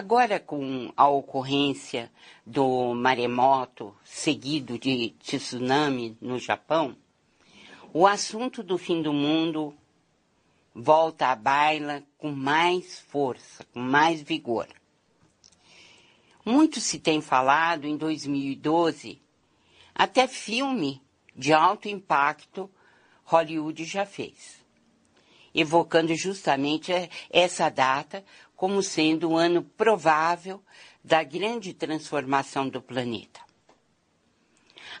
Agora, com a ocorrência do maremoto seguido de tsunami no Japão, o assunto do fim do mundo volta à baila com mais força, com mais vigor. Muito se tem falado em 2012, até filme de alto impacto Hollywood já fez, evocando justamente essa data como sendo o ano provável da grande transformação do planeta.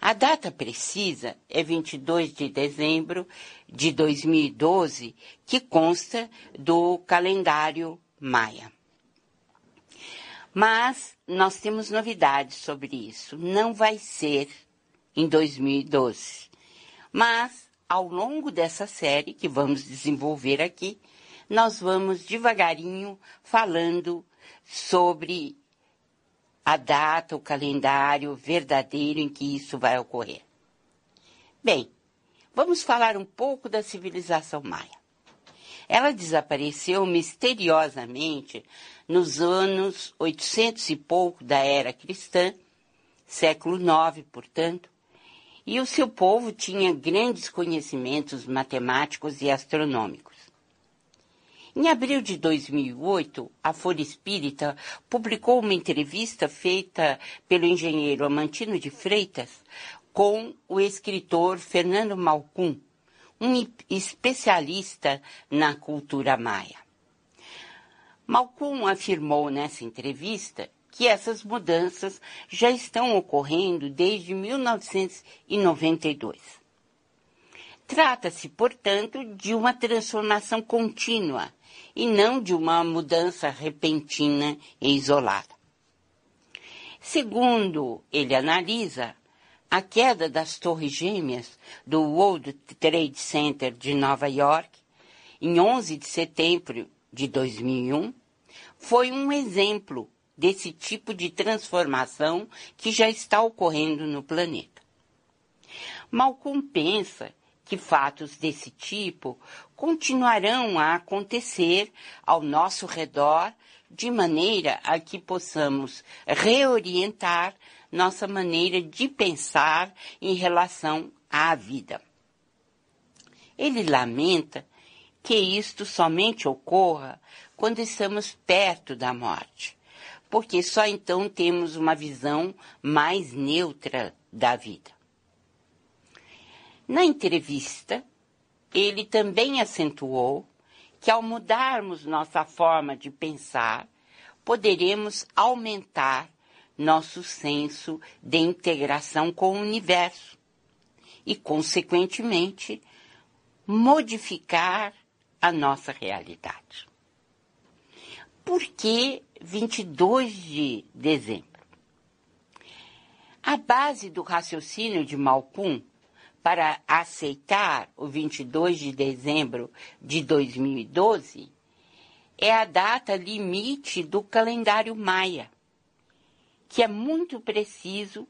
A data precisa é 22 de dezembro de 2012, que consta do calendário maia. Mas nós temos novidades sobre isso. Não vai ser em 2012. Mas, ao longo dessa série que vamos desenvolver aqui, nós vamos devagarinho falando sobre a data, o calendário verdadeiro em que isso vai ocorrer. Bem, vamos falar um pouco da civilização maia. Ela desapareceu misteriosamente nos anos 800 e pouco da era cristã, século IX, portanto, e o seu povo tinha grandes conhecimentos matemáticos e astronômicos. Em abril de 2008, a Folha Espírita publicou uma entrevista feita pelo engenheiro Amantino de Freitas com o escritor Fernando Malcum, um especialista na cultura maia. Malcum afirmou nessa entrevista que essas mudanças já estão ocorrendo desde 1992. Trata-se, portanto, de uma transformação contínua e não de uma mudança repentina e isolada. Segundo ele analisa, a queda das torres gêmeas do World Trade Center de Nova York, em 11 de setembro de 2001, foi um exemplo desse tipo de transformação que já está ocorrendo no planeta. Malcolm pensa que fatos desse tipo continuarão a acontecer ao nosso redor de maneira a que possamos reorientar nossa maneira de pensar em relação à vida. Ele lamenta que isto somente ocorra quando estamos perto da morte, porque só então temos uma visão mais neutra da vida. Na entrevista, ele também acentuou que ao mudarmos nossa forma de pensar, poderemos aumentar nosso senso de integração com o universo e, consequentemente, modificar a nossa realidade. Por que 22 de dezembro? A base do raciocínio de Malcolm para aceitar o 22 de dezembro de 2012 é a data limite do calendário maia, que é muito preciso,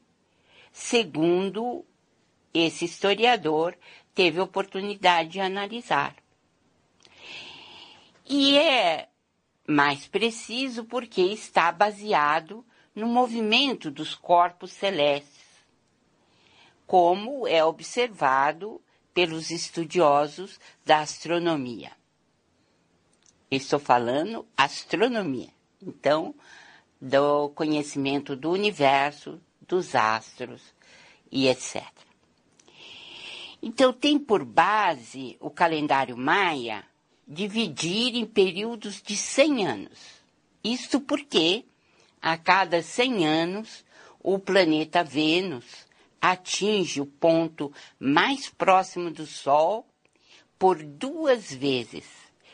segundo esse historiador teve oportunidade de analisar. E é mais preciso porque está baseado no movimento dos corpos celestes como é observado pelos estudiosos da astronomia. Estou falando astronomia, então, do conhecimento do universo, dos astros e etc. Então, tem por base o calendário maia dividir em períodos de 100 anos. Isto porque, a cada 100 anos, o planeta Vênus atinge o ponto mais próximo do Sol por duas vezes,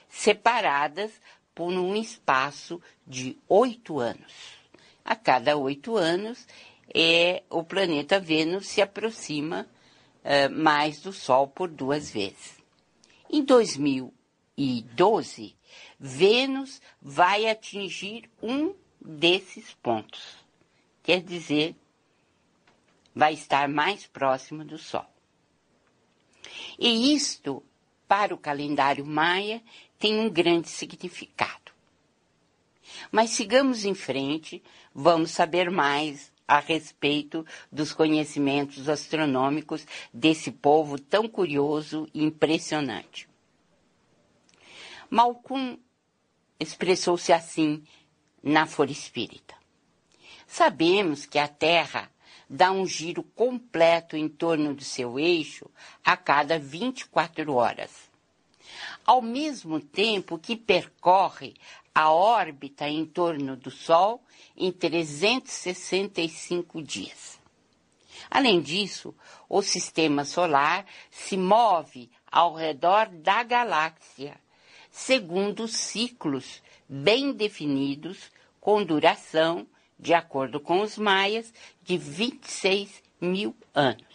separadas por um espaço de oito anos. A cada oito anos, é, o planeta Vênus se aproxima uh, mais do Sol por duas vezes. Em 2012, Vênus vai atingir um desses pontos. Quer dizer, vai estar mais próximo do Sol. E isto, para o calendário maia, tem um grande significado. Mas sigamos em frente, vamos saber mais a respeito dos conhecimentos astronômicos desse povo tão curioso e impressionante. Malcolm expressou-se assim na Folha Espírita. Sabemos que a Terra dá um giro completo em torno do seu eixo a cada 24 horas. Ao mesmo tempo que percorre a órbita em torno do Sol em 365 dias. Além disso, o sistema solar se move ao redor da galáxia, segundo ciclos bem definidos, com duração, de acordo com os maias, de 26 mil anos.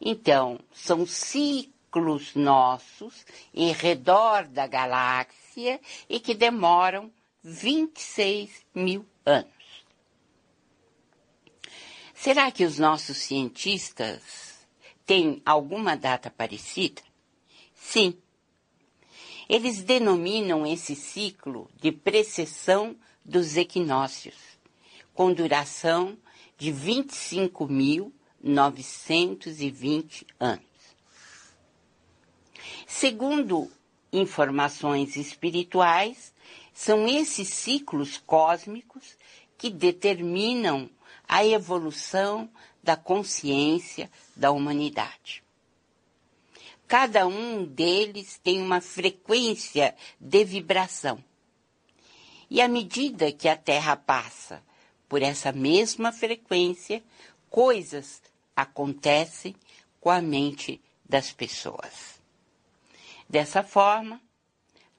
Então, são ciclos nossos em redor da galáxia e que demoram 26 mil anos. Será que os nossos cientistas têm alguma data parecida? Sim. Eles denominam esse ciclo de precessão dos equinócios, com duração de 25.920 anos. Segundo informações espirituais, são esses ciclos cósmicos que determinam a evolução da consciência da humanidade. Cada um deles tem uma frequência de vibração. E à medida que a Terra passa por essa mesma frequência, coisas acontecem com a mente das pessoas. Dessa forma,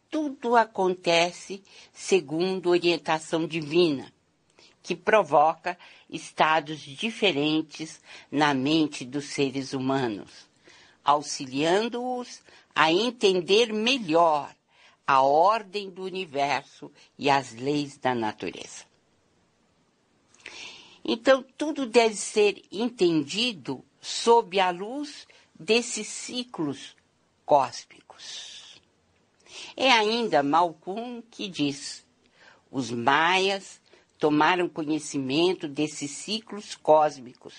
tudo acontece segundo orientação divina, que provoca estados diferentes na mente dos seres humanos, auxiliando-os a entender melhor a ordem do universo e as leis da natureza. Então, tudo deve ser entendido sob a luz desses ciclos cósmicos. É ainda Malcolm que diz: os maias tomaram conhecimento desses ciclos cósmicos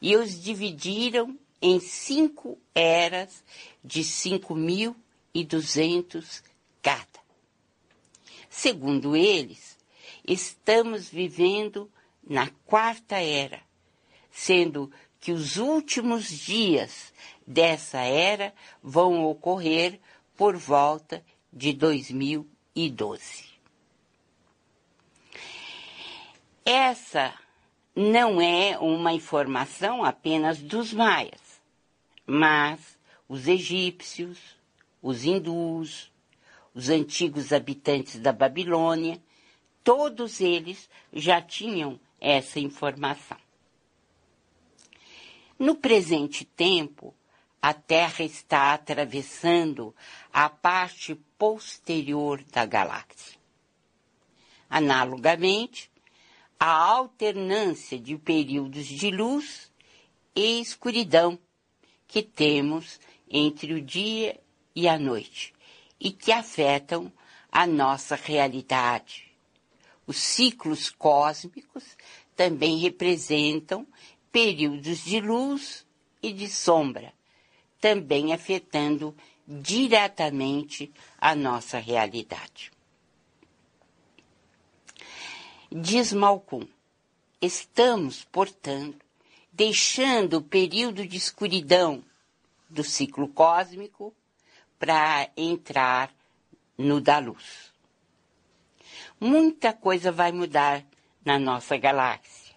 e os dividiram em cinco eras de 5.200 complicada. Segundo eles, estamos vivendo na quarta era, sendo que os últimos dias dessa era vão ocorrer por volta de 2012. Essa não é uma informação apenas dos maias, mas os egípcios, os hindus, os antigos habitantes da Babilônia, todos eles já tinham essa informação. No presente tempo, a Terra está atravessando a parte posterior da galáxia. Analogamente, a alternância de períodos de luz e escuridão que temos entre o dia e a noite e que afetam a nossa realidade. Os ciclos cósmicos também representam períodos de luz e de sombra, também afetando diretamente a nossa realidade. Diz Malcolm, estamos, portanto, deixando o período de escuridão do ciclo cósmico para entrar no da luz. Muita coisa vai mudar na nossa galáxia.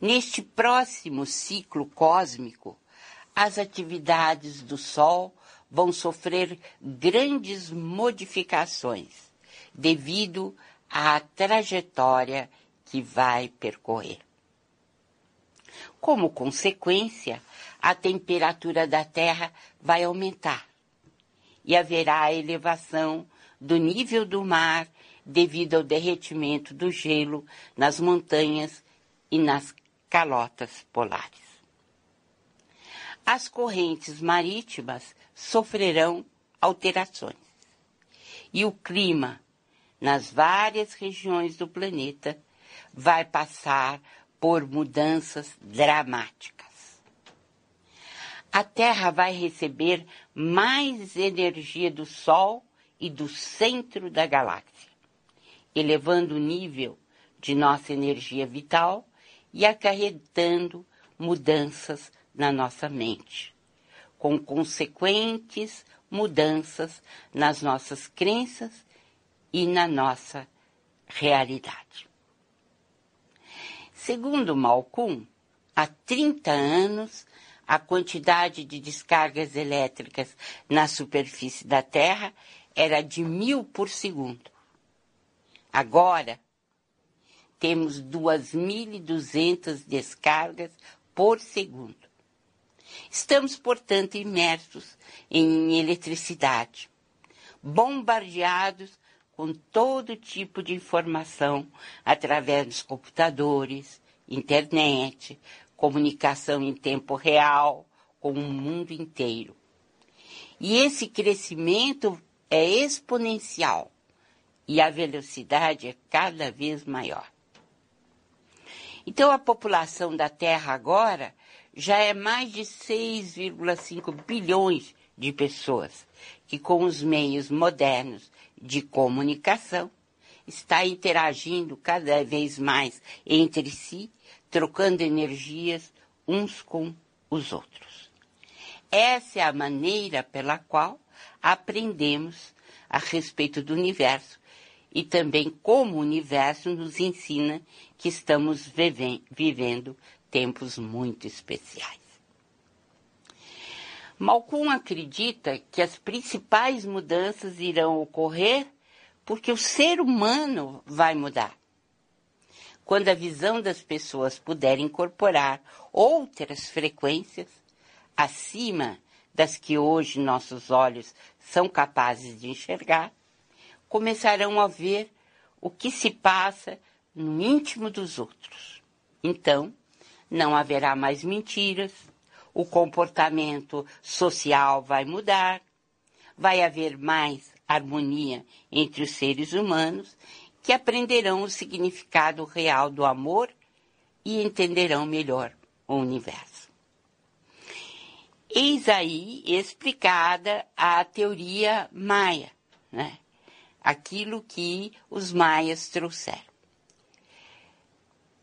Neste próximo ciclo cósmico, as atividades do Sol vão sofrer grandes modificações devido à trajetória que vai percorrer. Como consequência, a temperatura da Terra vai aumentar e haverá elevação do nível do mar devido ao derretimento do gelo nas montanhas e nas calotas polares as correntes marítimas sofrerão alterações. E o clima nas várias regiões do planeta, vai passar por mudanças dramáticas. A Terra vai receber mais energia do Sol e do centro da galáxia, elevando o nível de nossa energia vital e acarretando mudanças na nossa mente, com consequentes mudanças nas nossas crenças e na nossa realidade. Segundo Malcolm, há 30 anos, a quantidade de descargas elétricas na superfície da Terra era de mil por segundo. Agora, temos 2.200 descargas por segundo. Estamos, portanto, imersos em eletricidade, bombardeados com todo tipo de informação através dos computadores, internet, comunicação em tempo real com o mundo inteiro. E esse crescimento é exponencial e a velocidade é cada vez maior. Então a população da Terra agora já é mais de 6,5 bilhões de pessoas que com os meios modernos de comunicação está interagindo cada vez mais entre si, trocando energias uns com os outros. Essa é a maneira pela qual aprendemos a respeito do universo e também como o universo nos ensina que estamos vivendo tempos muito especiais. Malcolm acredita que as principais mudanças irão ocorrer porque o ser humano vai mudar. Quando a visão das pessoas puder incorporar outras frequências acima das que hoje nossos olhos são capazes de enxergar, começarão a ver o que se passa no íntimo dos outros. Então, não haverá mais mentiras, o comportamento social vai mudar, vai haver mais harmonia entre os seres humanos que aprenderão o significado real do amor e entenderão melhor o universo. Eis aí explicada a teoria maia, né? aquilo que os maias trouxeram.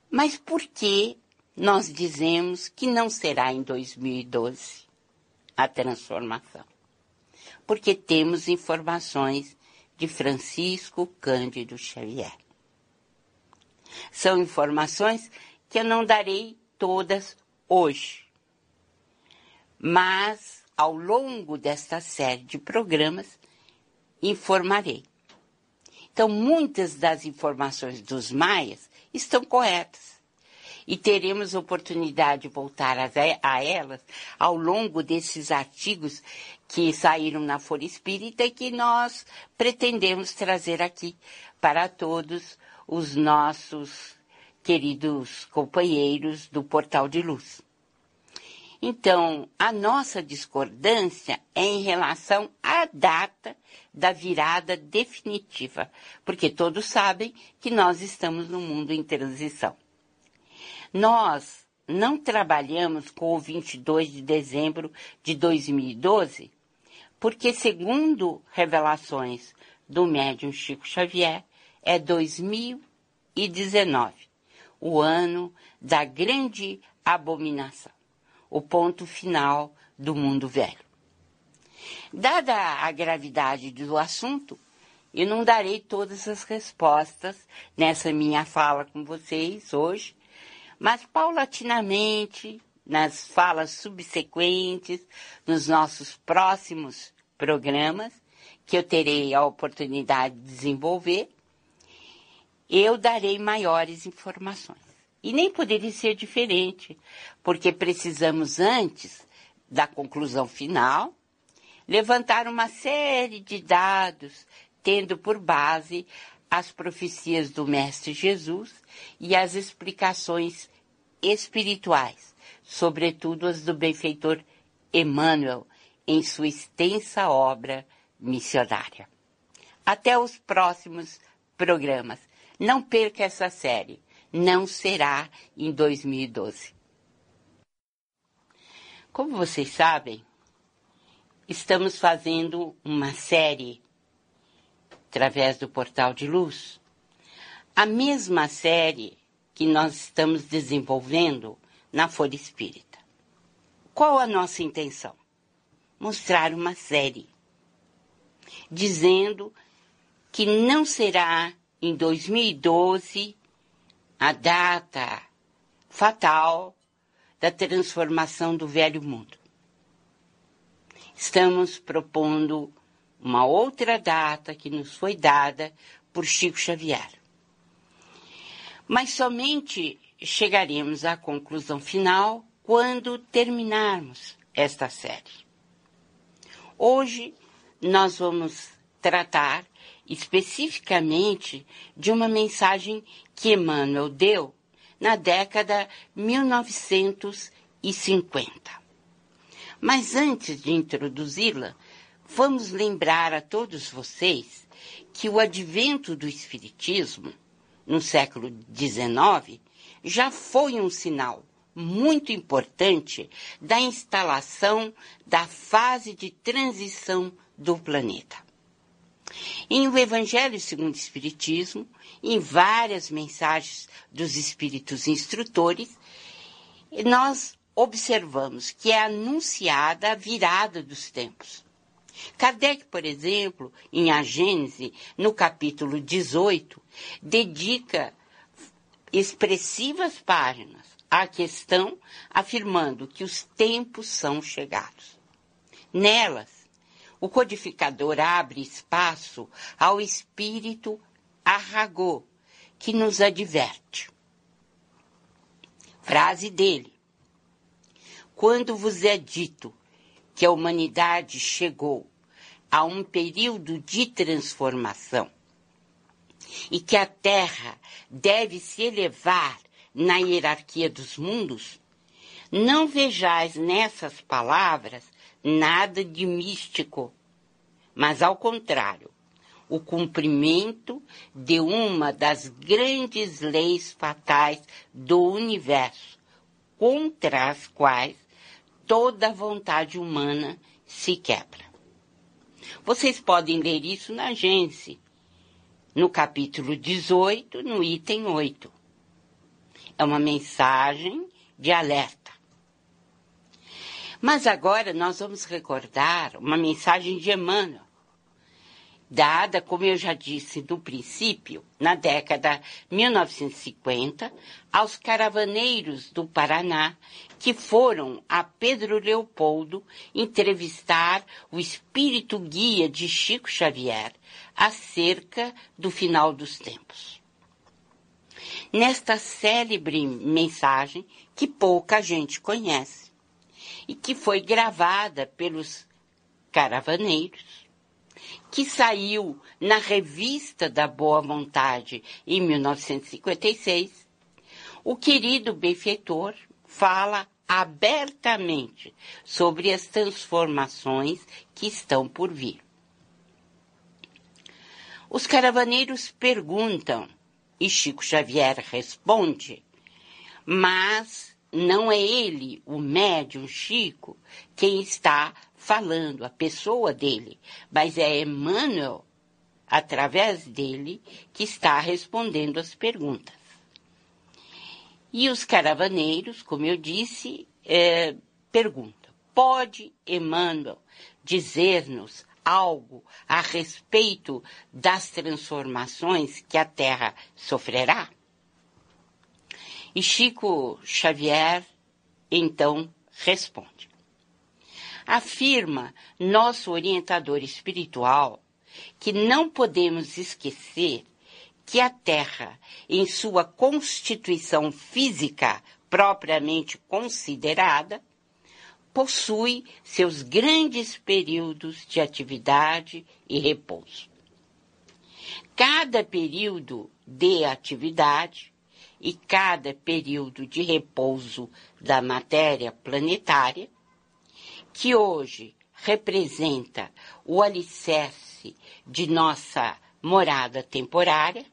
Mas por que nós dizemos que não será em 2012 a transformação? Porque temos informações de Francisco Cândido Xavier. São informações que eu não darei todas hoje. Mas, ao longo desta série de programas, informarei. Então, muitas das informações dos maias estão corretas. E teremos oportunidade de voltar a, elas ao longo desses artigos que saíram na Folha Espírita e que nós pretendemos trazer aqui para todos os nossos queridos companheiros do Portal de Luz. Então, a nossa discordância é em relação à data da virada definitiva, porque todos sabem que nós estamos num mundo em transição. Nós não trabalhamos com o 22 de dezembro de 2012, porque, segundo revelações do médium Chico Xavier, é 2019, o ano da grande abominação o ponto final do mundo velho. Dada a gravidade do assunto, eu não darei todas as respostas nessa minha fala com vocês hoje, mas paulatinamente, nas falas subsequentes, nos nossos próximos programas, que eu terei a oportunidade de desenvolver, eu darei maiores informações. E nem poderia ser diferente, porque precisamos antes da conclusão final levantar uma série de dados, tendo por base as profecias do Mestre Jesus e as explicações espirituais, sobretudo as do benfeitor Emmanuel, em sua extensa obra missionária. Até os próximos programas. Não perca essa série. Não será em 2012. Como vocês sabem, estamos fazendo uma série através do Portal de Luz. A mesma série que nós estamos desenvolvendo na Folha Espírita. Qual a nossa intenção? Mostrar uma série dizendo que não será em 2012 a data fatal da transformação do velho mundo. Estamos propondo uma outra data que nos foi dada por Chico Xavier. Mas somente chegaremos à conclusão final quando terminarmos esta série. Hoje nós vamos tratar especificamente de uma mensagem que Emmanuel deu na década 1950. Mas antes de introduzi-la, vamos lembrar a todos vocês que o advento do Espiritismo, no século XIX, já foi um sinal muito importante da instalação da fase de transição do planeta. Em O Evangelho segundo o Espiritismo, em várias mensagens dos Espíritos Instrutores, nós observamos que é anunciada a virada dos tempos. Kardec, por exemplo, em A Gênese, no capítulo 18, dedica expressivas páginas à questão, afirmando que os tempos são chegados. Nelas, o codificador abre espaço ao espírito Arragô, que nos adverte. Frase dele. Quando vos é dito que a humanidade chegou a um período de transformação e que a Terra deve se elevar na hierarquia dos mundos, não vejais nessas palavras nada de místico, mas ao contrário, o cumprimento de uma das grandes leis fatais do universo, contra as quais toda a vontade humana se quebra. Vocês podem ler isso na Gênesis, no capítulo 18, no item 8. É uma mensagem de alerta. Mas agora nós vamos recordar uma mensagem de Emmanuel, dada, como eu já disse no princípio, na década 1950, aos caravaneiros do Paraná que foram a Pedro Leopoldo entrevistar o espírito guia de Chico Xavier acerca do final dos tempos. Nesta célebre mensagem que pouca gente conhece, e que foi gravada pelos caravaneiros, que saiu na Revista da Boa Vontade em 1956, o querido benfeitor fala abertamente sobre as transformações que estão por vir. Os caravaneiros perguntam e Chico Xavier responde, mas não é ele, o médium Chico, quem está falando, a pessoa dele, mas é Emmanuel, através dele, que está respondendo as perguntas. E os caravaneiros, como eu disse, é, perguntam: pode Emmanuel dizer-nos algo a respeito das transformações que a Terra sofrerá? E Chico Xavier, então, responde. Afirma nosso orientador espiritual que não podemos esquecer que a Terra, em sua constituição física propriamente considerada, possui seus grandes períodos de atividade e repouso. Cada período de atividade e cada período de repouso da matéria planetária, que hoje representa o alicerce de nossa morada temporária,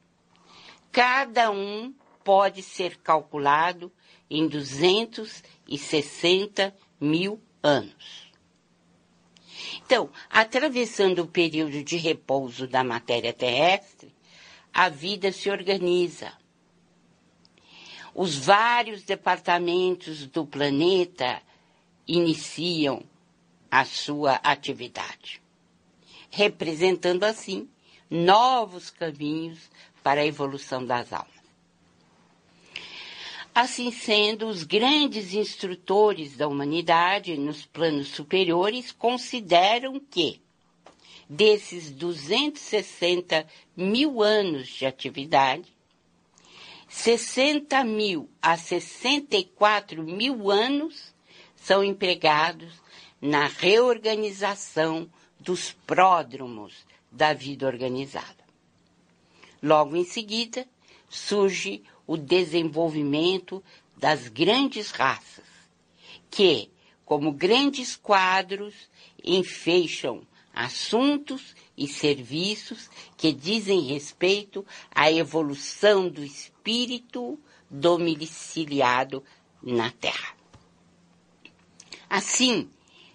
cada um pode ser calculado em 260 mil anos. Então, atravessando o período de repouso da matéria terrestre, a vida se organiza. Os vários departamentos do planeta iniciam a sua atividade, representando assim novos caminhos para a evolução das almas. Assim sendo, os grandes instrutores da humanidade nos planos superiores consideram que, desses 260 mil anos de atividade, 60 mil a 64 mil anos são empregados na reorganização dos pródromos da vida organizada. Logo em seguida, surge o desenvolvimento das grandes raças, que, como grandes quadros, enfeixam assuntos e serviços que dizem respeito à evolução do espírito domiciliado na Terra. Assim,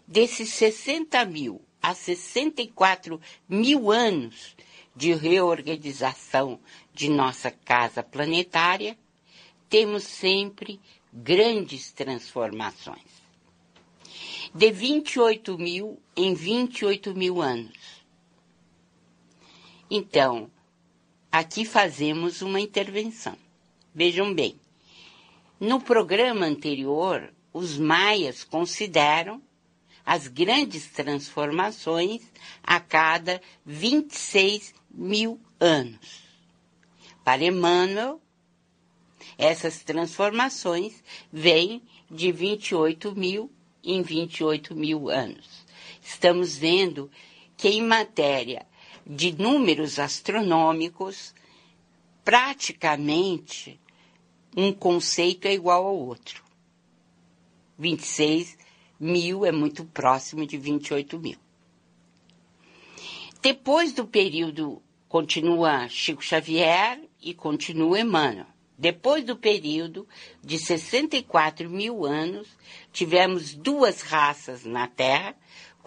desses 60 mil a 64 mil anos de reorganização de nossa casa planetária, temos sempre grandes transformações. De 28 mil em 28 mil anos. Então, aqui fazemos uma intervenção. Vejam bem, no programa anterior, os maias consideram as grandes transformações a cada 26 mil anos. Para Emmanuel, essas transformações vêm de 28 mil em 28 mil anos. Estamos vendo que, em matéria de números astronômicos, praticamente um conceito é igual ao outro. 26 mil é muito próximo de 28 mil. Depois do período, continua Chico Xavier e continua Emmanuel. Depois do período de 64 mil anos, tivemos duas raças na Terra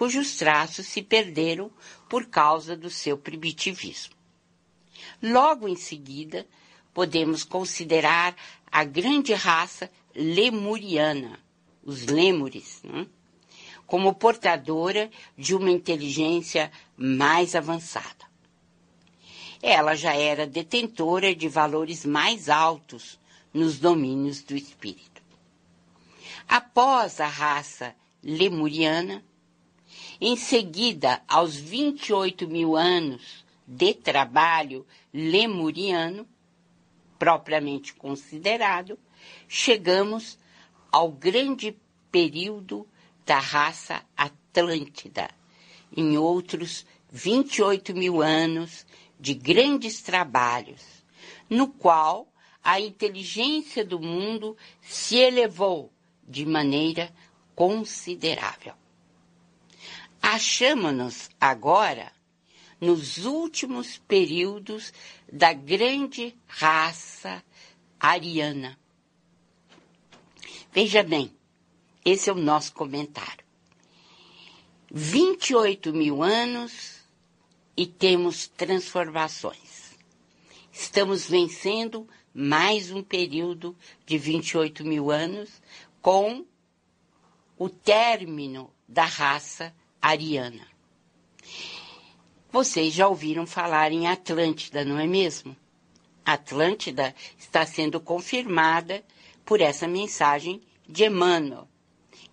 cujos traços se perderam por causa do seu primitivismo. Logo em seguida, podemos considerar a grande raça lemuriana, os lêmures, né? como portadora de uma inteligência mais avançada. Ela já era detentora de valores mais altos nos domínios do espírito. Após a raça lemuriana, em seguida, aos 28 mil anos de trabalho lemuriano, propriamente considerado, chegamos ao grande período da raça Atlântida, em outros 28 mil anos de grandes trabalhos, no qual a inteligência do mundo se elevou de maneira considerável. Achamos-nos agora nos últimos períodos da grande raça ariana, Veja bem, esse é o nosso comentário. 28 mil anos e temos transformações. Estamos vencendo mais um período de 28 mil anos com o término da raça ariana. Vocês já ouviram falar em Atlântida, não é mesmo? Atlântida está sendo confirmada por essa mensagem de Emmanuel.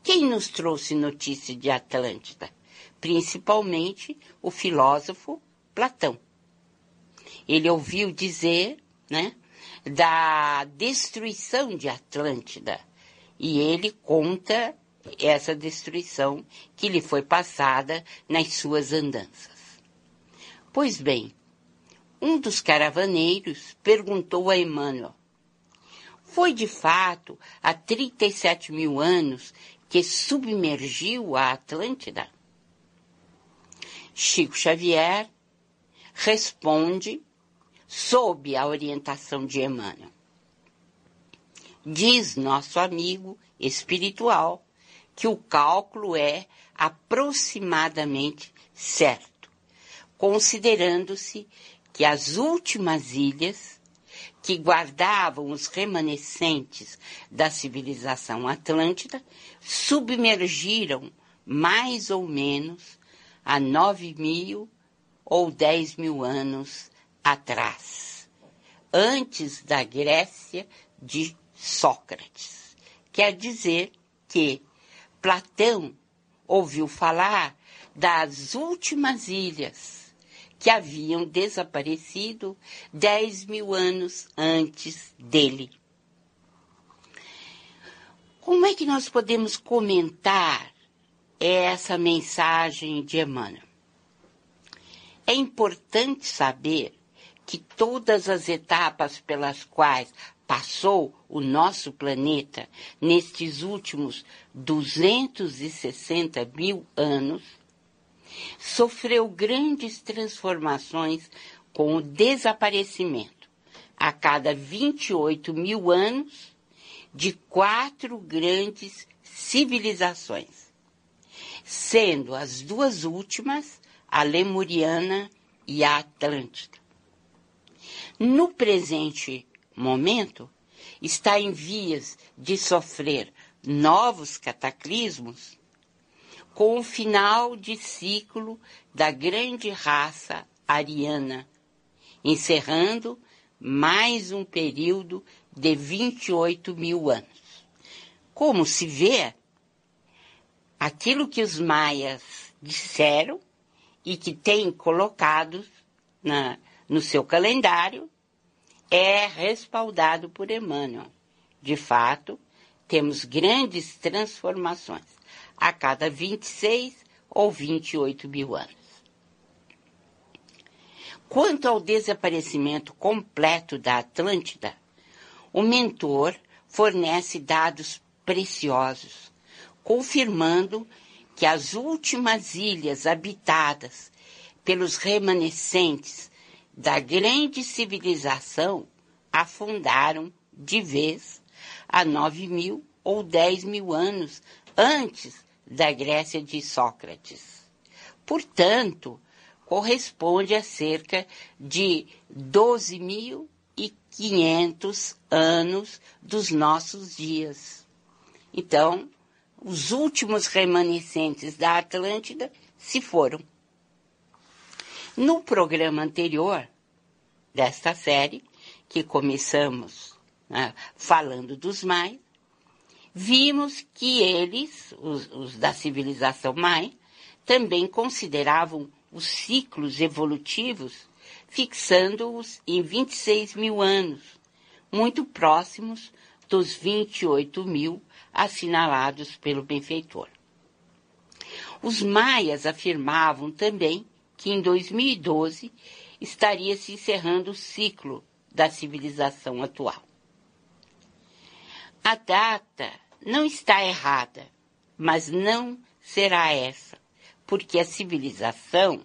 Quem nos trouxe notícia de Atlântida? Principalmente o filósofo Platão. Ele ouviu dizer, né, da destruição de Atlântida. E ele conta essa destruição que lhe foi passada nas suas andanças. Pois bem, um dos caravaneiros perguntou a Emmanuel: foi de fato há 37 mil anos que submergiu a Atlântida? Chico Xavier responde sob a orientação de Emmanuel. Diz nosso amigo espiritual que o cálculo é aproximadamente certo, considerando-se que as últimas ilhas que guardavam os remanescentes da civilização atlântida submergiram mais ou menos há nove mil ou dez mil anos atrás, antes da Grécia de Sócrates. Quer dizer que Platão ouviu falar das últimas ilhas que haviam desaparecido dez mil anos antes dele. Como é que nós podemos comentar essa mensagem de Emmanuel? É importante saber que todas as etapas pelas quais passou o nosso planeta nestes últimos 260 mil anos sofreu grandes transformações com o desaparecimento, a cada 28 mil anos, de quatro grandes civilizações, sendo as duas últimas a Lemuriana e a Atlântida. No presente momento, está em vias de sofrer novos cataclismos com o final de ciclo da grande raça ariana, encerrando mais um período de 28 mil anos. Como se vê, aquilo que os maias disseram e que têm colocado na, no seu calendário é respaldado por Emmanuel. De fato, temos grandes transformações a cada 26 ou 28 mil anos. Quanto ao desaparecimento completo da Atlântida, o mentor fornece dados preciosos, confirmando que as últimas ilhas habitadas pelos remanescentes da grande civilização afundaram de vez há nove mil ou dez mil anos antes da Grécia de Sócrates. Portanto, corresponde a cerca de 12.500 anos dos nossos dias. Então, os últimos remanescentes da Atlântida se foram. No programa anterior desta série, que começamos né, falando dos mais, vimos que eles, os, os da civilização Mai, também consideravam os ciclos evolutivos, fixando-os em 26 mil anos, muito próximos dos 28 mil assinalados pelo benfeitor. Os maias afirmavam também que em 2012 estaria se encerrando o ciclo da civilização atual. A data não está errada, mas não será essa, porque a civilização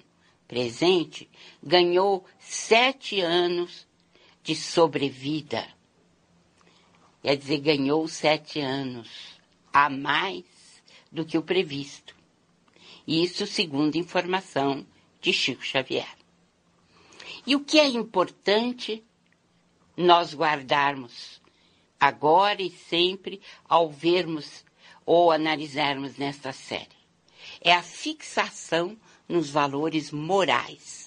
presente ganhou sete anos de sobrevida. Quer dizer, ganhou sete anos a mais do que o previsto. Isso segundo informação de Chico Xavier. E o que é importante nós guardarmos agora e sempre ao vermos ou analisarmos nesta série? É a fixação nos valores morais.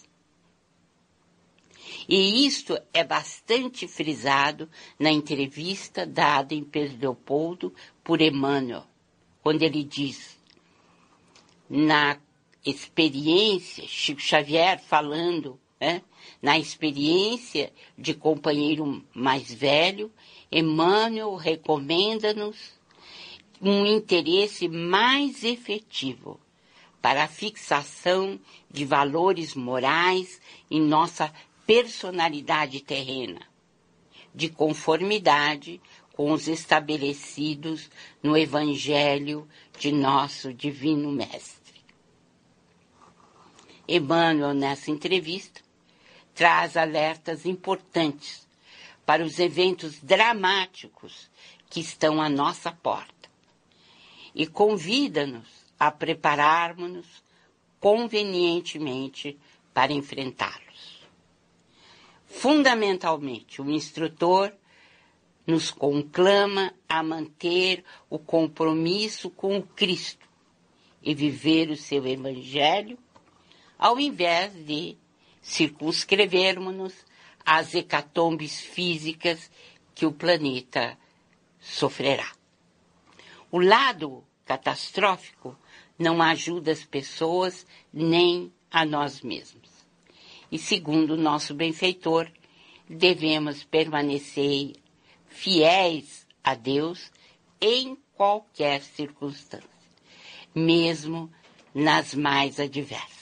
E isto é bastante frisado na entrevista dada em Pedro Leopoldo por Emmanuel, quando ele diz: na experiência, Chico Xavier falando, né, na experiência de companheiro mais velho, Emmanuel recomenda-nos um interesse mais efetivo para a fixação de valores morais em nossa personalidade terrena, de conformidade com os estabelecidos no Evangelho de nosso Divino Mestre. Emmanuel, nessa entrevista, traz alertas importantes para os eventos dramáticos que estão à nossa porta e convida-nos a prepararmos-nos convenientemente para enfrentá-los. Fundamentalmente, o instrutor nos conclama a manter o compromisso com o Cristo e viver o seu Evangelho, ao invés de circunscrevermos-nos às hecatombes físicas que o planeta sofrerá. O lado catastrófico não ajuda as pessoas nem a nós mesmos. E segundo nosso benfeitor, devemos permanecer fiéis a Deus em qualquer circunstância, mesmo nas mais adversas.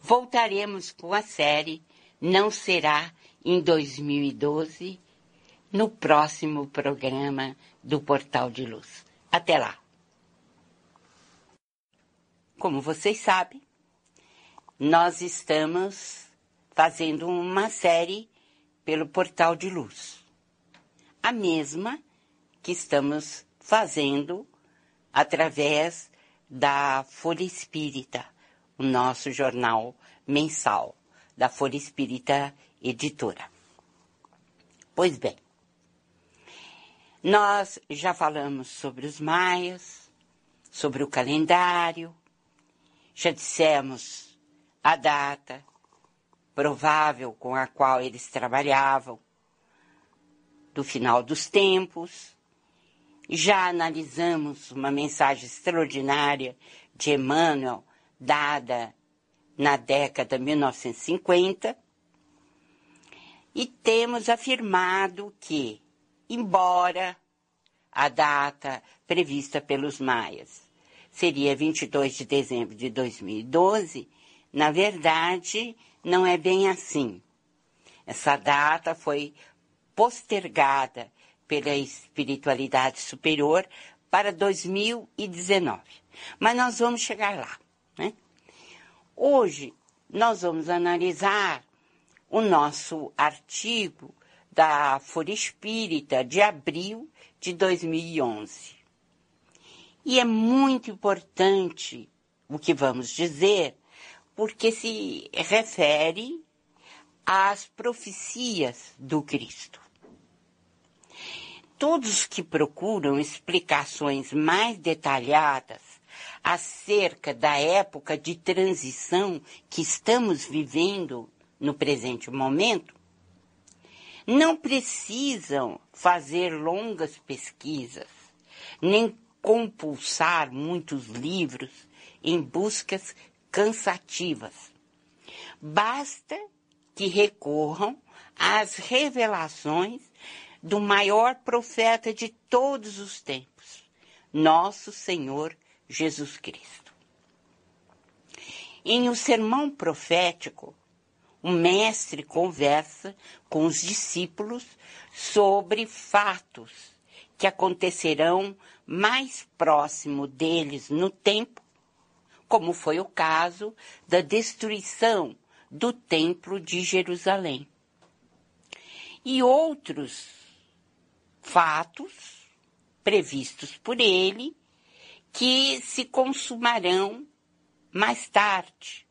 Voltaremos com a série Não Será em 2012, no próximo programa do Portal de Luz. Até lá! Como vocês sabem, nós estamos fazendo uma série pelo Portal de Luz a mesma que estamos fazendo através da Folha Espírita, o nosso jornal mensal da Folha Espírita Editora. Pois bem, nós já falamos sobre os maias, sobre o calendário, já dissemos a data provável com a qual eles trabalhavam, do final dos tempos. Já analisamos uma mensagem extraordinária de Emmanuel, dada na década de 1950, e temos afirmado que, embora a data prevista pelos maias seria 22 de dezembro de 2012, na verdade, não é bem assim. Essa data foi postergada pela espiritualidade superior para 2019. Mas nós vamos chegar lá. Né? Hoje, nós vamos analisar o nosso artigo da Folha Espírita de abril de 2011. E é muito importante o que vamos dizer, porque se refere às profecias do Cristo. Todos que procuram explicações mais detalhadas acerca da época de transição que estamos vivendo no presente momento, não precisam fazer longas pesquisas, nem compulsar muitos livros em buscas cansativas. Basta que recorram às revelações do maior profeta de todos os tempos, nosso Senhor Jesus Cristo. Em o sermão profético, o mestre conversa com os discípulos sobre fatos que acontecerão mais próximo deles no tempo, como foi o caso da destruição do Templo de Jerusalém. E outros fatos previstos por ele que se consumarão mais tarde,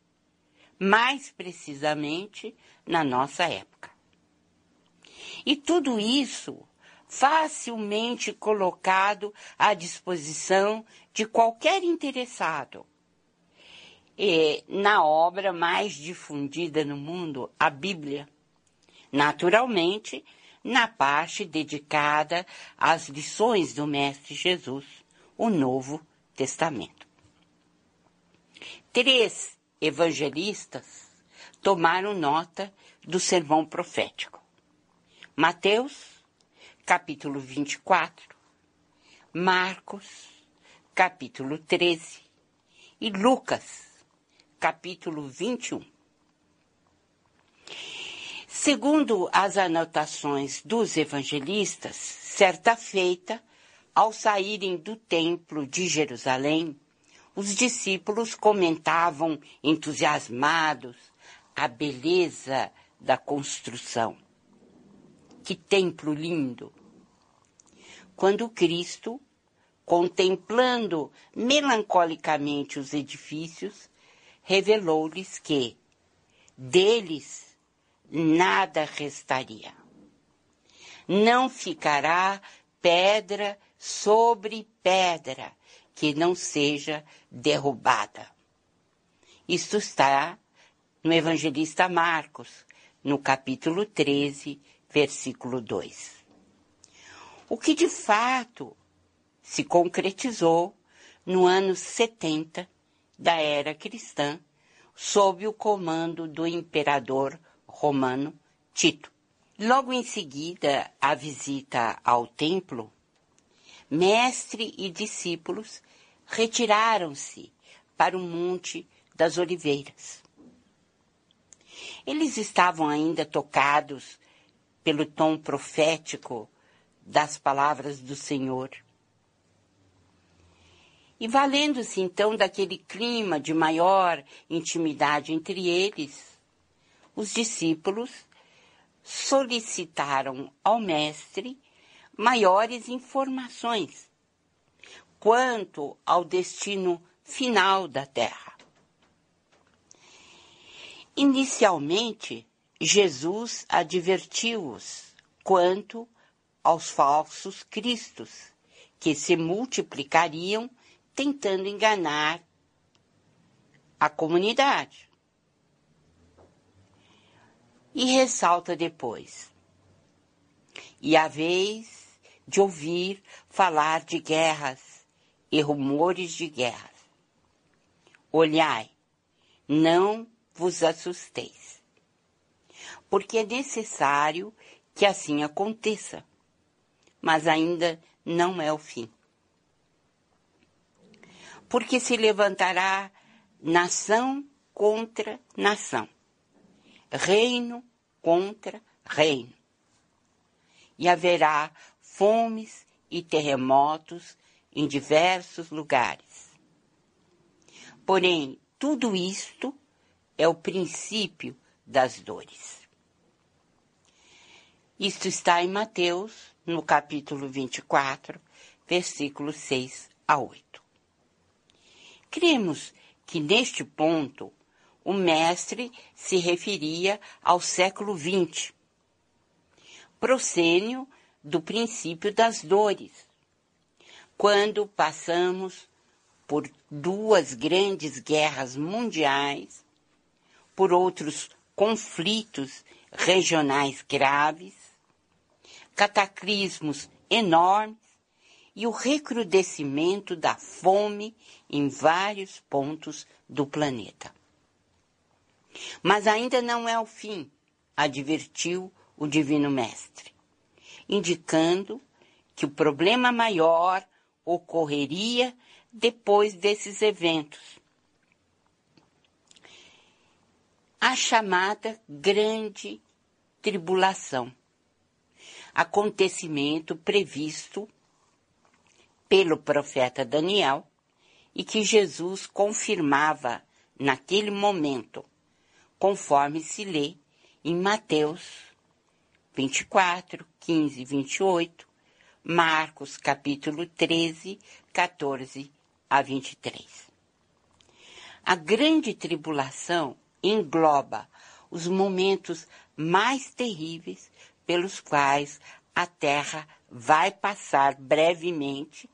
mais precisamente na nossa época. E tudo isso facilmente colocado à disposição de qualquer interessado. E, na obra mais difundida no mundo, a Bíblia. Naturalmente, na parte dedicada às lições do Mestre Jesus, o Novo Testamento. Três evangelistas tomaram nota do sermão profético. Mateus, capítulo 24, Marcos, capítulo 13 e Lucas, capítulo 21. Segundo as anotações dos evangelistas, certa feita, ao saírem do templo de Jerusalém, os discípulos comentavam entusiasmados a beleza da construção. Que templo lindo! Quando Cristo, contemplando melancolicamente os edifícios, revelou-lhes que deles nada restaria. Não ficará pedra sobre pedra que não seja derrubada. Isto está no evangelista Marcos, no capítulo 13, versículo 2. O que de fato se concretizou no ano 70 da era cristã, sob o comando do imperador romano Tito. Logo em seguida, a visita ao templo, mestre e discípulos retiraram-se para o Monte das Oliveiras. Eles estavam ainda tocados pelo tom profético das palavras do Senhor. E valendo-se então daquele clima de maior intimidade entre eles, os discípulos solicitaram ao Mestre maiores informações quanto ao destino final da Terra. Inicialmente, Jesus advertiu-os quanto aos falsos cristos, que se multiplicariam tentando enganar a comunidade. E ressalta depois. E a vez de ouvir falar de guerras e rumores de guerras. Olhai, não vos assusteis. Porque é necessário que assim aconteça, mas ainda não é o fim. Porque se levantará nação contra nação, reino contra reino, e haverá fomes e terremotos em diversos lugares. Porém, tudo isto é o princípio das dores. Isto está em Mateus, no capítulo 24, versículos 6 a 8. Cremos que neste ponto o mestre se referia ao século XX, proscênio do princípio das dores, quando passamos por duas grandes guerras mundiais por outros conflitos regionais graves, cataclismos enormes e o recrudescimento da fome em vários pontos do planeta. Mas ainda não é o fim, advertiu o Divino Mestre, indicando que o problema maior ocorreria depois desses eventos a chamada Grande Tribulação, acontecimento previsto pelo profeta Daniel e que Jesus confirmava naquele momento, conforme se lê em Mateus 24, 15 e 28, Marcos capítulo 13, 14 a 23. A grande tribulação engloba os momentos mais terríveis pelos quais a Terra vai passar brevemente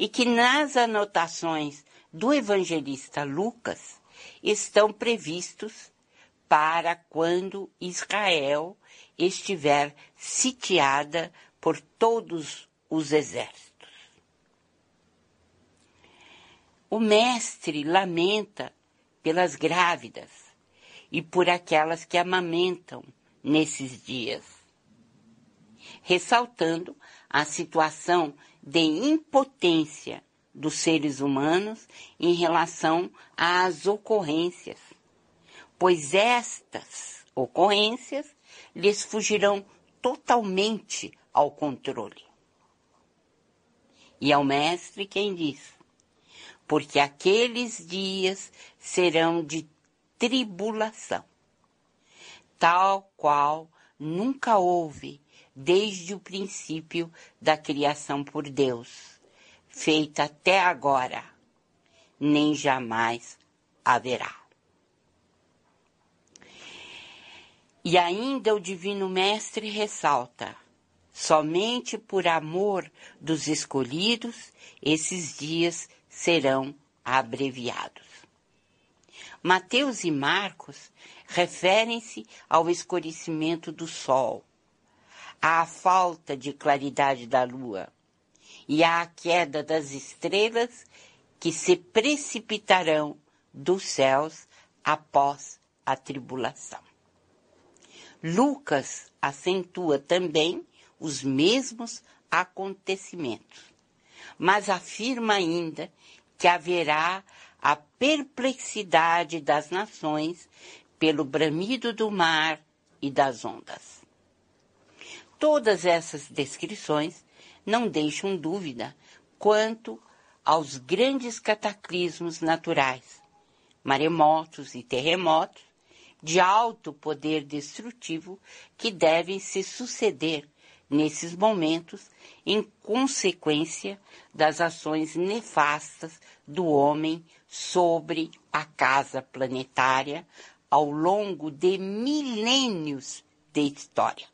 e que nas anotações do evangelista Lucas estão previstos para quando Israel estiver sitiada por todos os exércitos. O mestre lamenta pelas grávidas, e por aquelas que amamentam nesses dias, ressaltando a situação de impotência dos seres humanos em relação às ocorrências, pois estas ocorrências lhes fugirão totalmente ao controle. E ao mestre quem diz: porque aqueles dias serão de tribulação. tal qual nunca houve desde o princípio da criação por Deus, feita até agora, nem jamais haverá. E ainda o Divino Mestre ressalta: somente por amor dos escolhidos esses dias serão abreviados. Mateus e Marcos referem-se ao escurecimento do sol, à falta de claridade da lua e à queda das estrelas que se precipitarão dos céus após a tribulação. Lucas acentua também os mesmos acontecimentos, mas afirma ainda que haverá a perplexidade das nações pelo bramido do mar e das ondas. Todas essas descrições não deixam dúvida quanto aos grandes cataclismos naturais, maremotos e terremotos, de alto poder destrutivo que devem se suceder nesses momentos em consequência das ações nefastas do homem sobre a casa planetária ao longo de milênios de história.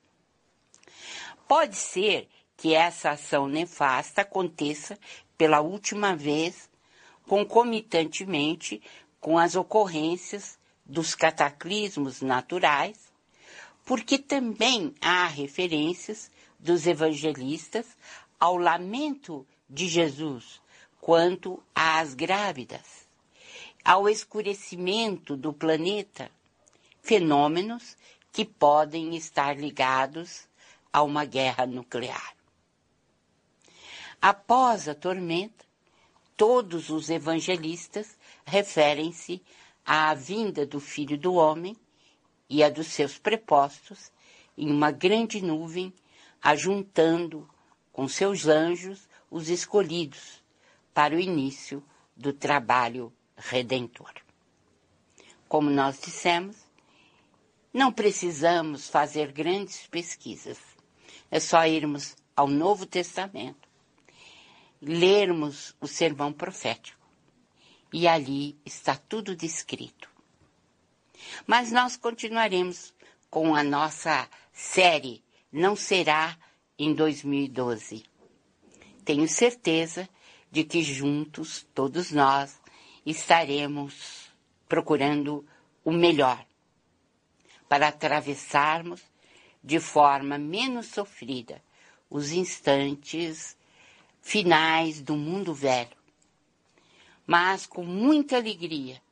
Pode ser que essa ação nefasta aconteça pela última vez concomitantemente com as ocorrências dos cataclismos naturais, porque também há referências dos evangelistas ao lamento de Jesus quanto às grávidas, ao escurecimento do planeta, fenômenos que podem estar ligados a uma guerra nuclear. Após a tormenta, todos os evangelistas referem-se à vinda do Filho do Homem e a dos seus prepostos em uma grande nuvem, ajuntando com seus anjos os escolhidos para o início do trabalho redentor. Como nós dissemos, não precisamos fazer grandes pesquisas. É só irmos ao Novo Testamento, lermos o sermão profético e ali está tudo descrito. Mas nós continuaremos com a nossa série Não Será em 2012. Tenho certeza de que juntos, todos nós, estaremos procurando o melhor para atravessarmos de forma menos sofrida os instantes finais do mundo velho mas com muita alegria,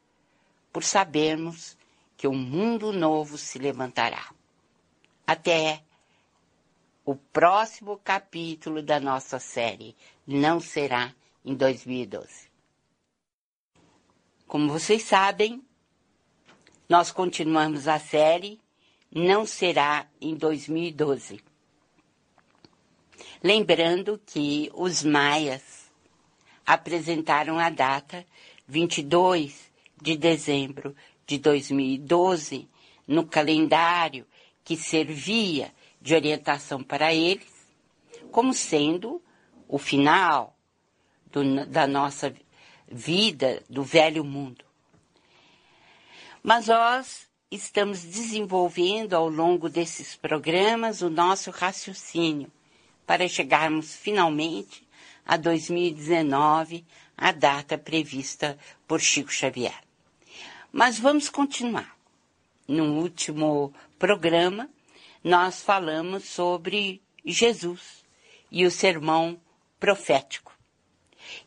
por sabermos que um mundo novo se levantará. Até o próximo capítulo da nossa série não será em 2012. Como vocês sabem, nós continuamos a série Não Será em 2012. Lembrando que os maias apresentaram a data 22 de dezembro de 2012 no calendário que servia de orientação para eles, como sendo o final do, da nossa vida, do velho mundo. Mas nós estamos desenvolvendo ao longo desses programas o nosso raciocínio para chegarmos finalmente a 2019, a data prevista por Chico Xavier. Mas vamos continuar. No último programa, nós falamos sobre Jesus e o sermão profético.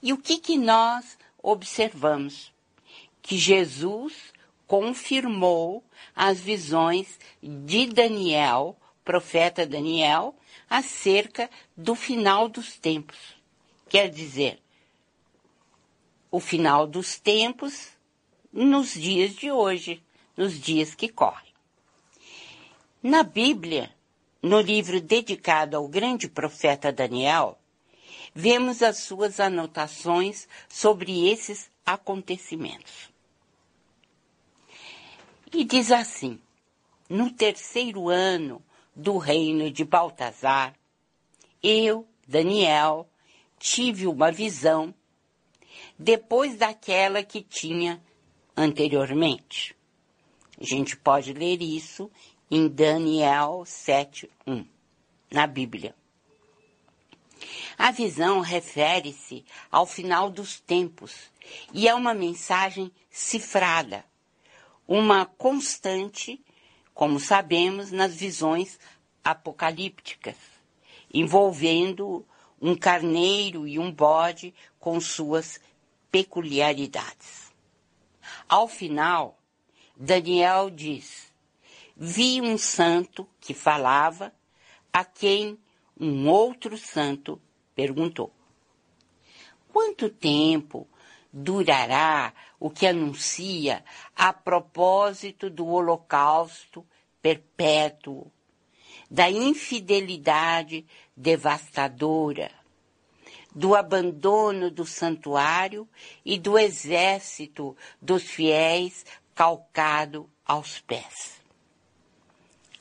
E o que, que nós observamos? Que Jesus confirmou as visões de Daniel, profeta Daniel, acerca do final dos tempos. Quer dizer, o final dos tempos nos dias de hoje, nos dias que correm. Na Bíblia, no livro dedicado ao grande profeta Daniel, vemos as suas anotações sobre esses acontecimentos. E diz assim: no terceiro ano do reino de Baltazar, eu, Daniel, tive uma visão depois daquela que tinha anteriormente. A gente pode ler isso em Daniel 7:1, na Bíblia. A visão refere-se ao final dos tempos e é uma mensagem cifrada, uma constante, como sabemos, nas visões apocalípticas, envolvendo um carneiro e um bode com suas peculiaridades. Ao final, Daniel diz: Vi um santo que falava, a quem um outro santo perguntou: Quanto tempo durará o que anuncia a propósito do holocausto perpétuo, da infidelidade devastadora, do abandono do santuário e do exército dos fiéis calcado aos pés.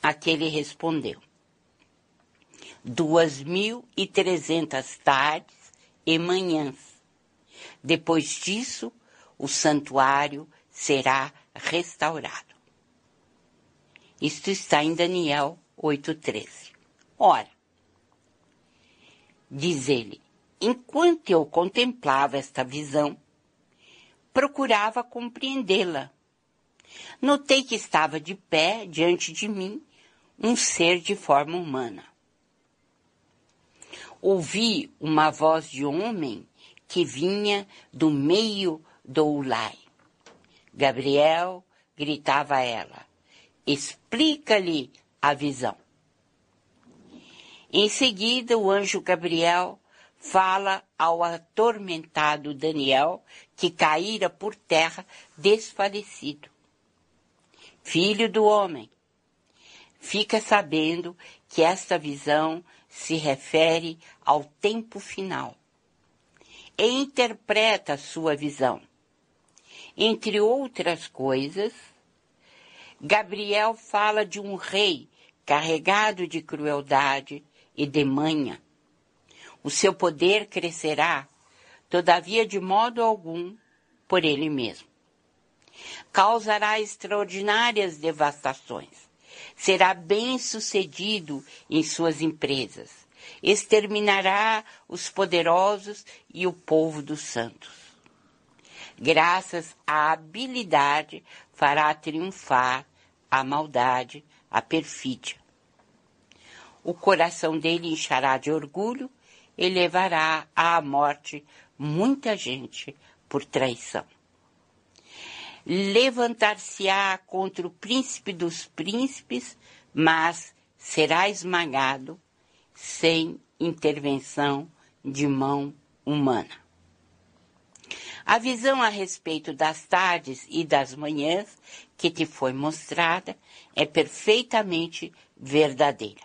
Aquele respondeu: duas mil e trezentas tardes e manhãs. Depois disso, o santuário será restaurado. Isto está em Daniel 8,13. Ora, diz ele, enquanto eu contemplava esta visão, procurava compreendê-la. Notei que estava de pé diante de mim um ser de forma humana ouvi uma voz de homem que vinha do meio do Ulai. Gabriel gritava a ela: Explica-lhe a visão. Em seguida, o anjo Gabriel fala ao atormentado Daniel, que caíra por terra desfalecido. Filho do homem, fica sabendo que esta visão se refere ao tempo final e interpreta sua visão. Entre outras coisas, Gabriel fala de um rei carregado de crueldade e de manha. O seu poder crescerá, todavia de modo algum, por ele mesmo. Causará extraordinárias devastações será bem sucedido em suas empresas. Exterminará os poderosos e o povo dos santos. Graças à habilidade, fará triunfar a maldade, a perfídia. O coração dele enchará de orgulho e levará à morte muita gente por traição levantar-se-á contra o príncipe dos príncipes, mas será esmagado sem intervenção de mão humana. A visão a respeito das tardes e das manhãs que te foi mostrada é perfeitamente verdadeira.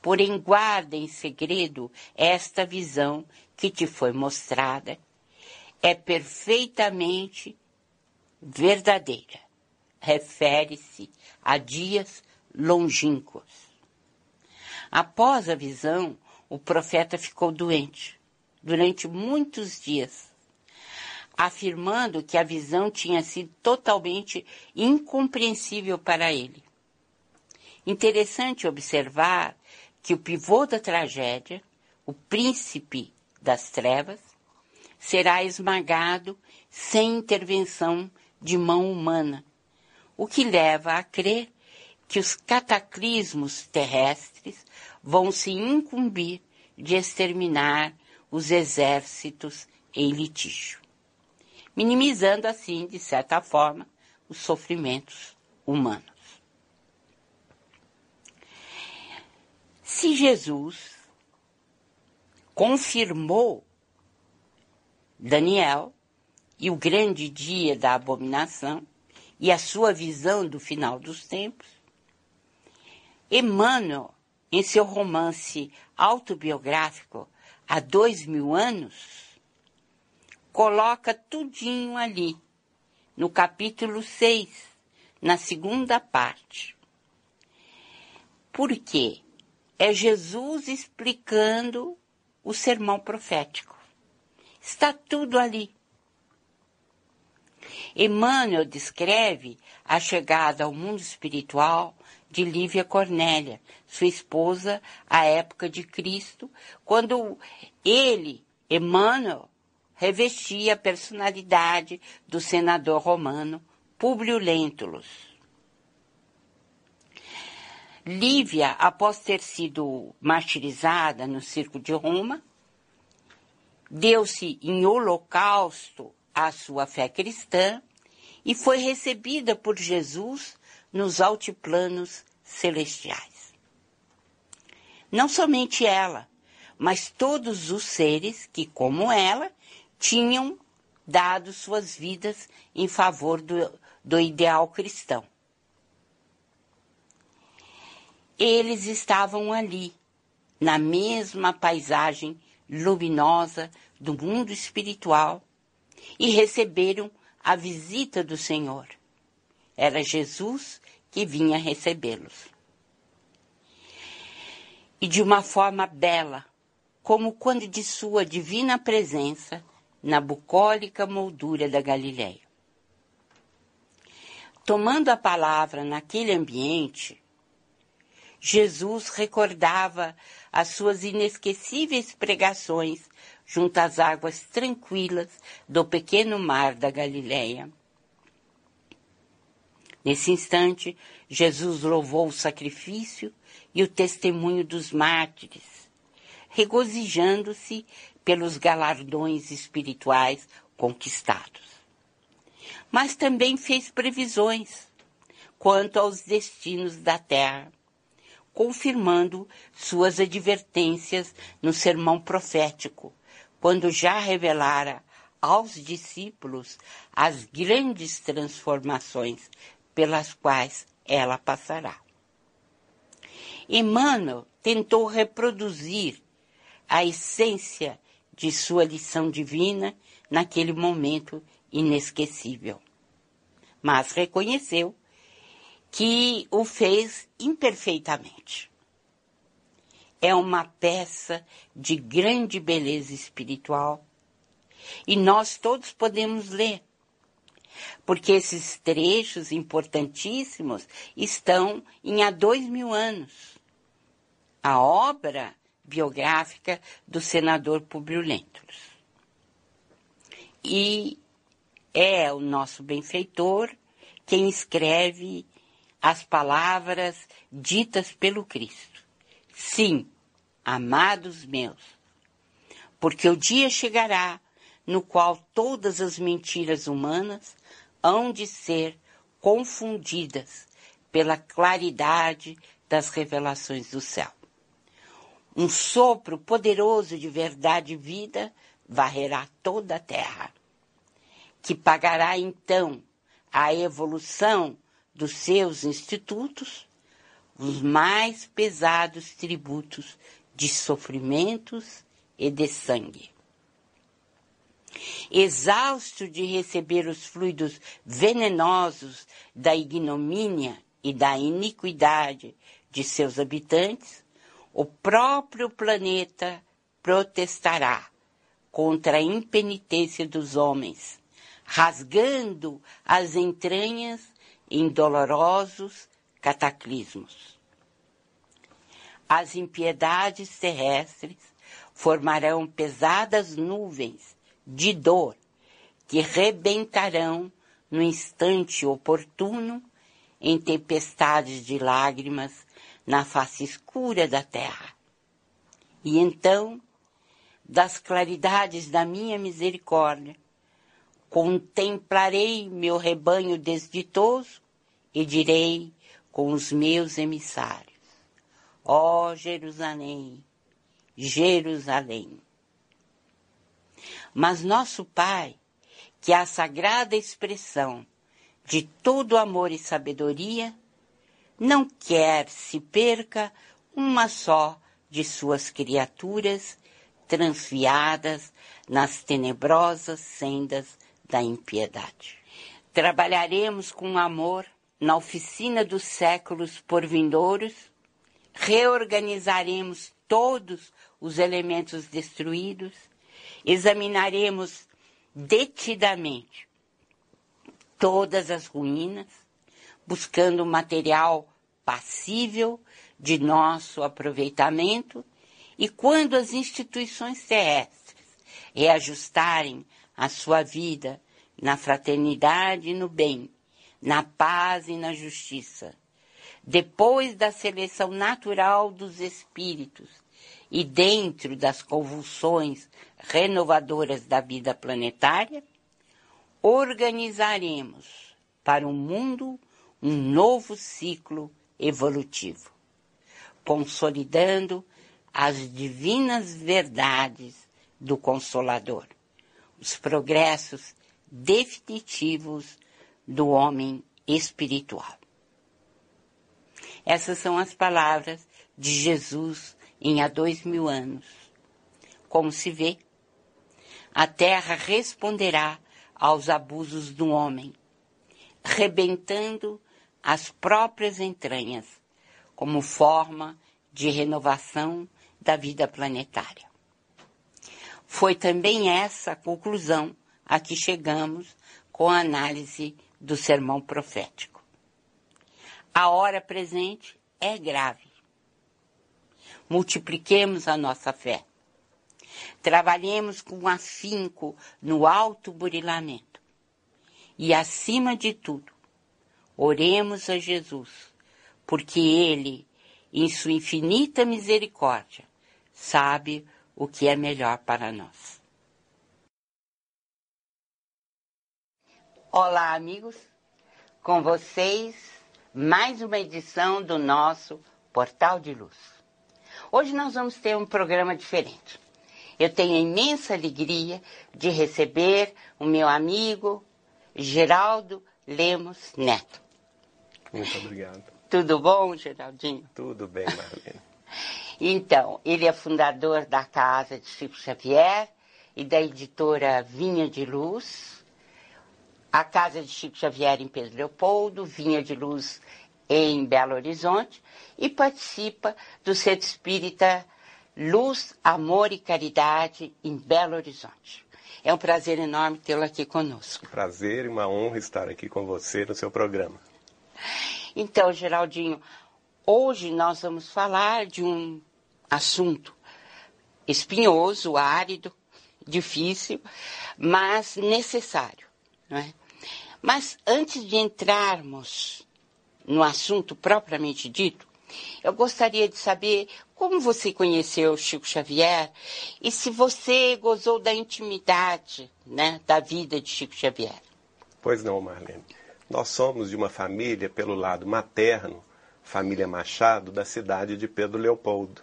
Porém, guarda em segredo esta visão que te foi mostrada. É perfeitamente verdadeira. Refere-se a dias longínquos. Após a visão, o profeta ficou doente durante muitos dias, afirmando que a visão tinha sido totalmente incompreensível para ele. Interessante observar que o pivô da tragédia, o príncipe das trevas, será esmagado sem intervenção de mão humana, o que leva a crer que os cataclismos terrestres vão se incumbir de exterminar os exércitos em litígio, minimizando assim, de certa forma, os sofrimentos humanos. Se Jesus confirmou Daniel e o grande dia da abominação e a sua visão do final dos tempos. Emmanuel, em seu romance autobiográfico há dois mil anos, coloca tudinho ali, no capítulo 6, na segunda parte. Por quê? É Jesus explicando o sermão profético. Está tudo ali. Emmanuel descreve a chegada ao mundo espiritual de Lívia Cornélia, sua esposa à época de Cristo, quando ele, Emmanuel, revestia a personalidade do senador romano Públio Lentulus. Lívia, após ter sido martirizada no circo de Roma, deu-se em holocausto à sua fé cristã e foi recebida por Jesus nos altiplanos celestiais. Não somente ela, mas todos os seres que, como ela, tinham dado suas vidas em favor do, do ideal cristão. Eles estavam ali, na mesma paisagem luminosa do mundo espiritual, e receberam a visita do Senhor. Era Jesus que vinha recebê-los. E de uma forma bela, como quando de sua divina presença na bucólica moldura da Galileia. Tomando a palavra naquele ambiente, Jesus recordava as suas inesquecíveis pregações junto às águas tranquilas do pequeno mar da Galileia. Nesse instante, Jesus louvou o sacrifício e o testemunho dos mártires, regozijando-se pelos galardões espirituais conquistados. Mas também fez previsões quanto aos destinos da terra, confirmando suas advertências no sermão profético, quando já revelara aos discípulos as grandes transformações pelas quais ela passará. Emmanuel tentou reproduzir a essência de sua lição divina naquele momento inesquecível. Mas reconheceu que o fez imperfeitamente é uma peça de grande beleza espiritual e nós todos podemos ler, porque esses trechos importantíssimos estão em há dois mil anos. A obra biográfica do senador Publio Lentulus. E é o nosso benfeitor quem escreve as palavras ditas pelo Cristo. Sim, amados meus, porque o dia chegará no qual todas as mentiras humanas hão de ser confundidas pela claridade das revelações do céu. Um sopro poderoso de verdade e vida varrerá toda a terra, que pagará então a evolução dos seus institutos os mais pesados tributos de sofrimentos e de sangue. Exausto de receber os fluidos venenosos da ignomínia e da iniquidade de seus habitantes, o próprio planeta protestará contra a impenitência dos homens, rasgando as entranhas em dolorosos cataclismos. As impiedades terrestres formarão pesadas nuvens de dor que rebentarão no instante oportuno em tempestades de lágrimas na face escura da terra. E então, das claridades da minha misericórdia, contemplarei meu rebanho desditoso e direi com os meus emissários Ó oh, Jerusalém, Jerusalém. Mas nosso Pai, que é a sagrada expressão de todo amor e sabedoria, não quer se perca uma só de suas criaturas transviadas nas tenebrosas sendas da impiedade. Trabalharemos com amor na oficina dos séculos por vindouros reorganizaremos todos os elementos destruídos, examinaremos detidamente todas as ruínas, buscando material passível de nosso aproveitamento, e quando as instituições terrestres reajustarem a sua vida na fraternidade e no bem, na paz e na justiça, depois da seleção natural dos espíritos e dentro das convulsões renovadoras da vida planetária, organizaremos para o mundo um novo ciclo evolutivo, consolidando as divinas verdades do Consolador, os progressos definitivos do homem espiritual. Essas são as palavras de Jesus em há dois mil anos. Como se vê, a terra responderá aos abusos do homem, rebentando as próprias entranhas, como forma de renovação da vida planetária. Foi também essa a conclusão a que chegamos com a análise do sermão profético. A hora presente é grave. Multipliquemos a nossa fé. Trabalhemos com afinco no alto burilamento. E, acima de tudo, oremos a Jesus, porque Ele, em sua infinita misericórdia, sabe o que é melhor para nós. Olá, amigos. Com vocês, mais uma edição do nosso Portal de Luz. Hoje nós vamos ter um programa diferente. Eu tenho a imensa alegria de receber o meu amigo Geraldo Lemos Neto. Muito obrigado. Tudo bom, Geraldinho? Tudo bem, Marlene. então, ele é fundador da Casa de Chico Xavier e da editora Vinha de Luz a Casa de Chico Xavier em Pedro Leopoldo, Vinha de Luz em Belo Horizonte e participa do Centro Espírita Luz, Amor e Caridade em Belo Horizonte. É um prazer enorme tê-lo aqui conosco. Prazer e uma honra estar aqui com você no seu programa. Então, Geraldinho, hoje nós vamos falar de um assunto espinhoso, árido, difícil, mas necessário. Não é? Mas antes de entrarmos no assunto propriamente dito, eu gostaria de saber como você conheceu Chico Xavier e se você gozou da intimidade né, da vida de Chico Xavier. Pois não, Marlene. Nós somos de uma família, pelo lado materno, família Machado, da cidade de Pedro Leopoldo.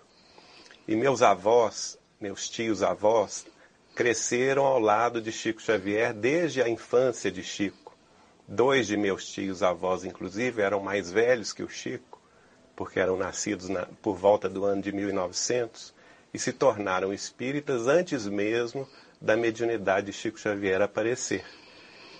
E meus avós, meus tios avós, cresceram ao lado de Chico Xavier desde a infância de Chico. Dois de meus tios avós, inclusive, eram mais velhos que o Chico, porque eram nascidos na, por volta do ano de 1900 e se tornaram espíritas antes mesmo da mediunidade de Chico Xavier aparecer.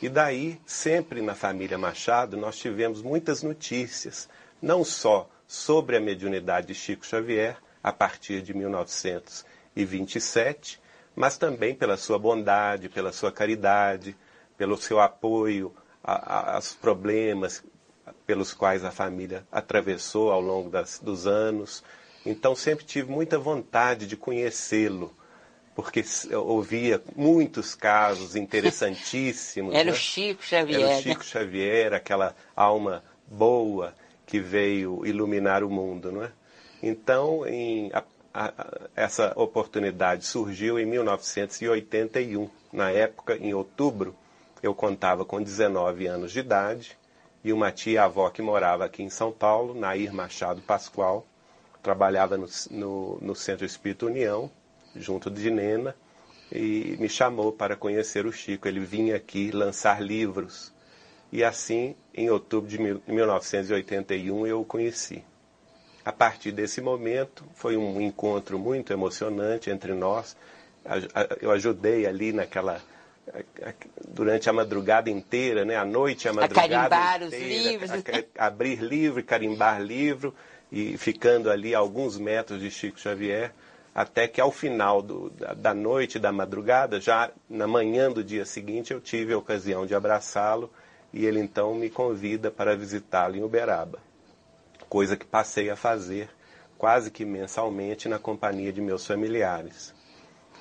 E daí, sempre na família Machado, nós tivemos muitas notícias, não só sobre a mediunidade de Chico Xavier, a partir de 1927, mas também pela sua bondade, pela sua caridade, pelo seu apoio a, a, os problemas pelos quais a família atravessou ao longo das, dos anos. Então sempre tive muita vontade de conhecê-lo, porque ouvia muitos casos interessantíssimos. Era né? o Chico Xavier. Era o né? Chico Xavier, aquela alma boa que veio iluminar o mundo, não é? Então, em, a, a, essa oportunidade surgiu em 1981, na época, em outubro, eu contava com 19 anos de idade e uma tia-avó que morava aqui em São Paulo, Nair Machado Pascoal, trabalhava no, no, no Centro Espírito União, junto de Nena, e me chamou para conhecer o Chico. Ele vinha aqui lançar livros. E assim, em outubro de 1981, eu o conheci. A partir desse momento, foi um encontro muito emocionante entre nós. Eu ajudei ali naquela durante a madrugada inteira, né? A noite, a madrugada a carimbar inteira, os livros. A, a, abrir livro, carimbar livro. e ficando ali a alguns metros de Chico Xavier, até que ao final do, da, da noite, da madrugada, já na manhã do dia seguinte, eu tive a ocasião de abraçá-lo e ele então me convida para visitá-lo em Uberaba, coisa que passei a fazer quase que mensalmente na companhia de meus familiares.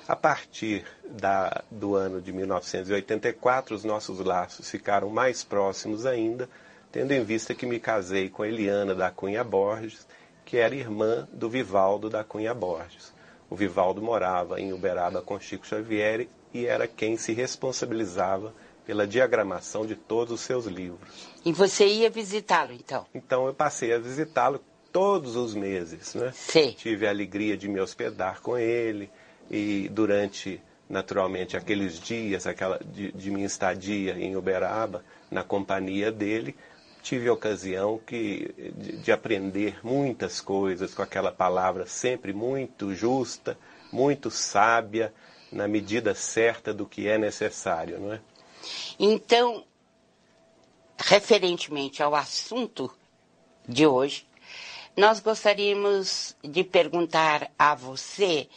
A partir da, do ano de 1984, os nossos laços ficaram mais próximos ainda, tendo em vista que me casei com Eliana da Cunha Borges, que era irmã do Vivaldo da Cunha Borges. O Vivaldo morava em Uberaba com Chico Xavier e era quem se responsabilizava pela diagramação de todos os seus livros. E você ia visitá-lo, então? Então eu passei a visitá-lo todos os meses, né? Sim. Tive a alegria de me hospedar com ele e durante, naturalmente, aqueles dias aquela, de, de minha estadia em Uberaba, na companhia dele, tive a ocasião que, de, de, aprender muitas coisas com aquela palavra sempre muito justa, muito sábia, na medida certa do que é necessário, não é? Então, referentemente ao assunto de hoje, nós gostaríamos de perguntar a você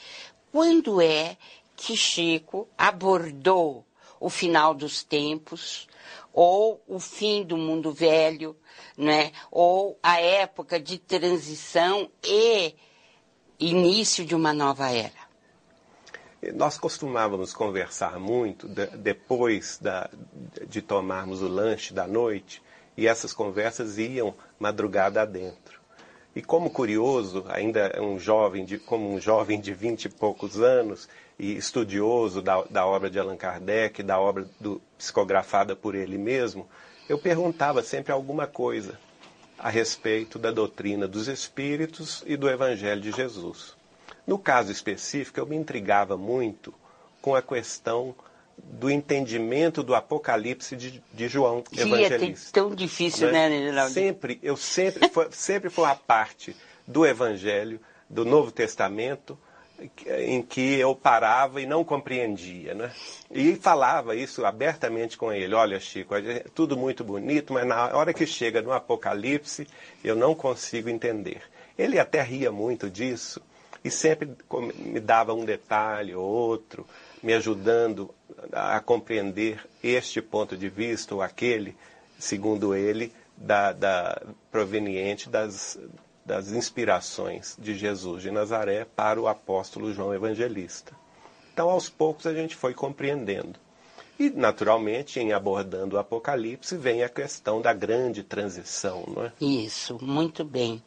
quando é que Chico abordou o final dos tempos, ou o fim do mundo velho, né? ou a época de transição e início de uma nova era. Nós costumávamos conversar muito de, depois da, de tomarmos o lanche da noite, e essas conversas iam madrugada adentro. E como curioso, ainda um jovem de, como um jovem de vinte e poucos anos e estudioso da, da obra de Allan Kardec, da obra do, psicografada por ele mesmo, eu perguntava sempre alguma coisa a respeito da doutrina dos espíritos e do Evangelho de Jesus. No caso específico, eu me intrigava muito com a questão do entendimento do Apocalipse de, de João é Evangelista. tão difícil, né, Reinaldo? Sempre, eu sempre foi, sempre foi a parte do Evangelho, do Novo Testamento, em que eu parava e não compreendia, né? E falava isso abertamente com ele. Olha, Chico, é tudo muito bonito, mas na hora que chega no Apocalipse, eu não consigo entender. Ele até ria muito disso e sempre me dava um detalhe ou outro, me ajudando a compreender este ponto de vista ou aquele, segundo ele, da, da proveniente das, das inspirações de Jesus de Nazaré para o apóstolo João Evangelista. Então, aos poucos, a gente foi compreendendo. E, naturalmente, em abordando o Apocalipse, vem a questão da grande transição, não é? Isso, muito bem.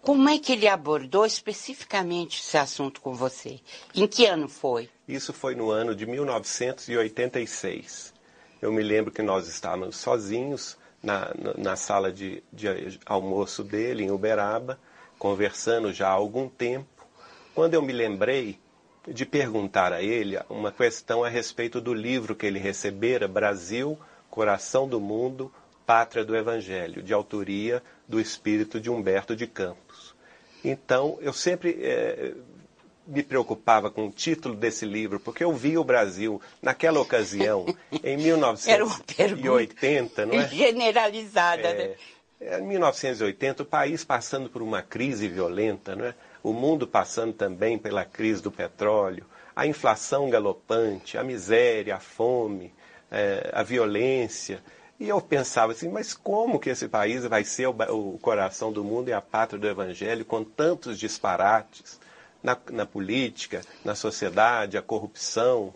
Como é que ele abordou especificamente esse assunto com você? Em que ano foi? Isso foi no ano de 1986. Eu me lembro que nós estávamos sozinhos na, na, sala de, de almoço dele, em Uberaba, conversando já há algum tempo, quando eu me lembrei de perguntar a ele uma questão a respeito do livro que ele recebera, Brasil, Coração do Mundo, Pátria do Evangelho, de autoria do espírito de Humberto de Campos. Então, eu sempre eh, me preocupava com o título desse livro, porque eu vi o Brasil, naquela ocasião, em 1980, não é? Generalizada, né? É, em 1980, o país passando por uma crise violenta, não é? o mundo passando também pela crise do petróleo, a inflação galopante, a miséria, a fome, é, a violência. E eu pensava assim, mas como que esse país vai ser o, o coração do mundo e a pátria do evangelho com tantos disparates? Na, na política, na sociedade, a corrupção.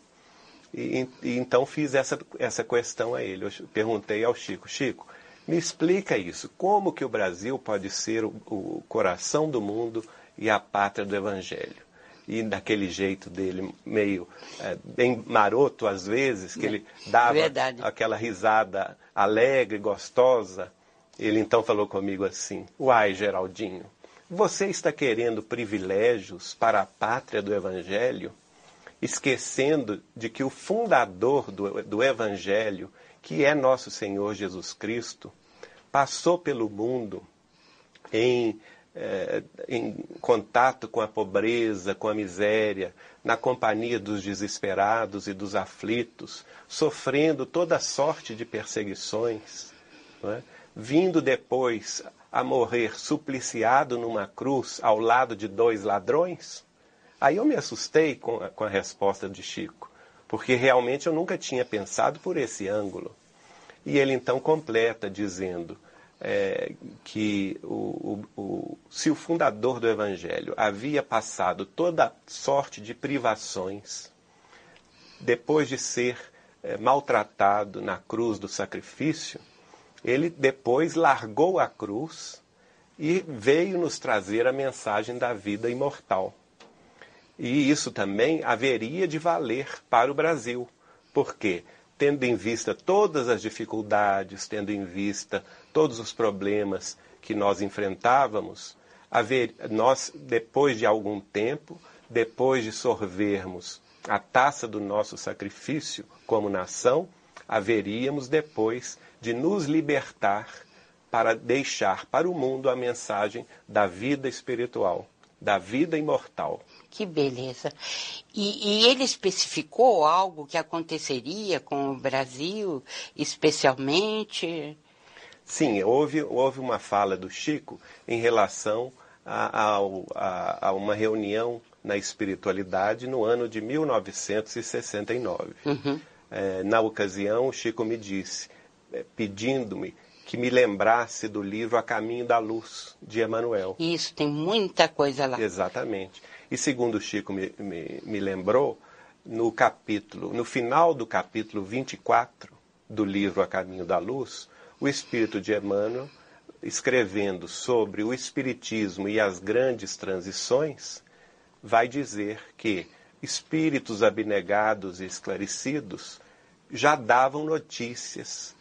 E, e, então fiz essa, essa questão a ele. Eu perguntei ao Chico, Chico, me explica isso. Como que o Brasil pode ser o, o coração do mundo e a pátria do Evangelho? E daquele jeito dele, meio é, bem maroto às vezes, que ele dava Verdade. aquela risada alegre, gostosa, ele então falou comigo assim: Uai, Geraldinho, você está querendo privilégios para a pátria do Evangelho, esquecendo de que o fundador do, do Evangelho, que é nosso Senhor Jesus Cristo, passou pelo mundo em, eh, em contato com a pobreza, com a miséria, na companhia dos desesperados e dos aflitos, sofrendo toda sorte de perseguições, é? vindo depois a morrer supliciado numa cruz ao lado de dois ladrões? Aí eu me assustei com a, com a resposta de Chico, porque realmente eu nunca tinha pensado por esse ângulo. E ele então completa dizendo é, que o, o, o, se o fundador do Evangelho havia passado toda sorte de privações, depois de ser é, maltratado na cruz do sacrifício, ele depois largou a cruz e veio nos trazer a mensagem da vida imortal. E isso também haveria de valer para o Brasil, porque, tendo em vista todas as dificuldades, tendo em vista todos os problemas que nós enfrentávamos, haver, nós, depois de algum tempo, depois de sorvermos a taça do nosso sacrifício como nação, haveríamos depois de nos libertar para deixar para o mundo a mensagem da vida espiritual, da vida imortal. Que beleza. E, e, ele especificou algo que aconteceria com o Brasil, especialmente? Sim, houve, houve uma fala do Chico em relação a, a, a, a uma reunião na espiritualidade no ano de 1969. Uhum. É, na ocasião, o Chico me disse, é, pedindo-me que me lembrasse do livro A Caminho da Luz, de Emmanuel. Isso, tem muita coisa lá. Exatamente. E segundo o Chico me, me, me lembrou, no capítulo, no final do capítulo 24 do livro A Caminho da Luz, o espírito de Emmanuel, escrevendo sobre o espiritismo e as grandes transições, vai dizer que espíritos abnegados e esclarecidos já davam notícias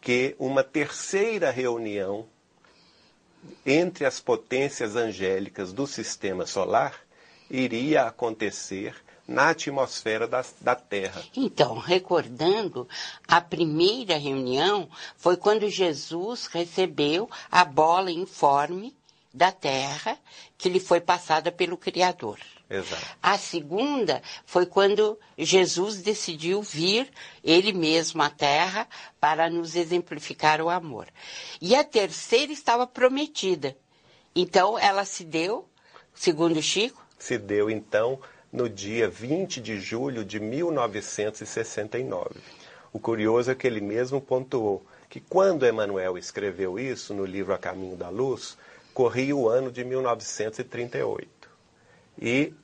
que uma terceira reunião entre as potências angélicas do sistema solar iria acontecer na atmosfera da, da Terra. Então, recordando, a primeira reunião foi quando Jesus recebeu a bola informe da terra que lhe foi passada pelo Criador. Exato. A segunda foi quando Jesus decidiu vir ele mesmo à terra para nos exemplificar o amor. E a terceira estava prometida. Então ela se deu, segundo Chico? Se deu então no dia 20 de julho de 1969. O curioso é que ele mesmo pontuou que quando Emmanuel escreveu isso no livro A Caminho da Luz, corria o ano de 1938. E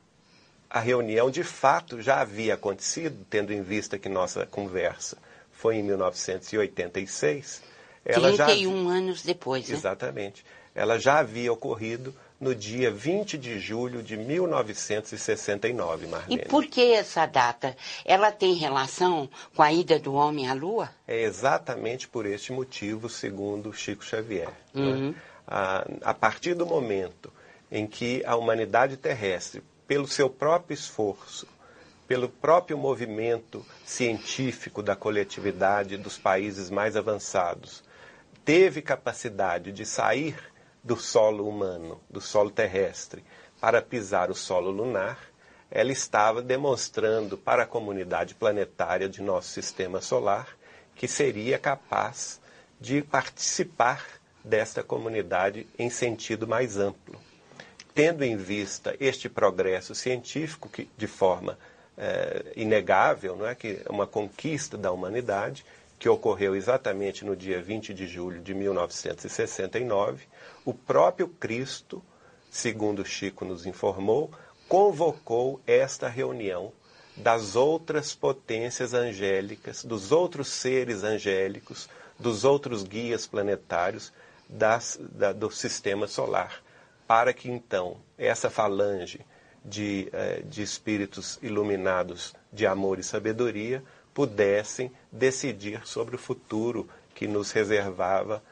a reunião de fato já havia acontecido, tendo em vista que nossa conversa foi em 1986. Ela 31 já... anos depois, né? Exatamente. Ela já havia ocorrido no dia 20 de julho de 1969, Marlene. E por que essa data? Ela tem relação com a ida do homem à Lua? É exatamente por este motivo, segundo Chico Xavier. Né? Uhum. Né? a, a partir do momento em que a humanidade terrestre, pelo seu próprio esforço, pelo próprio movimento científico da coletividade dos países mais avançados, teve capacidade de sair do solo humano, do solo terrestre, para pisar o solo lunar, ela estava demonstrando para a comunidade planetária de nosso sistema solar que seria capaz de participar desta comunidade em sentido mais amplo. Tendo em vista este progresso científico, que, de forma é, inegável, não é? que é uma conquista da humanidade, que ocorreu exatamente no dia 20 de julho de 1969, o próprio Cristo, segundo Chico nos informou, convocou esta reunião das outras potências angélicas, dos outros seres angélicos, dos outros guias planetários, das, da, do sistema solar, para que então essa falange de, eh, de espíritos iluminados de amor e sabedoria pudessem decidir sobre o futuro que nos reservava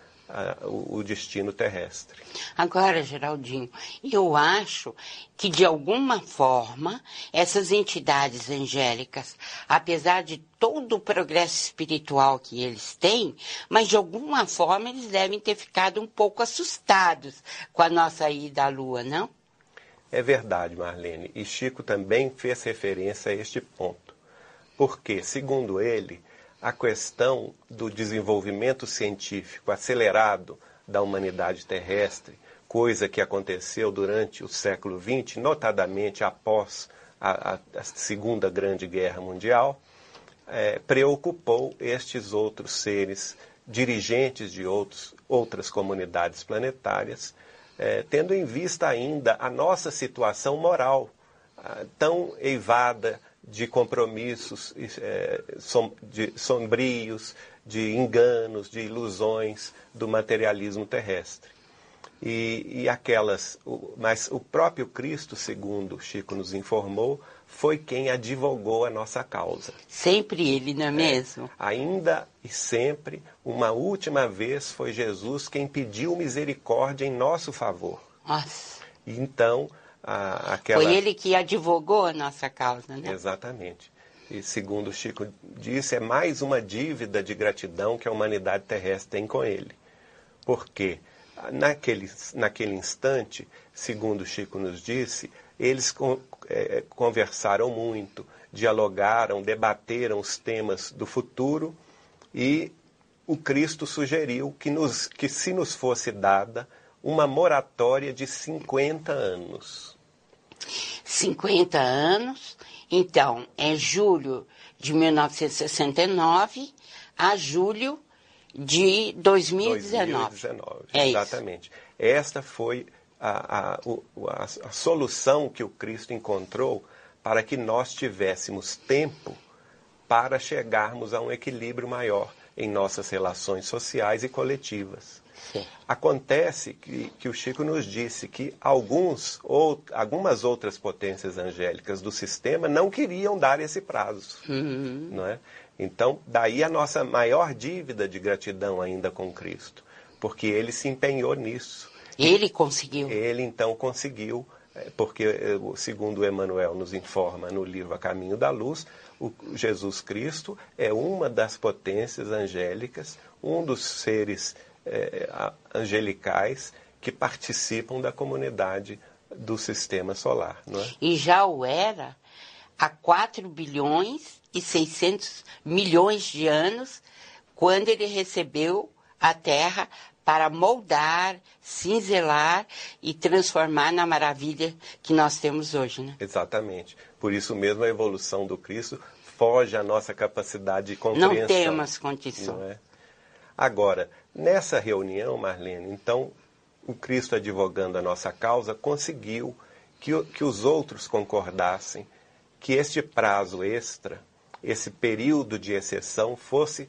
o, destino terrestre. Agora, Geraldinho, eu acho que de alguma forma essas entidades angélicas, apesar de todo o progresso espiritual que eles têm, mas de alguma forma eles devem ter ficado um pouco assustados com a nossa ida à Lua, não? É verdade, Marlene. E Chico também fez referência a este ponto. Porque, segundo ele, a questão do desenvolvimento científico acelerado da humanidade terrestre, coisa que aconteceu durante o século XX, notadamente após a, a, Segunda Grande Guerra Mundial, é, preocupou estes outros seres, dirigentes de outros, outras comunidades planetárias, é, tendo em vista ainda a nossa situação moral, ah, tão eivada de compromissos é, som, de sombrios, de enganos, de ilusões do materialismo terrestre. E, e aquelas, o, mas o próprio Cristo, segundo Chico nos informou, foi quem advogou a nossa causa. Sempre ele, não é, é mesmo? Ainda e sempre, uma última vez foi Jesus quem pediu misericórdia em nosso favor. Nossa. Então, a, aquela... Foi ele que advogou a nossa causa, né? Exatamente. E segundo Chico disse, é mais uma dívida de gratidão que a humanidade terrestre tem com ele. Porque naquele, naquele instante, segundo Chico nos disse, eles é, conversaram muito, dialogaram, debateram os temas do futuro e o Cristo sugeriu que, nos, que se nos fosse dada uma moratória de 50 anos. 50 anos, então é julho de 1969 a julho de 2019. 2019, é exatamente. Isso. Esta foi a, a, a, a solução que o Cristo encontrou para que nós tivéssemos tempo para chegarmos a um equilíbrio maior em nossas relações sociais e coletivas. Sim. Acontece que, que, o Chico nos disse que alguns ou algumas outras potências angélicas do sistema não queriam dar esse prazo, uhum. não é? Então, daí a nossa maior dívida de gratidão ainda com Cristo, porque ele se empenhou nisso. Ele conseguiu. Ele então conseguiu, é, porque, é, segundo Emmanuel nos informa no livro A Caminho da Luz, o Jesus Cristo é uma das potências angélicas, um dos seres é, angelicais que participam da comunidade do sistema solar. Não é? E já o era há 4 bilhões e 600 milhões de anos, quando ele recebeu a Terra para moldar, cinzelar e transformar na maravilha que nós temos hoje. Né? Exatamente. Por isso mesmo a evolução do Cristo foge à nossa capacidade de compreensão. Não temos condição. Não é? Agora, nessa reunião, Marlene, então, o Cristo advogando a nossa causa conseguiu que, que os outros concordassem que este prazo extra, esse período de exceção, fosse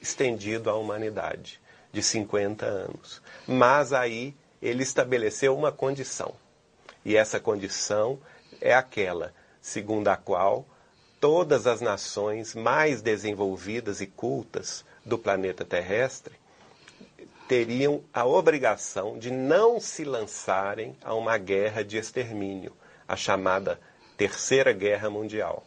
estendido à humanidade de 50 anos. Mas aí ele estabeleceu uma condição. E essa condição é aquela segundo a qual todas as nações mais desenvolvidas e cultas do planeta terrestre teriam a obrigação de não se lançarem a uma guerra de extermínio, a chamada Terceira Guerra Mundial.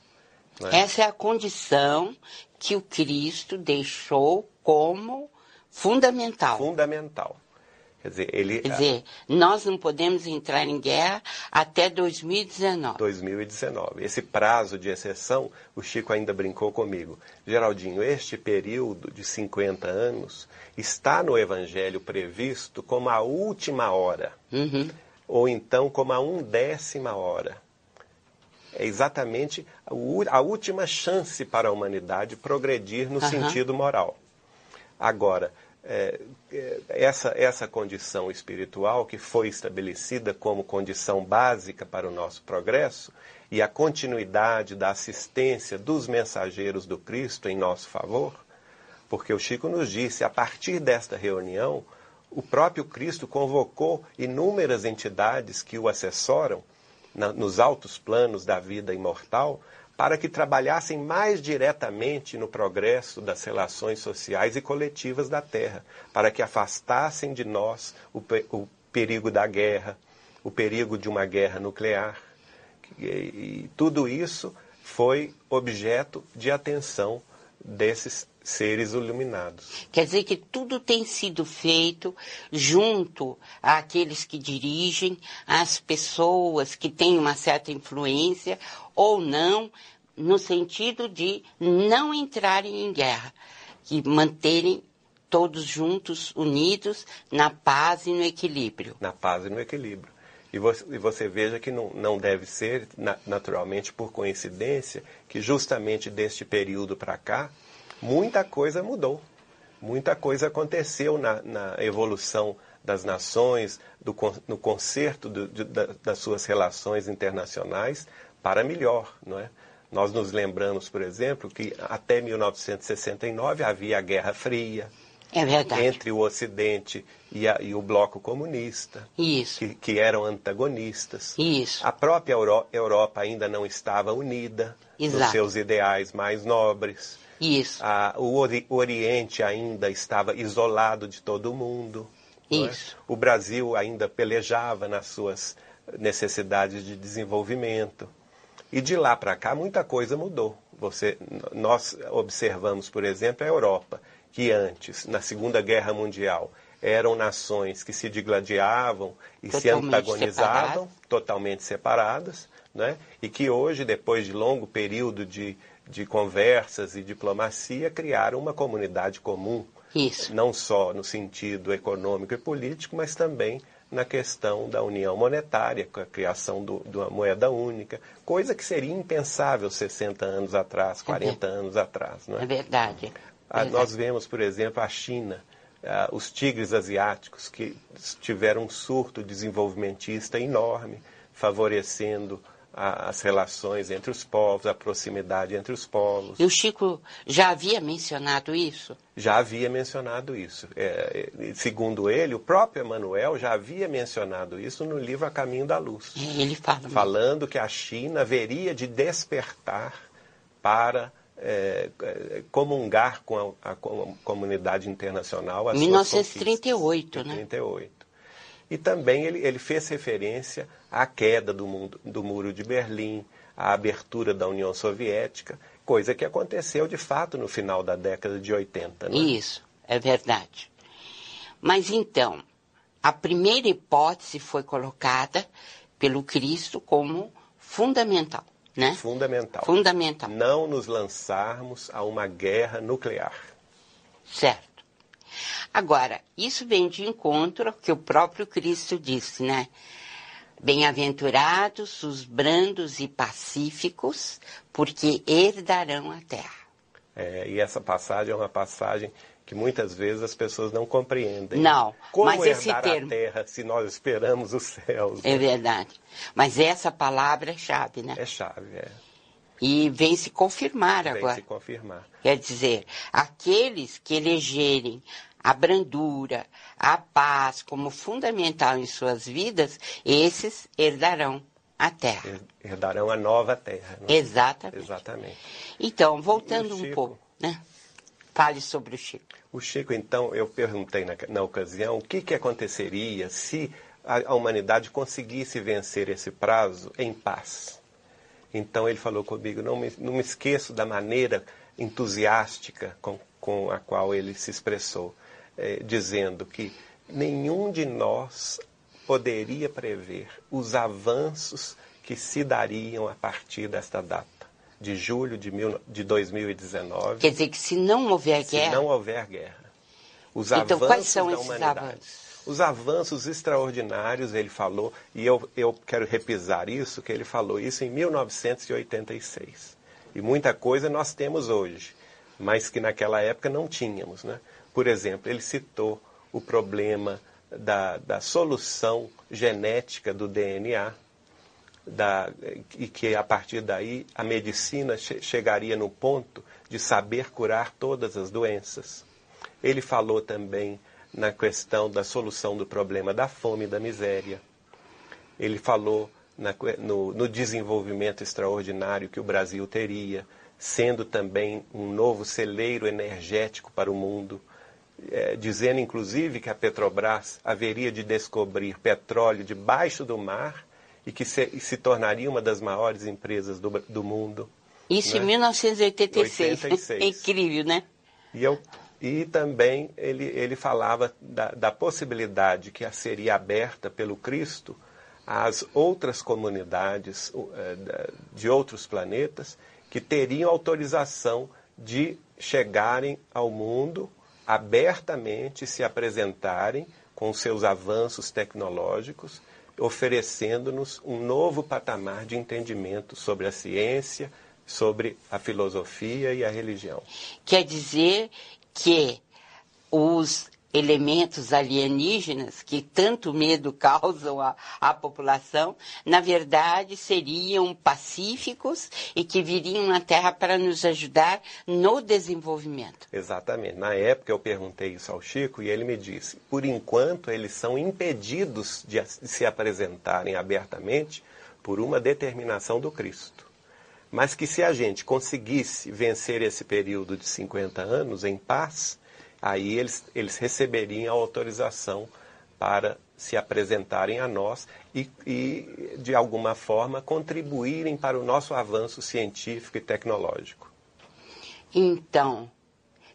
Né? Essa é a condição que o Cristo deixou como Fundamental. Fundamental. Quer dizer, ele, Quer dizer, nós não podemos entrar em guerra até 2019. 2019. Esse prazo de exceção, o Chico ainda brincou comigo. Geraldinho, este período de 50 anos está no Evangelho previsto como a última hora. Uhum. Ou então como a undécima hora. É exatamente a última chance para a humanidade progredir no uhum. sentido moral. Agora, é, é, essa, essa condição espiritual que foi estabelecida como condição básica para o nosso progresso e a continuidade da assistência dos mensageiros do Cristo em nosso favor, porque o Chico nos disse, a partir desta reunião, o próprio Cristo convocou inúmeras entidades que o assessoram na, nos altos planos da vida imortal para que trabalhassem mais diretamente no progresso das relações sociais e coletivas da Terra, para que afastassem de nós o, o perigo da guerra, o perigo de uma guerra nuclear. E, e tudo isso foi objeto de atenção desses seres iluminados. Quer dizer que tudo tem sido feito junto àqueles que dirigem, às pessoas que têm uma certa influência ou não, no sentido de não entrarem em guerra, que manterem todos juntos, unidos, na paz e no equilíbrio. Na paz e no equilíbrio. E você, e você veja que não, não deve ser, naturalmente, por coincidência, que justamente deste período para cá, muita coisa mudou. Muita coisa aconteceu na, na evolução das nações, do, no conserto do, de, das suas relações internacionais para melhor, não é? Nós nos lembramos, por exemplo, que até 1969 havia a Guerra Fria é entre o Ocidente e, a, e, o bloco comunista. Que, que, eram antagonistas. Isso. A própria Euro, Europa ainda não estava unida Exato. nos seus ideais mais nobres. Isso. A, o, ori, o Oriente ainda estava isolado de todo o mundo. É? Isso. É? O Brasil ainda pelejava nas suas necessidades de desenvolvimento. E de lá para cá muita coisa mudou. Você, nós observamos, por exemplo, a Europa, que antes, na Segunda Guerra Mundial, eram nações que se digladiavam e totalmente se antagonizavam, separado. totalmente separadas, né? e que hoje, depois de longo período de, de conversas e diplomacia, criaram uma comunidade comum. Isso. Não só no sentido econômico e político, mas também na questão da união monetária, com a criação do, de uma moeda única, coisa que seria impensável 60 anos atrás, 40 é anos atrás. Não é? é verdade. Ah, nós vemos, por exemplo, a China, ah, os tigres asiáticos, que tiveram um surto desenvolvimentista enorme, favorecendo as relações entre os povos, a proximidade entre os povos. E o Chico já havia mencionado isso? Já havia mencionado isso. É, segundo ele, o próprio Emmanuel já havia mencionado isso no livro A Caminho da Luz. É, ele fala. Falando que a China haveria de despertar para é, comungar com a, a, comunidade internacional. Em 1938, né? 38. E também ele, ele fez referência à queda do, mundo, do Muro de Berlim, à abertura da União Soviética, coisa que aconteceu de fato no final da década de 80. Né? Isso, é verdade. Mas então, a primeira hipótese foi colocada pelo Cristo como fundamental. Né? Fundamental. Fundamental. Não nos lançarmos a uma guerra nuclear. Certo. Agora, isso vem de encontro ao que o próprio Cristo disse, né? Bem-aventurados os brandos e pacíficos, porque herdarão a terra. É, e essa passagem é uma passagem que muitas vezes as pessoas não compreendem. Não, Como mas esse termo... a terra se nós esperamos os céus? É né? verdade. Mas essa palavra é chave, né? É chave, é. E vem se confirmar Vem agora. se confirmar. Quer dizer, aqueles que elegerem a brandura, a paz como fundamental em suas vidas, esses herdarão a terra. Herdarão a nova terra. Né? Exatamente. Exatamente. Então, voltando Chico? um pouco, né? Fale sobre o Chico. O Chico, então, eu perguntei na, na ocasião o que, que aconteceria se a, a humanidade conseguisse vencer esse prazo em paz. Então ele falou comigo, não me, não me esqueço da maneira entusiástica com, com a qual ele se expressou, eh, dizendo que nenhum de nós poderia prever os avanços que se dariam a partir desta data, de julho de, mil, de 2019. Quer dizer que se não houver se guerra. não houver guerra. Os então, avanços quais são da esses humanidade. avanços? Os avanços extraordinários, ele falou, e eu, eu quero repisar isso, que ele falou isso em 1986. E muita coisa nós temos hoje, mas que naquela época não tínhamos. Né? Por exemplo, ele citou o problema da, da solução genética do DNA, da, e que a partir daí a medicina che chegaria no ponto de saber curar todas as doenças. Ele falou também na questão da solução do problema da fome e da miséria. Ele falou na, no, no, desenvolvimento extraordinário que o Brasil teria, sendo também um novo celeiro energético para o mundo, é, dizendo inclusive que a Petrobras haveria de descobrir petróleo debaixo do mar e que se, se tornaria uma das maiores empresas do, do mundo. Isso né? em 1986. 86. É incrível, né? E, eu, e também ele, ele falava da, da possibilidade que seria aberta pelo Cristo às outras comunidades de outros planetas que teriam autorização de chegarem ao mundo abertamente se apresentarem com seus avanços tecnológicos, oferecendo-nos um novo patamar de entendimento sobre a ciência, sobre a filosofia e a religião. Quer dizer que os elementos alienígenas que tanto medo causam à, à, população, na verdade seriam pacíficos e que viriam na Terra para nos ajudar no desenvolvimento. Exatamente. Na época eu perguntei isso ao Chico e ele me disse: por enquanto eles são impedidos de se apresentarem abertamente por uma determinação do Cristo. Mas que se a gente conseguisse vencer esse período de 50 anos em paz, aí eles, eles receberiam a autorização para se apresentarem a nós e, e, de alguma forma, contribuírem para o nosso avanço científico e tecnológico. Então,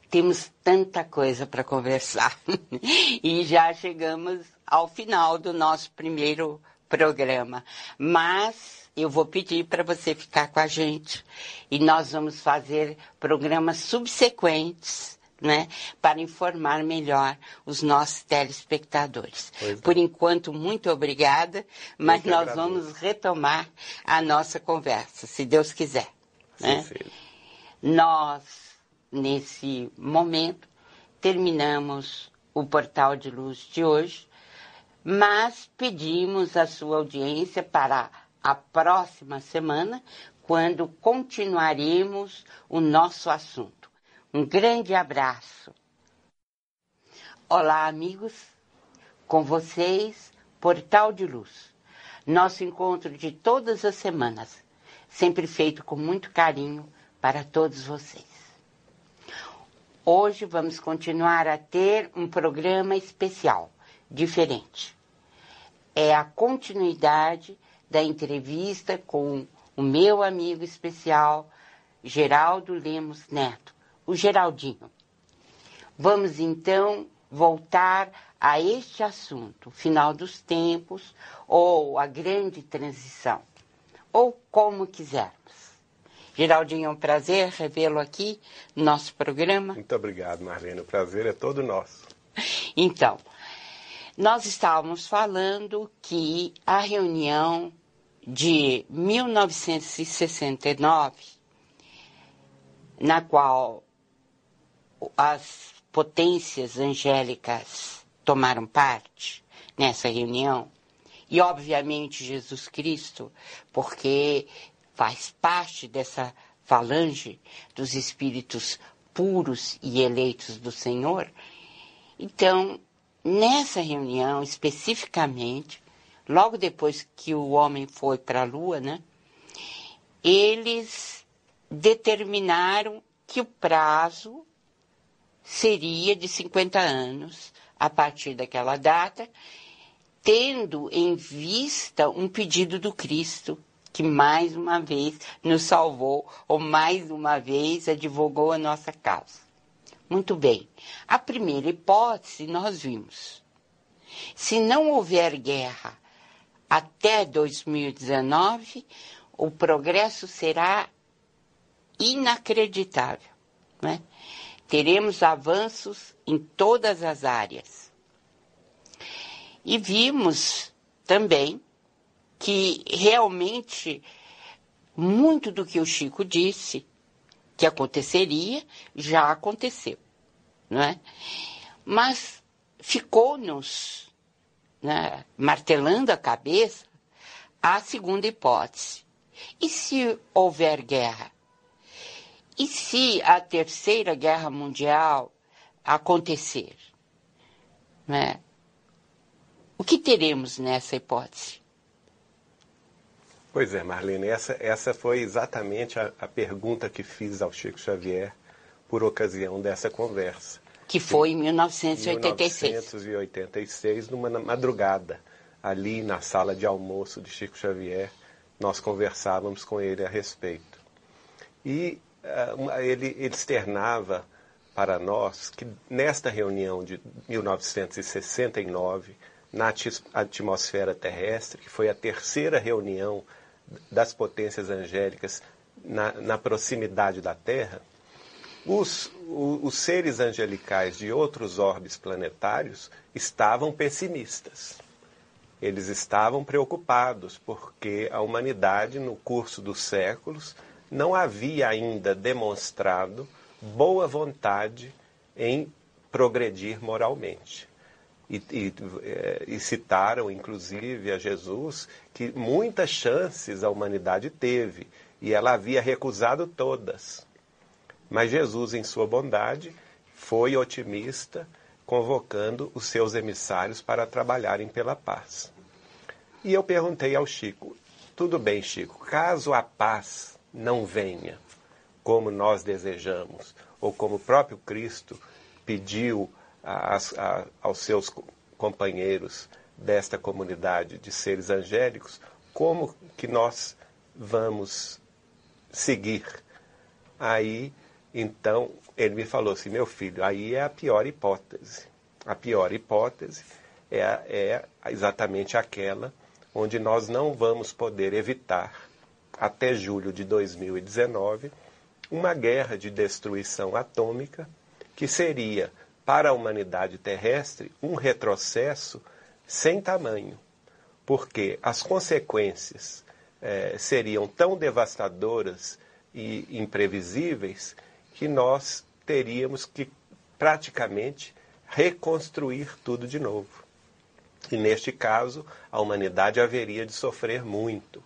temos tanta coisa para conversar e já chegamos ao final do nosso primeiro programa. Mas eu vou pedir para você ficar com a gente e nós vamos fazer programas subsequentes né, para informar melhor os nossos telespectadores. É. Por enquanto, muito obrigada, mas nós agradeço. vamos retomar a nossa conversa, se Deus quiser. Né? Sim, sim. Nós, nesse momento, terminamos o Portal de Luz de hoje, mas pedimos a sua audiência para a próxima semana, quando continuaremos o nosso assunto. Um grande abraço. Olá, amigos. Com vocês, Portal de Luz. Nosso encontro de todas as semanas, sempre feito com muito carinho para todos vocês. Hoje vamos continuar a ter um programa especial, diferente. É a continuidade da entrevista com o meu amigo especial, Geraldo Lemos Neto o Geraldinho. Vamos então voltar a este assunto, final dos tempos ou a grande transição, ou como quisermos. Geraldinho, é um prazer revê-lo aqui no nosso programa. Muito obrigado, Marlene. O prazer é todo nosso. Então, nós estávamos falando que a reunião de 1969, na qual as potências angélicas tomaram parte nessa reunião. E, obviamente, Jesus Cristo, porque faz parte dessa falange dos espíritos puros e eleitos do Senhor. Então, nessa reunião, especificamente, logo depois que o homem foi para a Lua, né, eles determinaram que o prazo seria de 50 anos a partir daquela data, tendo em vista um pedido do Cristo, que mais uma vez nos salvou, ou mais uma vez advogou a nossa causa. Muito bem. A primeira hipótese nós vimos. Se não houver guerra até 2019, o progresso será inacreditável. Né? teremos avanços em todas as áreas. E vimos também que realmente muito do que o Chico disse que aconteceria já aconteceu, não é? Mas ficou-nos né, martelando a cabeça a segunda hipótese. E se houver guerra? E se a Terceira Guerra Mundial acontecer? Né? O que teremos nessa hipótese? Pois é, Marlene, essa, essa foi exatamente a, a pergunta que fiz ao Chico Xavier por ocasião dessa conversa. Que foi em 1986. 1986, numa madrugada, ali na sala de almoço de Chico Xavier, nós conversávamos com ele a respeito. E ele, ele externava para nós que nesta reunião de 1969, na atmosfera terrestre, que foi a terceira reunião das potências angélicas na, na proximidade da Terra, Os, os, seres angelicais de outros orbes planetários estavam pessimistas. Eles estavam preocupados porque a humanidade, no curso dos séculos, não havia ainda demonstrado boa vontade em progredir moralmente. E, e, eh, e, citaram, inclusive, a Jesus que muitas chances a humanidade teve e ela havia recusado todas. Mas Jesus, em sua bondade, foi otimista, convocando os seus emissários para trabalharem pela paz. E eu perguntei ao Chico: tudo bem, Chico, caso a paz não venha como nós desejamos, ou como o próprio Cristo pediu a, a, aos seus companheiros desta comunidade de seres angélicos, como que nós vamos seguir? Aí, então, ele me falou assim, meu filho, aí é a pior hipótese. A pior hipótese é, é exatamente aquela onde nós não vamos poder evitar, até julho de 2019, uma guerra de destruição atômica que seria, para a humanidade terrestre, um retrocesso sem tamanho, porque as consequências eh, seriam tão devastadoras e imprevisíveis que nós teríamos que praticamente reconstruir tudo de novo. E neste caso, a humanidade haveria de sofrer muito,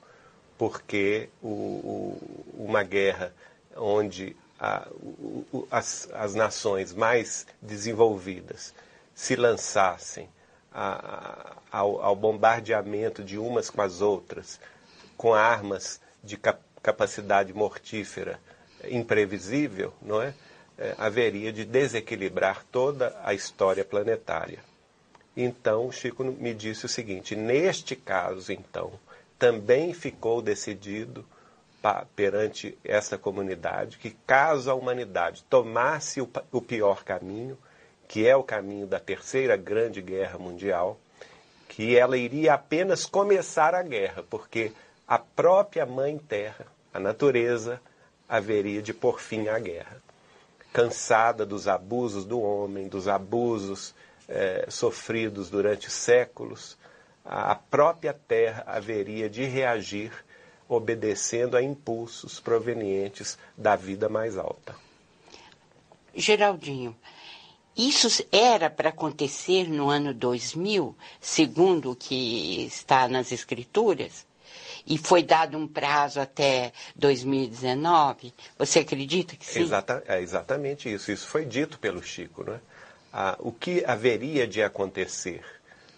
porque o, o, uma guerra onde a, o, as, as, nações mais desenvolvidas se lançassem a, ao, ao, bombardeamento de umas com as outras, com armas de cap, capacidade mortífera imprevisível, não é? é? haveria de desequilibrar toda a história planetária. Então, Chico me disse o seguinte: neste caso, então, também ficou decidido perante essa comunidade que, caso a humanidade tomasse o, o pior caminho, que é o caminho da Terceira Grande Guerra Mundial, que ela iria apenas começar a guerra, porque a própria Mãe Terra, a natureza, haveria de pôr fim à guerra. Cansada dos abusos do homem, dos abusos eh, sofridos durante séculos, a própria Terra haveria de reagir obedecendo a impulsos provenientes da vida mais alta. Geraldinho, isso era para acontecer no ano 2000, segundo o que está nas escrituras? E foi dado um prazo até 2019? Você acredita que sim? Exata, é exatamente isso. Isso foi dito pelo Chico. Né? Ah, o que haveria de acontecer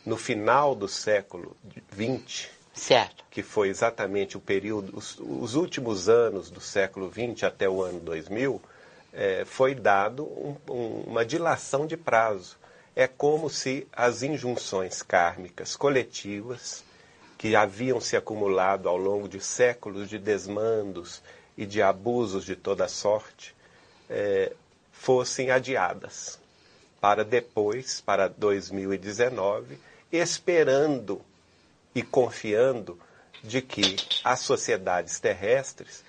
no final do século XX Certo. Que foi exatamente o período, os, os últimos anos do século XX até o ano 2000, é, foi dado um, um, uma dilação de prazo. É como se as injunções kármicas coletivas, que haviam se acumulado ao longo de séculos de desmandos e de abusos de toda sorte, é, fossem adiadas para depois, para 2019, esperando e confiando de que as sociedades terrestres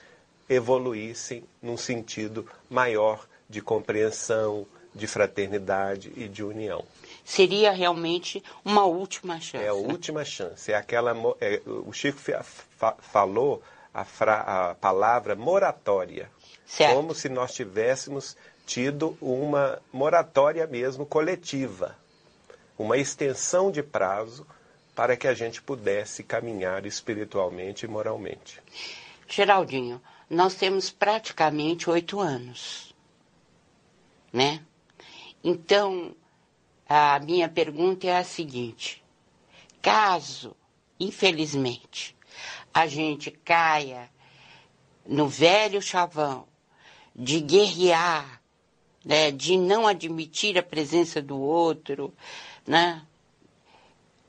evoluíssem num sentido maior de compreensão, de fraternidade e de união. Seria realmente uma última chance. É a última chance. É aquela. É, o Chico fa falou a, a, palavra moratória. Certo. Como se nós tivéssemos tido uma moratória mesmo coletiva. Uma extensão de prazo para que a gente pudesse caminhar espiritualmente e moralmente. Geraldinho, nós temos praticamente oito anos, né? Então, a minha pergunta é a seguinte: caso, infelizmente, a gente caia no velho chavão de guerrear, né, de não admitir a presença do outro, né,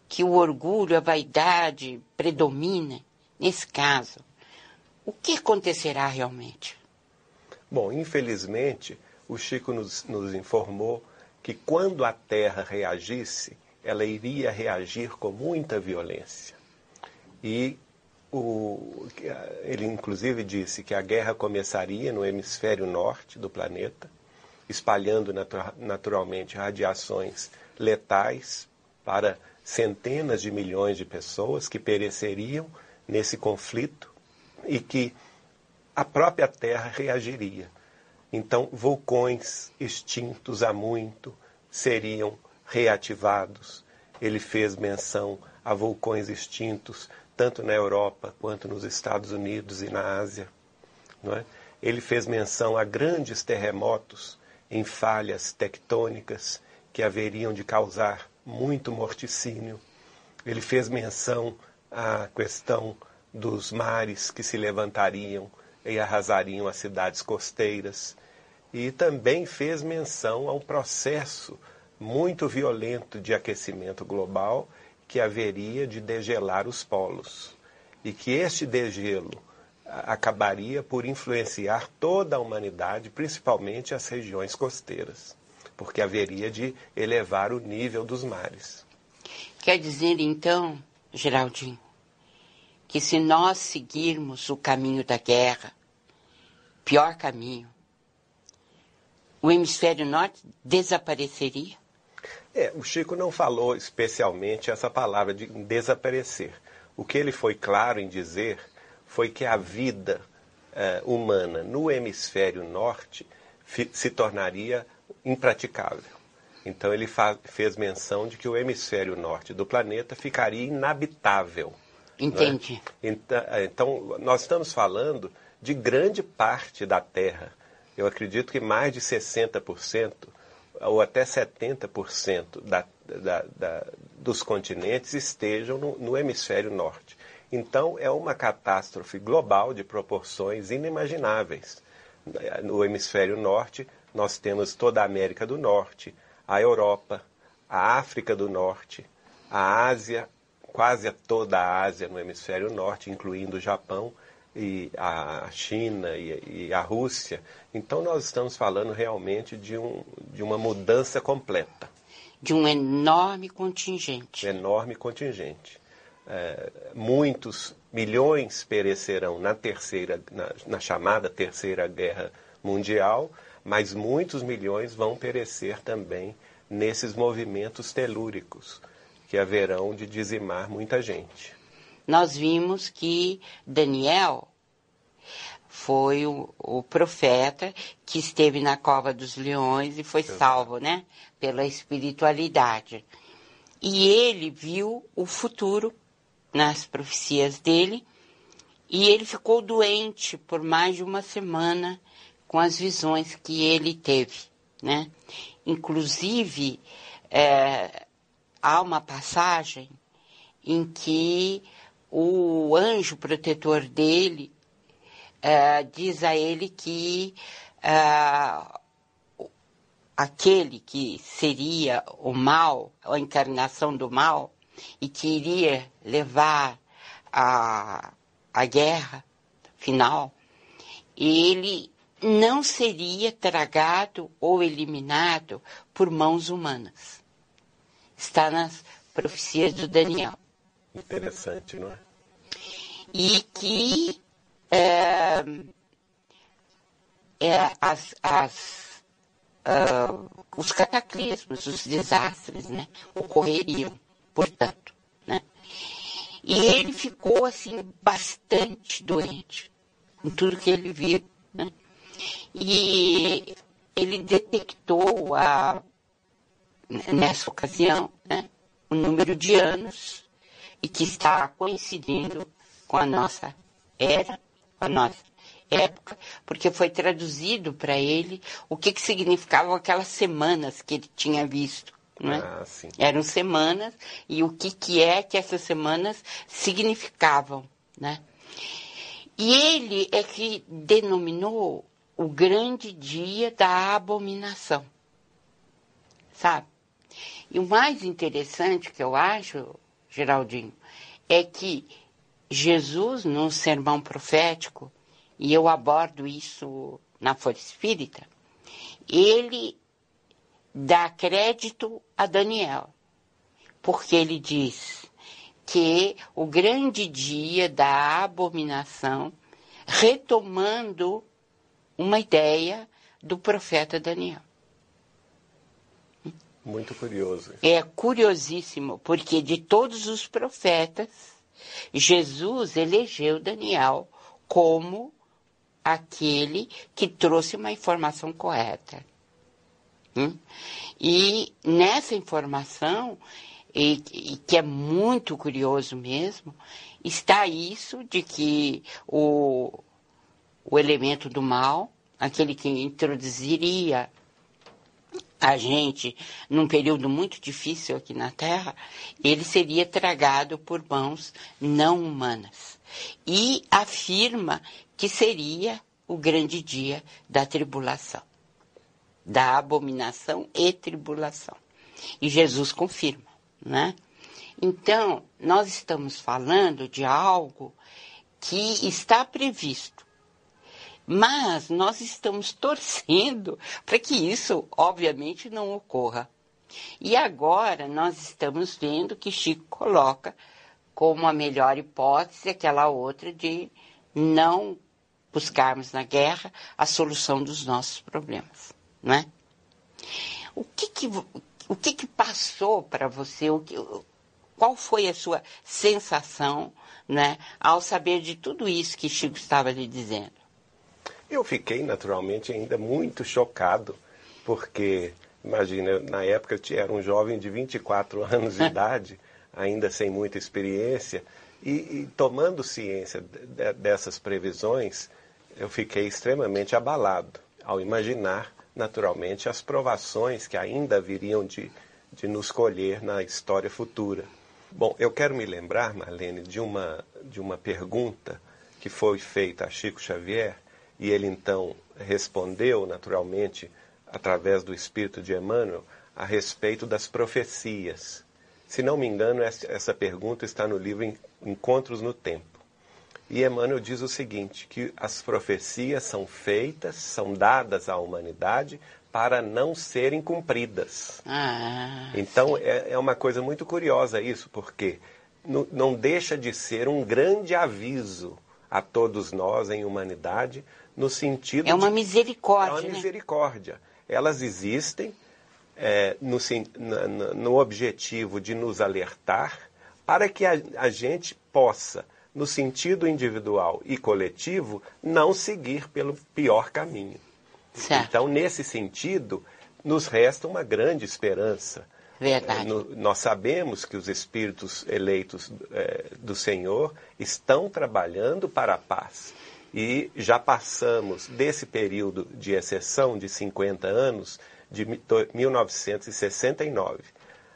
que o orgulho, a vaidade predomina, nesse caso, o que acontecerá realmente? Bom, infelizmente, o Chico nos, nos informou que quando a Terra reagisse, ela iria reagir com muita violência. E o, ele inclusive disse que a guerra começaria no hemisfério norte do planeta, espalhando natura, naturalmente radiações letais para centenas de milhões de pessoas que pereceriam nesse conflito e que a própria Terra reagiria. Então, vulcões extintos há muito seriam reativados. Ele fez menção a vulcões extintos tanto na Europa quanto nos Estados Unidos e na Ásia. É? Ele fez menção a grandes terremotos em falhas tectônicas que haveriam de causar muito morticínio. Ele fez menção à questão dos mares que se levantariam e arrasariam as cidades costeiras. E também fez menção a um processo muito violento de aquecimento global que haveria de degelar os polos e que este degelo acabaria por influenciar toda a humanidade, principalmente as regiões costeiras, porque haveria de elevar o nível dos mares. Quer dizer, então, Geraldinho, que se nós seguirmos o caminho da guerra, pior caminho, o hemisfério norte desapareceria? É, o Chico não falou especialmente essa palavra de desaparecer. O que ele foi claro em dizer foi que a vida uh, humana no hemisfério norte se tornaria impraticável. Então ele fez menção de que o hemisfério norte do planeta ficaria inabitável. Né? Entendi. Né? Então, então, nós estamos falando de grande parte da Terra. Eu acredito que mais de 60% ou até 70% da, da, da, dos continentes estejam no, no hemisfério norte. Então, é uma catástrofe global de proporções inimagináveis. No hemisfério norte, nós temos toda a América do Norte, a Europa, a África do Norte, a Ásia, quase toda a Ásia no hemisfério norte, incluindo o Japão, e a China e, e, a Rússia. Então nós estamos falando realmente de, um, de uma mudança completa. De um enorme contingente. Um enorme contingente. É, muitos milhões perecerão na terceira, na, na chamada terceira guerra mundial, mas muitos milhões vão perecer também nesses movimentos telúricos que haverão de dizimar muita gente nós vimos que Daniel foi o, o, profeta que esteve na cova dos leões e foi salvo, né? Pela espiritualidade. E ele viu o futuro nas profecias dele e ele ficou doente por mais de uma semana com as visões que ele teve, né? Inclusive, é, há uma passagem em que o anjo protetor dele uh, diz a ele que uh, aquele que seria o mal, a encarnação do mal, e que iria levar a, a guerra final, ele não seria tragado ou eliminado por mãos humanas. Está nas profecias do Daniel. Interessante, não é? E que é, é, as, as, uh, os cataclismos, os desastres, né, ocorreriam, portanto, né? E ele ficou, assim, bastante doente com tudo que ele viu, né? E ele detectou a, nessa ocasião, né, o número de anos e que está coincidindo com a nossa era, com a nossa época, porque foi traduzido para ele o que, que significavam aquelas semanas que ele tinha visto. Não é? Ah, Eram semanas e o que, que é que essas semanas significavam. Né? E ele é que denominou o grande dia da abominação. Sabe? E o mais interessante que eu acho, Geraldinho, é que Jesus, no sermão profético, e eu abordo isso na Folha Espírita, ele dá crédito a Daniel, porque ele diz que o grande dia da abominação, retomando uma ideia do profeta Daniel. Muito curioso. É curiosíssimo, porque de todos os profetas, Jesus elegeu Daniel como aquele que trouxe uma informação correta. Hum? E nessa informação, e, e, que é muito curioso mesmo, está isso de que o, o elemento do mal, aquele que introduziria a gente num período muito difícil aqui na Terra, ele seria tragado por mãos não humanas. E afirma que seria o grande dia da tribulação, da abominação e tribulação. E Jesus confirma, né? Então, nós estamos falando de algo que está previsto mas nós estamos torcendo para que isso, obviamente, não ocorra. E agora nós estamos vendo que Chico coloca como a melhor hipótese aquela outra de não buscarmos na guerra a solução dos nossos problemas, não é? O que que, o que, que passou para você? O que, qual foi a sua sensação, né, ao saber de tudo isso que Chico estava lhe dizendo? Eu fiquei naturalmente ainda muito chocado, porque, imagina, na época eu era um jovem de 24 anos de idade, ainda sem muita experiência, e, e tomando ciência de, dessas previsões, eu fiquei extremamente abalado ao imaginar, naturalmente, as provações que ainda viriam de, de nos colher na história futura. Bom, eu quero me lembrar, Marlene, de uma, de uma pergunta que foi feita a Chico Xavier e ele então respondeu, naturalmente, através do Espírito de Emmanuel, a respeito das profecias. Se não me engano, essa pergunta está no livro Encontros no Tempo. E Emmanuel diz o seguinte: que as profecias são feitas, são dadas à humanidade para não serem cumpridas. Ah, então é, é, uma coisa muito curiosa isso, porque não, não deixa de ser um grande aviso a todos nós em humanidade no sentido. É uma misericórdia. É uma né? misericórdia. Elas existem é, no, no, no, objetivo de nos alertar para que a, a gente possa, no sentido individual e coletivo, não seguir pelo pior caminho. Certo. Então, nesse sentido, nos resta uma grande esperança. Verdade. No, nós sabemos que os espíritos eleitos é, do Senhor estão trabalhando para a paz e já passamos desse período de exceção de 50 anos, de 1969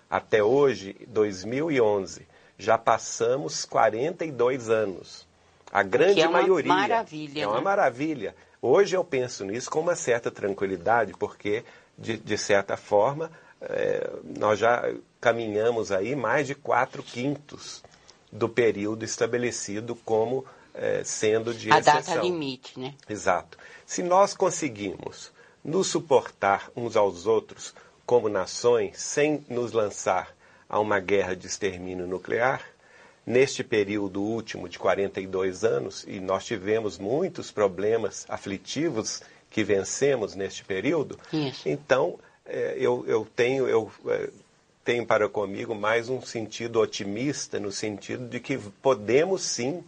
até hoje, 2011, já passamos 42 anos. A grande é uma maioria. Maravilha, é uma né? maravilha. Hoje eu penso nisso com uma certa tranquilidade, porque, de, de certa forma, é, nós já caminhamos aí mais de quatro quintos do período estabelecido como é, sendo de a exceção. data limite, né? Exato. Se nós conseguimos nos suportar uns aos outros como nações sem nos lançar a uma guerra de extermínio nuclear, neste período último de 42 anos, e nós tivemos muitos problemas aflitivos que vencemos neste período, Isso. então é, eu, eu, tenho, eu é, tenho para comigo mais um sentido otimista, no sentido de que podemos sim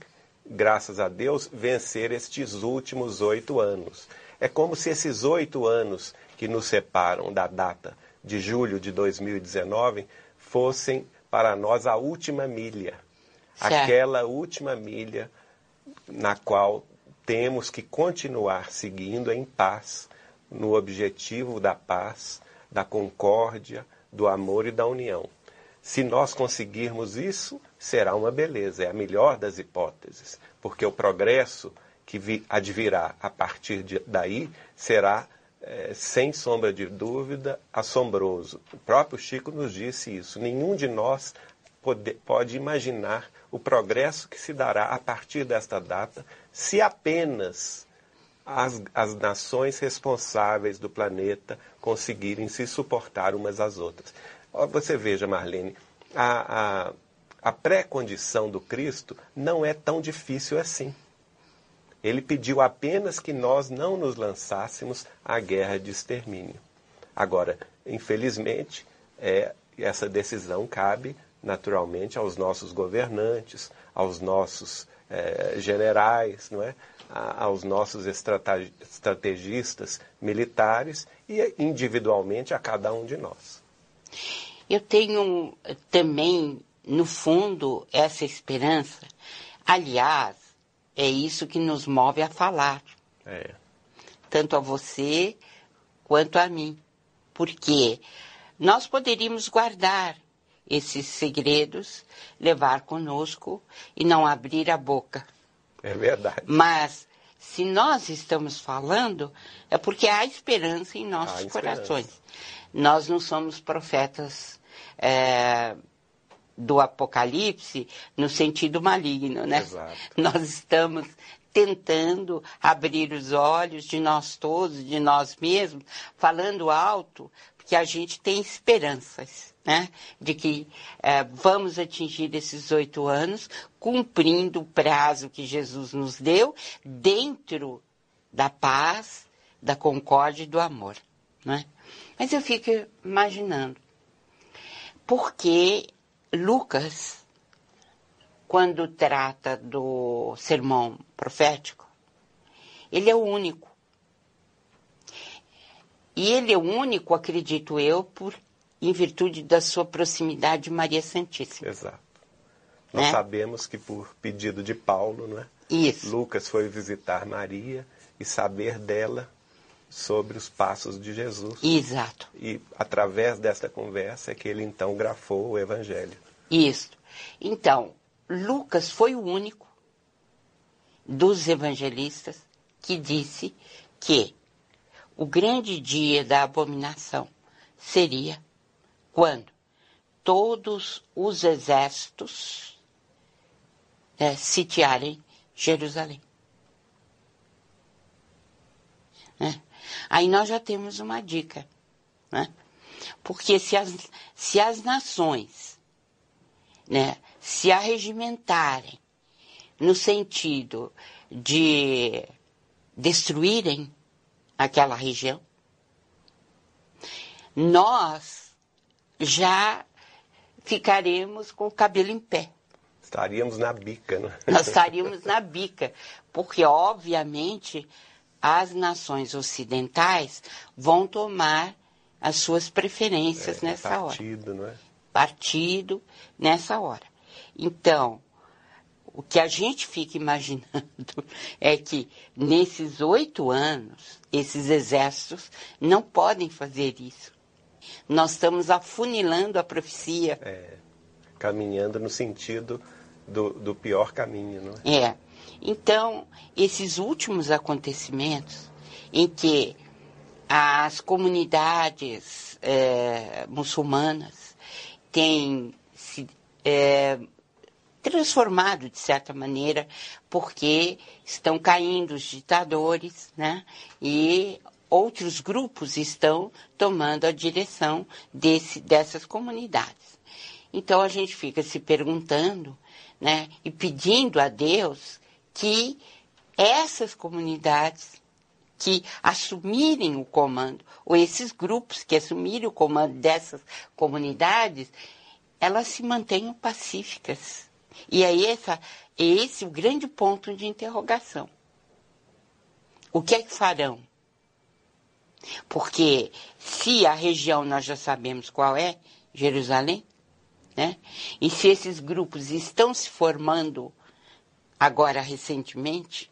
graças a Deus, vencer estes últimos oito anos. É como se esses oito anos que nos separam da data de julho de 2019 fossem para nós a última milha. Certo. Aquela última milha na qual temos que continuar seguindo em paz, no objetivo da paz, da concórdia, do amor e da união. Se nós conseguirmos isso, será uma beleza, é a melhor das hipóteses, porque o progresso que vi, advirá a partir de, daí será, é, sem sombra de dúvida, assombroso. O próprio Chico nos disse isso. Nenhum de nós pode, pode imaginar o progresso que se dará a partir desta data se apenas as, as nações responsáveis do planeta conseguirem se suportar umas às outras. Você veja, Marlene, a, a a pré-condição do Cristo não é tão difícil assim. Ele pediu apenas que nós não nos lançássemos à guerra de extermínio. Agora, infelizmente, é, essa decisão cabe naturalmente aos nossos governantes, aos nossos é, generais, não é? aos nossos estrategistas militares e individualmente a cada um de nós. Eu tenho também, no fundo, essa esperança. Aliás, é isso que nos move a falar. É. Tanto a você quanto a mim. Porque nós poderíamos guardar esses segredos, levar conosco e não abrir a boca. É verdade. Mas se nós estamos falando, é porque há esperança em nossos corações. Nós não somos profetas é, do Apocalipse no sentido maligno, né? Exato. Nós estamos tentando abrir os olhos de nós todos, de nós mesmos, falando alto, porque a gente tem esperanças né, de que é, vamos atingir esses oito anos cumprindo o prazo que Jesus nos deu dentro da paz, da concórdia e do amor. Né? Mas eu fico imaginando, porque Lucas, quando trata do sermão profético, ele é o único. E ele é o único, acredito eu, por em virtude da sua proximidade de Maria Santíssima. Exato. Nós né? sabemos que por pedido de Paulo, né? Isso. Lucas foi visitar Maria e saber dela sobre os passos de Jesus. Exato. E através desta conversa é que ele então grafou o evangelho. Isso. Então, Lucas foi o único dos evangelistas que disse que o grande dia da abominação seria quando todos os exércitos é, sitiarem Jerusalém. Né? Aí nós já temos uma dica. Né? Porque se as, se as nações né, se arregimentarem no sentido de destruírem aquela região, nós já ficaremos com o cabelo em pé. Estaríamos na bica, né? Nós estaríamos na bica, porque, obviamente, as nações ocidentais vão tomar as suas preferências é, nessa partido, hora. Não é? Partido nessa hora. Então, o que a gente fica imaginando é que nesses oito anos, esses exércitos não podem fazer isso. Nós estamos afunilando a profecia. É, caminhando no sentido do, do pior caminho, não é? É. Então, esses últimos acontecimentos em que as comunidades é, muçulmanas têm se é, transformado de certa maneira, porque estão caindo os ditadores, né? E outros grupos estão tomando a direção desse, dessas comunidades. Então a gente fica se perguntando, né, e pedindo a Deus que essas comunidades que assumirem o comando, ou esses grupos que assumirem o comando dessas comunidades, elas se mantenham pacíficas. E é, essa, é esse o grande ponto de interrogação. O que é que farão? Porque se a região nós já sabemos qual é, Jerusalém, né? E se esses grupos estão se formando agora recentemente,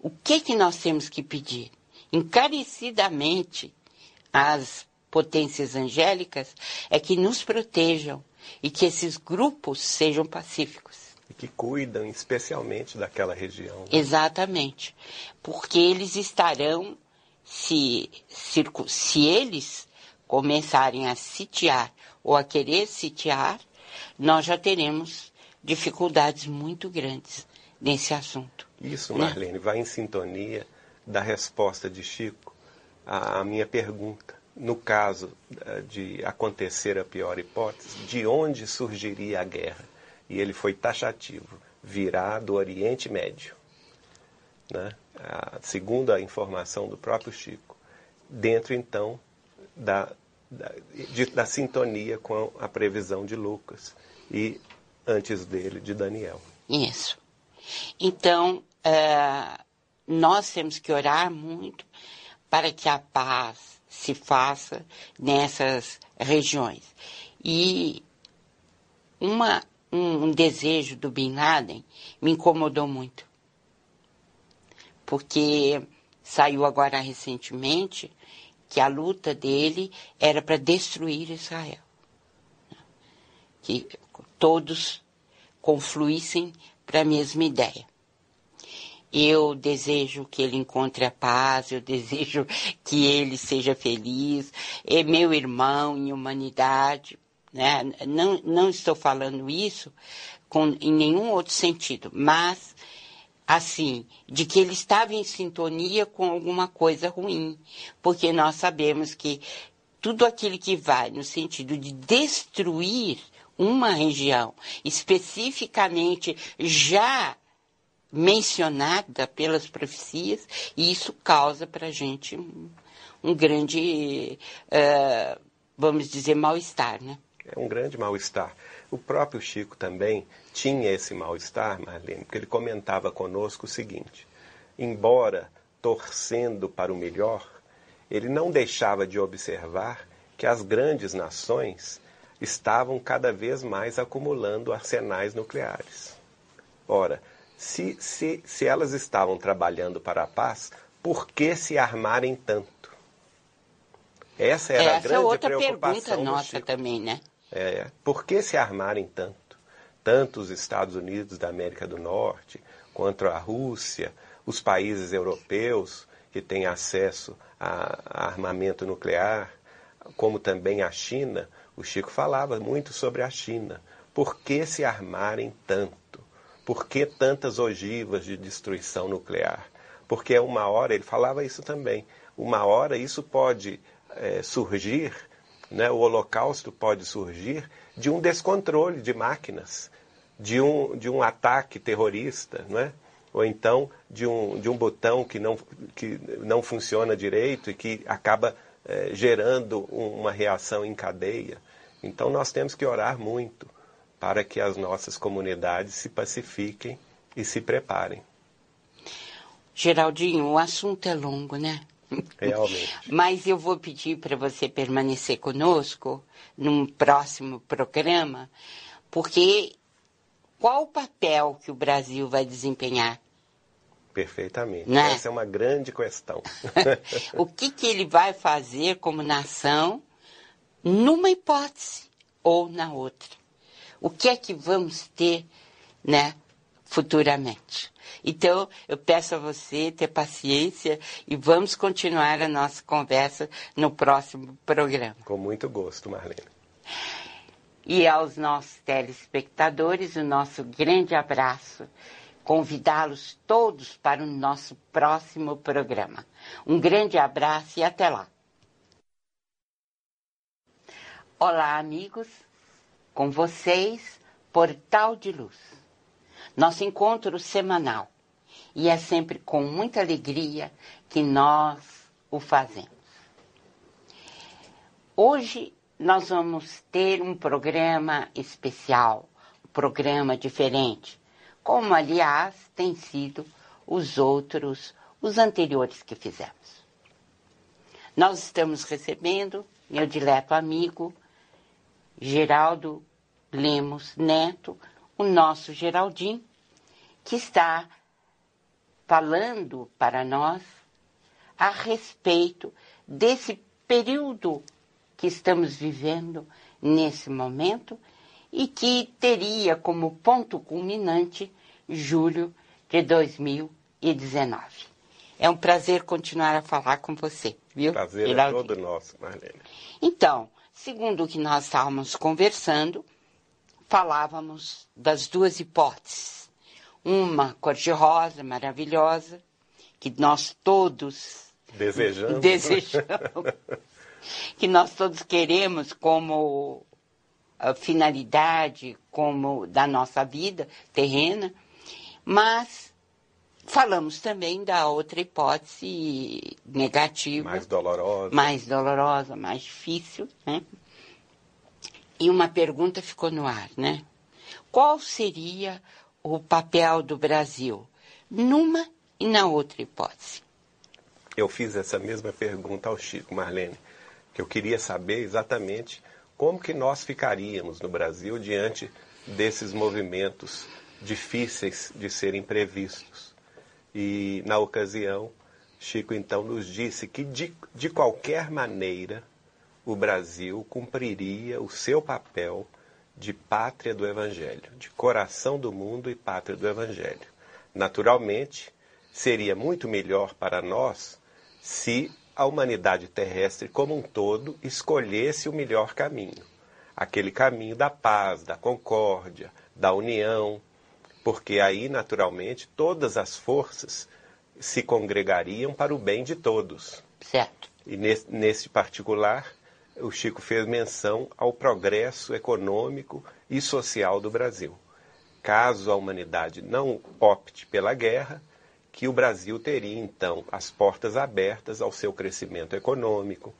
o que que nós temos que pedir? Encarecidamente às potências angélicas é que nos protejam e que esses grupos sejam pacíficos. E que cuidam especialmente daquela região. Né? Exatamente. Porque eles estarão se, se, se eles começarem a sitiar ou a querer sitiar, nós já teremos dificuldades muito grandes nesse assunto. Isso, né? Marlene, né? vai em sintonia da resposta de Chico à, à minha pergunta. No caso eh, de acontecer a pior hipótese, de onde surgiria a guerra? e ele foi taxativo, virá do Oriente Médio. Né? A, segundo a informação do próprio Chico, dentro então da, da, de, da sintonia com a previsão de Lucas e antes dele de Daniel. Isso. Então, uh, nós temos que orar muito para que a paz se faça nessas regiões. E uma, um, desejo do Bin Laden me incomodou muito. Porque saiu agora recentemente que a luta dele era para destruir Israel. Que todos confluíssem para a mesma ideia. Eu desejo que ele encontre a paz, eu desejo que ele seja feliz, é meu irmão em humanidade. Né? Não, não estou falando isso com, em nenhum outro sentido, mas assim, de que ele estava em sintonia com alguma coisa ruim, porque nós sabemos que tudo aquilo que vai no sentido de destruir uma região, especificamente já mencionada pelas profecias, e isso causa para a gente um, um grande, uh, vamos dizer, mal-estar, né? É um grande mal-estar. O próprio Chico também tinha esse mal-estar, Marlene, porque ele comentava conosco o seguinte: embora torcendo para o melhor, ele não deixava de observar que as grandes nações estavam cada vez mais acumulando arsenais nucleares. Ora, se, se, se elas estavam trabalhando para a paz, por que se armarem tanto? Essa era Essa a grande é outra preocupação pergunta nossa também, né? É, por que se armarem tanto? Tanto os Estados Unidos da América do Norte, quanto a Rússia, os países europeus que têm acesso a, a armamento nuclear, como também a China. O Chico falava muito sobre a China. Por que se armarem tanto? Por que tantas ogivas de destruição nuclear? Porque uma hora, ele falava isso também, uma hora isso pode é, surgir né, o Holocausto pode surgir de um descontrole de máquinas, de um, de um ataque terrorista, não é? ou então de um, de um botão que não, que não funciona direito e que acaba é, gerando uma reação em cadeia. Então nós temos que orar muito para que as nossas comunidades se pacifiquem e se preparem. Geraldinho, o assunto é longo, né? Realmente. Mas eu vou pedir para você permanecer conosco num próximo programa, porque qual o papel que o Brasil vai desempenhar? Perfeitamente. Né? Essa é uma grande questão. o que, que ele vai fazer como nação numa hipótese ou na outra? O que é que vamos ter, né, futuramente? Então, eu peço a você ter paciência e vamos continuar a nossa conversa no próximo programa. Com muito gosto, Marlene. E aos nossos telespectadores, o nosso grande abraço. Convidá-los todos para o nosso próximo programa. Um grande abraço e até lá. Olá, amigos. Com vocês, Portal de Luz nosso encontro semanal. E é sempre com muita alegria que nós o fazemos. Hoje nós vamos ter um programa especial, um programa diferente, como aliás tem sido os outros, os anteriores que fizemos. Nós estamos recebendo meu dileto amigo Geraldo Lemos Neto, o nosso Geraldinho, que está falando para nós a respeito desse período que estamos vivendo nesse momento e que teria como ponto culminante julho de 2019. É um prazer continuar a falar com você, viu? Prazer é todo nosso, Marlene. Então, segundo o que nós estávamos conversando, falávamos das duas hipóteses. Uma cor-de-rosa maravilhosa, que nós todos desejamos, desejamos que nós todos queremos como finalidade como da nossa vida terrena, mas falamos também da outra hipótese negativa. Mais dolorosa. Mais dolorosa, mais difícil, né? E uma pergunta ficou no ar, né? Qual seria o papel do Brasil numa e na outra hipótese? Eu fiz essa mesma pergunta ao Chico, Marlene, que eu queria saber exatamente como que nós ficaríamos no Brasil diante desses movimentos difíceis de serem previstos. E, na ocasião, Chico então nos disse que, de, de qualquer maneira, o Brasil cumpriria o seu papel de pátria do Evangelho, de coração do mundo e pátria do Evangelho. Naturalmente, seria muito melhor para nós se a humanidade terrestre como um todo escolhesse o melhor caminho aquele caminho da paz, da concórdia, da união, porque aí, naturalmente, todas as forças se congregariam para o bem de todos. Certo. E nesse, nesse particular, o Chico fez menção ao progresso econômico e social do Brasil. Caso a humanidade não opte pela guerra, que o Brasil teria então as portas abertas ao seu crescimento econômico,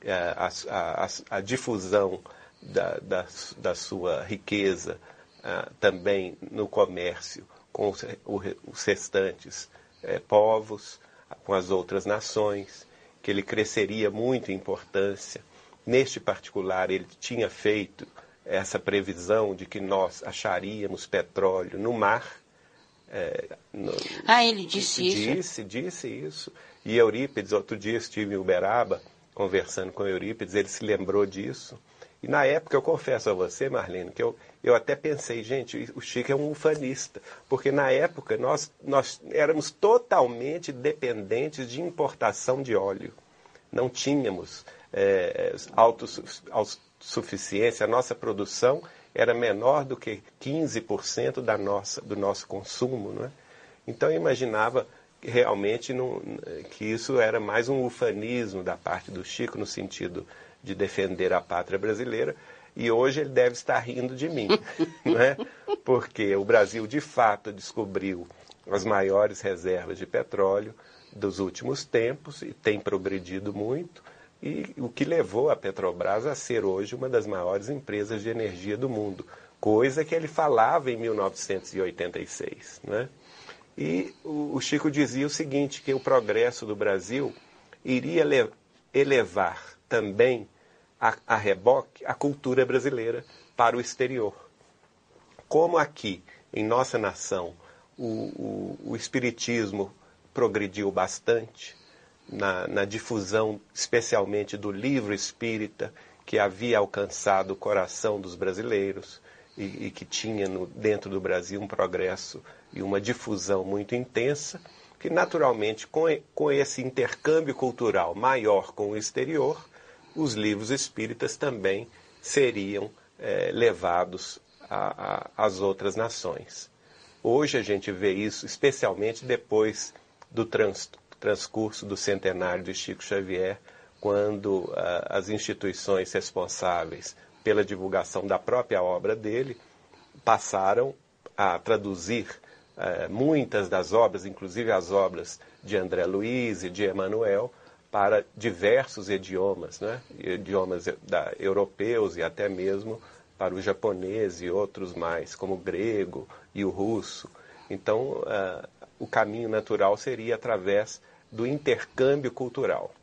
eh, a, a, a, a difusão da, da, da sua riqueza ah, também no comércio com os, os restantes eh, povos, com as outras nações, que ele cresceria muito em importância. Neste particular, ele tinha feito essa previsão de que nós acharíamos petróleo no mar. É, no, ah, ele disse isso? Disse, disse isso. E Eurípides, outro dia estive em Uberaba conversando com Eurípides, ele se lembrou disso. E na época, eu confesso a você, Marlene, que eu, eu até pensei, gente, o Chico é um ufanista, porque na época nós, nós éramos totalmente dependentes de importação de óleo. Não tínhamos é, autossuficiência, a nossa produção era menor do que 15% da nossa, do nosso consumo. Não é? Então eu imaginava realmente que isso era mais um ufanismo da parte do Chico, no sentido de defender a pátria brasileira, e hoje ele deve estar rindo de mim, né? porque o Brasil de fato descobriu as maiores reservas de petróleo dos últimos tempos e tem progredido muito, e o que levou a Petrobras a ser hoje uma das maiores empresas de energia do mundo, coisa que ele falava em 1986. Né? E o Chico dizia o seguinte, que o progresso do Brasil iria elevar também a, a reboque a cultura brasileira para o exterior. Como aqui, em nossa nação, o, o, o espiritismo progrediu bastante na, na difusão, especialmente do livro espírita, que havia alcançado o coração dos brasileiros e, e que tinha no, dentro do Brasil um progresso e uma difusão muito intensa, que naturalmente, com, com esse intercâmbio cultural maior com o exterior, os livros espíritas também seriam é, levados às outras nações. Hoje a gente vê isso, especialmente depois do trans, transcurso do centenário de Chico Xavier, quando ah, as instituições responsáveis pela divulgação da própria obra dele passaram a traduzir eh, muitas das obras, inclusive as obras de André Luiz e de Emmanuel, para diversos idiomas, né? idiomas da, europeus e até mesmo para o japonês e outros mais, como o grego e o russo. Então, uh, o caminho natural seria através do intercâmbio cultural.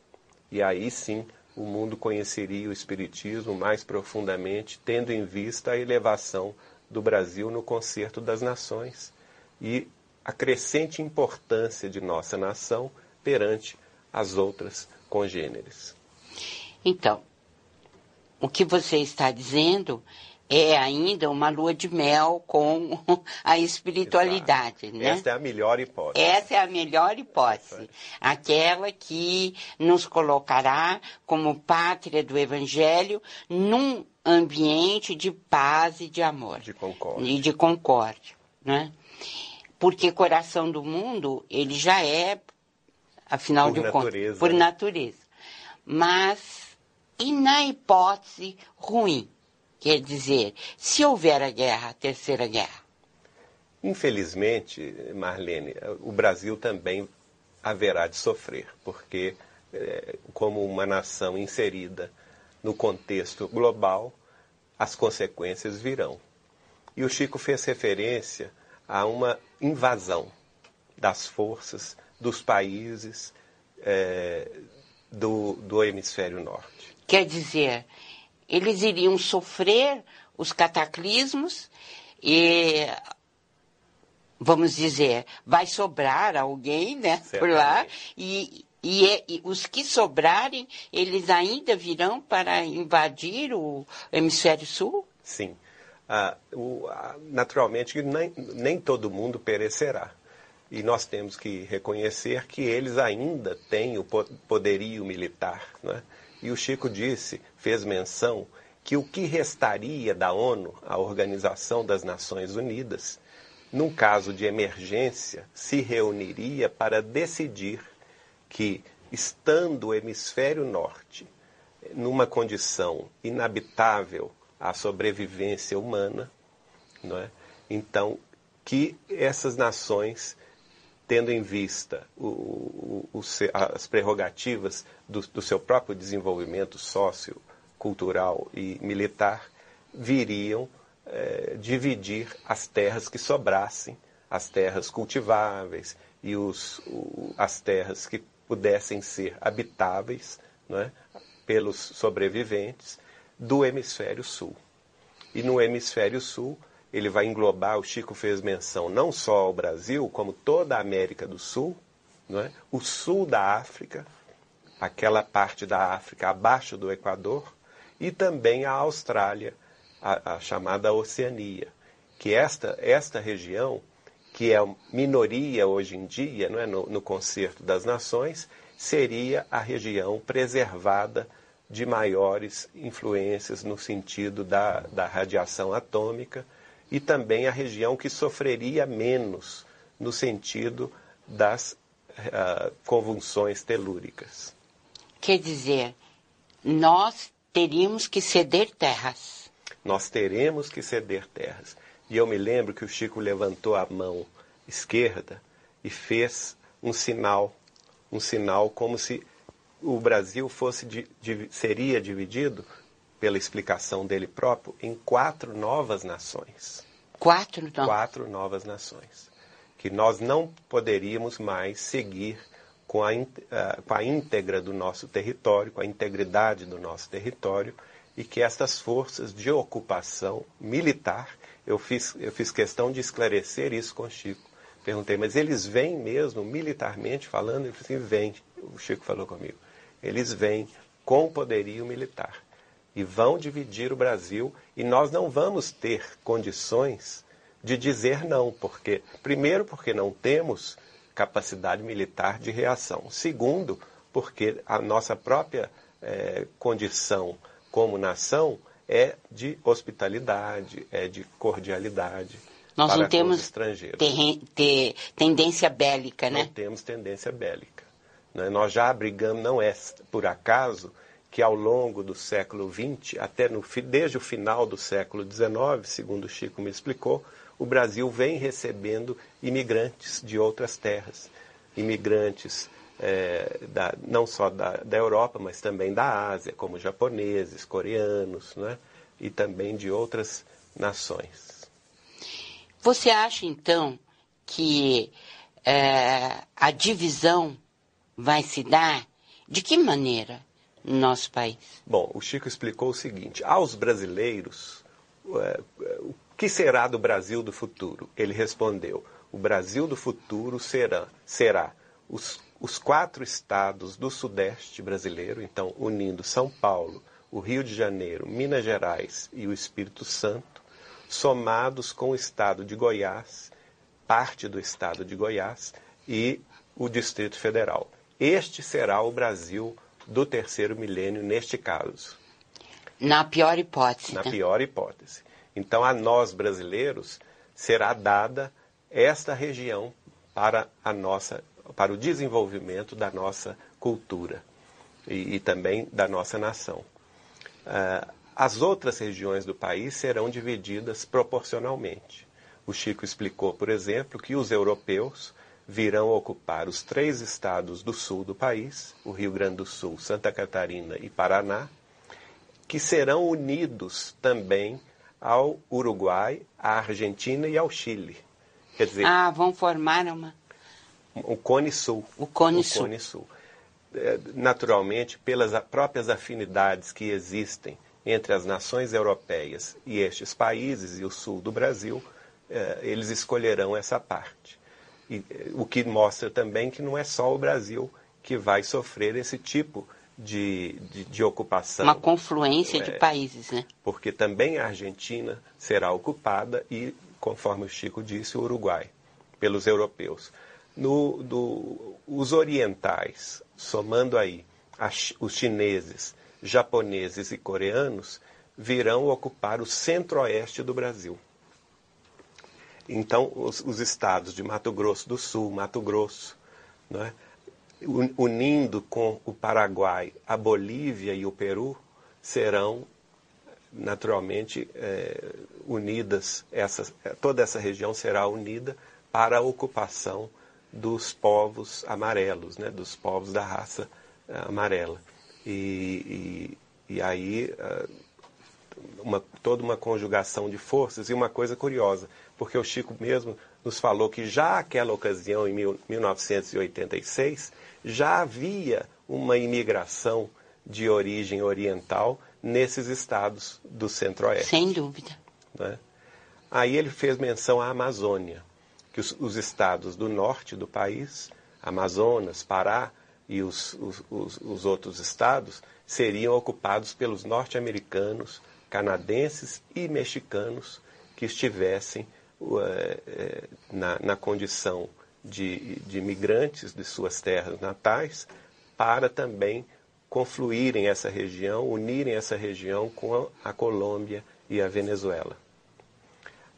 E aí sim o mundo conheceria o Espiritismo mais profundamente, tendo em vista a elevação do Brasil no concerto das nações e a crescente importância de nossa nação perante as outras congêneres. Então, o que você está dizendo é ainda uma lua de mel com a espiritualidade, Exato. né? Esta é a melhor hipótese. Essa é a melhor hipótese. Aquela que nos colocará como pátria do Evangelho num ambiente de paz e de amor. De concórdia. E de concórdia, né? Porque coração do mundo, ele já é afinal por de contas, por né? natureza. Mas, e na hipótese ruim? Quer dizer, se houver a guerra, a terceira guerra. Infelizmente, Marlene, o Brasil também haverá de sofrer, porque, é, como uma nação inserida no contexto global, as consequências virão. E o Chico fez referência a uma invasão das forças dos países é, do, do hemisfério norte. Quer dizer, eles iriam sofrer os cataclismos e vamos dizer, vai sobrar alguém, né, Certamente. por lá, e, e, é, e, os que sobrarem, eles ainda virão para invadir o hemisfério sul? Sim. Ah, o, naturalmente, nem, nem todo mundo perecerá. E nós temos que reconhecer que eles ainda têm o poderio militar. Né? E o Chico disse, fez menção, que o que restaria da ONU, a Organização das Nações Unidas, num caso de emergência, se reuniria para decidir que, estando o hemisfério norte numa condição inabitável à sobrevivência humana, não é? então que essas nações, tendo em vista o, o, o, as prerrogativas do, do seu próprio desenvolvimento sócio, cultural e militar, viriam é, dividir as terras que sobrassem, as terras cultiváveis e os, as terras que pudessem ser habitáveis é, pelos sobreviventes do hemisfério sul. E no hemisfério sul, ele vai englobar, o Chico fez menção, não só ao Brasil, como toda a América do Sul, é, o sul da África, aquela parte da África abaixo do Equador, e também a Austrália, a, a chamada Oceania, que esta, esta região, que é minoria hoje em dia não é, no, no concerto das nações, seria a região preservada de maiores influências no sentido da, da radiação atômica e também a região que sofreria menos no sentido das uh, convulsões telúricas. Quer dizer, nós teríamos que ceder terras nós teremos que ceder terras. E eu me lembro que o Chico levantou a mão esquerda e fez um sinal, um sinal como se o Brasil fosse seria dividido pela explicação dele próprio em quatro novas nações. Quatro novas. Quatro novas nações. Que nós não poderíamos mais seguir com a, com a íntegra do nosso território, com a integridade do nosso território, e que estas forças de ocupação militar, eu fiz, eu fiz questão de esclarecer isso com o Chico. Perguntei, mas eles vêm mesmo, militarmente falando? Ele disse, vêm. O Chico falou comigo. Eles vêm com poderio militar e vão dividir o Brasil e nós não vamos ter condições de dizer não, porque primeiro porque não temos capacidade militar de reação, segundo porque a nossa própria é, condição como nação é de hospitalidade, é de cordialidade. Nós não temos ter, ter, tendência bélica, né? Não temos tendência bélica. Né? Nós já abrigamos, não é por acaso, que ao longo do século XX, até no, desde o final do século XIX, segundo Chico me explicou, o Brasil vem recebendo imigrantes de outras terras, imigrantes é, da, não só da, da Europa, mas também da Ásia, como japoneses, coreanos, né? e também de outras nações. Você acha, então, que é, a divisão vai se dar? De que maneira no nosso país? Bom, o Chico explicou o seguinte: aos brasileiros, é, o que será do Brasil do futuro? Ele respondeu: o Brasil do futuro será, será os os quatro estados do Sudeste brasileiro, então unindo São Paulo, o Rio de Janeiro, Minas Gerais e o Espírito Santo, somados com o estado de Goiás, parte do estado de Goiás e o Distrito Federal. Este será o Brasil do terceiro milênio neste caso. Na pior hipótese. Na né? pior hipótese. Então, a nós brasileiros será dada esta região para a nossa para o desenvolvimento da nossa cultura e, e também da nossa nação. Uh, As outras regiões do país serão divididas proporcionalmente. O Chico explicou, por exemplo, que os europeus virão ocupar os três estados do sul do país, o Rio Grande do Sul, Santa Catarina e Paraná, que serão unidos também ao Uruguai, à Argentina e ao Chile. Quer dizer, ah, vão formar uma o Cone Sul. O Cone, o Sul. Cone Sul. É, naturalmente, pelas próprias afinidades que existem entre as nações europeias e estes países e o sul do Brasil, é, eles escolherão essa parte. E, o que mostra também que não é só o Brasil que vai sofrer esse tipo de, de, de ocupação. Uma confluência é, de países, né? Porque também a Argentina será ocupada e, conforme o Chico disse, o Uruguai, pelos europeus. No, do, os orientais, somando aí as, os chineses, japoneses e coreanos, virão ocupar o centro-oeste do Brasil. Então, os, os, estados de Mato Grosso do Sul, Mato Grosso, né, unindo com o Paraguai, a Bolívia e o Peru, serão naturalmente é, unidas, essa, toda essa região será unida para a ocupação dos povos amarelos, né, dos povos da raça uh, amarela. E, e, e aí uh, uma, toda uma conjugação de forças e uma coisa curiosa, porque o Chico mesmo nos falou que já aquela ocasião, em mil, 1986, já havia uma imigração de origem oriental nesses estados do centro-oeste. Sem dúvida. Né? Aí ele fez menção à Amazônia que os, os estados do norte do país, Amazonas, Pará e os, os, os outros estados, seriam ocupados pelos norte-americanos, canadenses e mexicanos que estivessem na, na, condição de, de migrantes de suas terras natais, para também confluírem essa região, unirem essa região com a Colômbia e a Venezuela.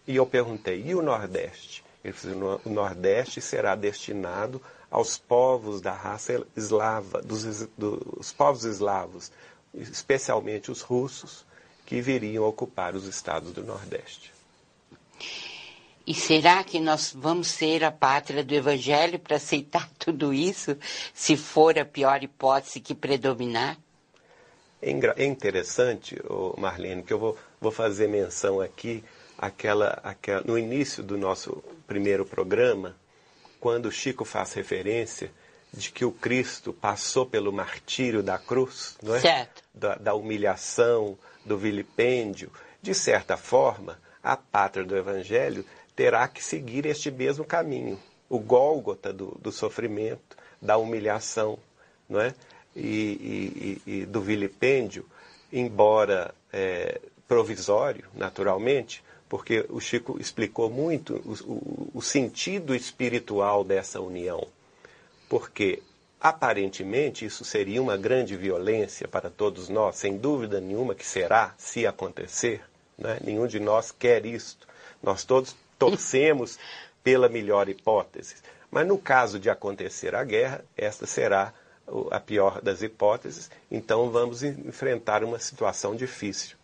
E eu perguntei, e o Nordeste? Ele falou, o Nordeste será destinado aos povos da raça eslava, dos, dos povos eslavos, especialmente os russos, que viriam ocupar os estados do Nordeste. E será que nós vamos ser a pátria do Evangelho para aceitar tudo isso, se for a pior hipótese que predominar? É interessante, Marlene, que eu vou, vou fazer menção aqui aquela, aquela, no início do nosso primeiro programa, quando Chico faz referência de que o Cristo passou pelo martírio da cruz, não é? Certo. Da, da humilhação, do vilipêndio, de certa forma, a pátria do Evangelho terá que seguir este mesmo caminho, o Gólgota do, do sofrimento, da humilhação, não é? E, e, e do vilipêndio, embora é, provisório, naturalmente, porque o Chico explicou muito o, o, o sentido espiritual dessa união. Porque, aparentemente, isso seria uma grande violência para todos nós, sem dúvida nenhuma que será, se acontecer. Né? Nenhum de nós quer isto. Nós todos torcemos pela melhor hipótese. Mas no caso de acontecer a guerra, esta será a pior das hipóteses, então vamos enfrentar uma situação difícil.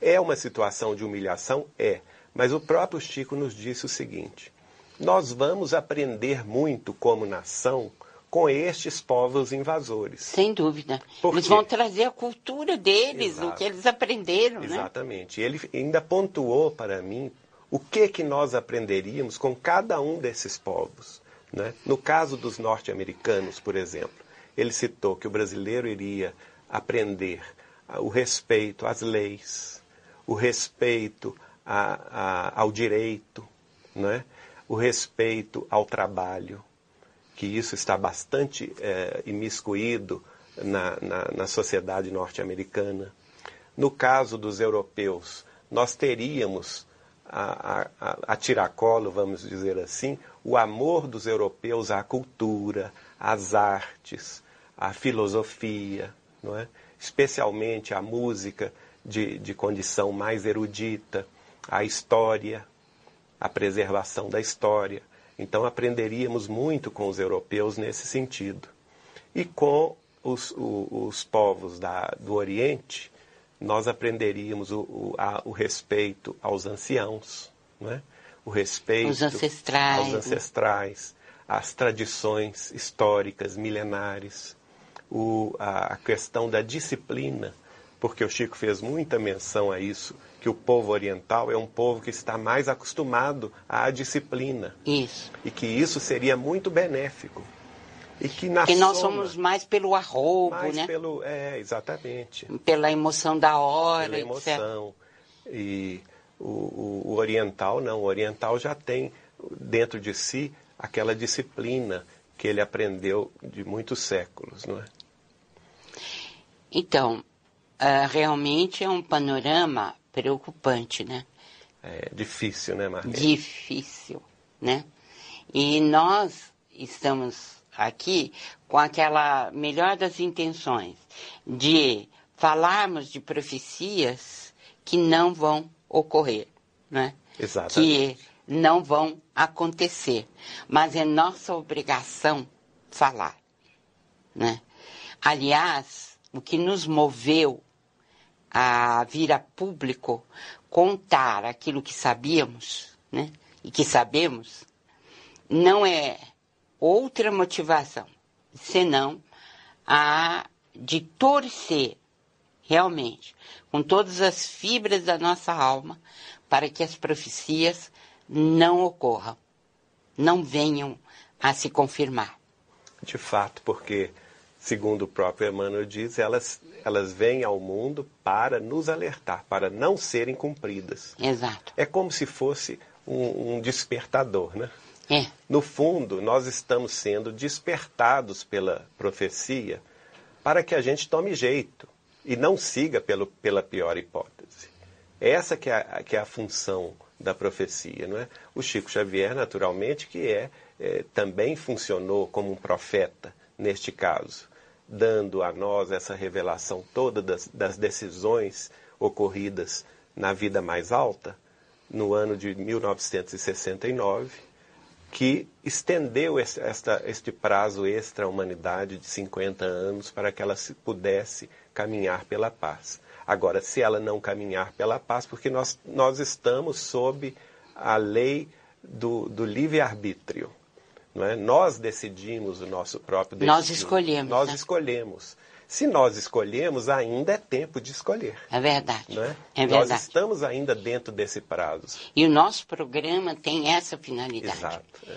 É uma situação de humilhação? É. Mas o próprio Chico nos disse o seguinte: nós vamos aprender muito como nação com estes povos invasores. Sem dúvida. Eles vão trazer a cultura deles, Exato. o que eles aprenderam. Né? Exatamente. Né? Ele ainda pontuou para mim o que, que nós aprenderíamos com cada um desses povos. Né? No caso dos norte-americanos, por exemplo, ele citou que o brasileiro iria aprender o respeito às leis, o respeito a, a, ao direito, né? o respeito ao trabalho, que isso está bastante é, imiscuído na, na, na sociedade norte-americana. No caso dos europeus, nós teríamos a, a, a, tiracolo, vamos dizer assim, o amor dos europeus à cultura, às artes, à filosofia, não é? especialmente à música, de, de condição mais erudita, a história, a preservação da história. Então aprenderíamos muito com os europeus nesse sentido. E com os, os, os povos da, do Oriente, nós aprenderíamos o, o, a, o respeito aos anciãos, não é? o respeito Os ancestrais, aos né? ancestrais, às tradições históricas, milenares, o, a, a questão da disciplina, porque o Chico fez muita menção a isso, que o povo oriental é um povo que está mais acostumado à disciplina Isso. e que isso seria muito benéfico. E que nós soma, somos mais pelo arrobo, mais né? pelo é exatamente Pela emoção da hora, pela etc. emoção. E o, o- o oriental não, o oriental já tem dentro de si aquela disciplina que ele aprendeu de muitos séculos, não é? Então, ah, realmente é um panorama preocupante, né? É difícil, né, Marlene? Difícil, né? E nós estamos aqui com aquela melhor das intenções de falarmos de profecias que não vão ocorrer, né? Exatamente. Que não vão acontecer, mas é nossa obrigação falar, né? Aliás, o que nos moveu a vir a público contar aquilo que sabíamos, né? E que sabemos, não é outra motivação, senão a de torcer realmente com todas as fibras da nossa alma para que as profecias não ocorram, não venham a se confirmar. De fato, porque, segundo o próprio Emmanuel diz, elas, elas vêm ao mundo para nos alertar, para não serem cumpridas. Exato. É como se fosse um, um despertador, né? É, No fundo, nós estamos sendo despertados pela profecia para que a gente tome jeito e não siga pelo, pela pior hipótese. Essa que é, a, que é a função da profecia, não é? O Chico Xavier, naturalmente, que é, é, também funcionou como um profeta neste caso, dando a nós essa revelação toda das, das decisões ocorridas na vida mais alta, no ano de 1969, que estendeu esse, esta, este prazo extra à humanidade de 50 anos para que ela se pudesse caminhar pela paz. Agora, se ela não caminhar pela paz, porque nós, nós estamos sob a lei do, do livre-arbítrio. Não é? Nós decidimos o nosso próprio destino. Nós escolhemos, Nós né? escolhemos. Se nós escolhemos, ainda é tempo de escolher. é verdade. Não é? É Nós verdade. estamos ainda dentro desse prazo. E o nosso programa tem essa finalidade. Exato. é.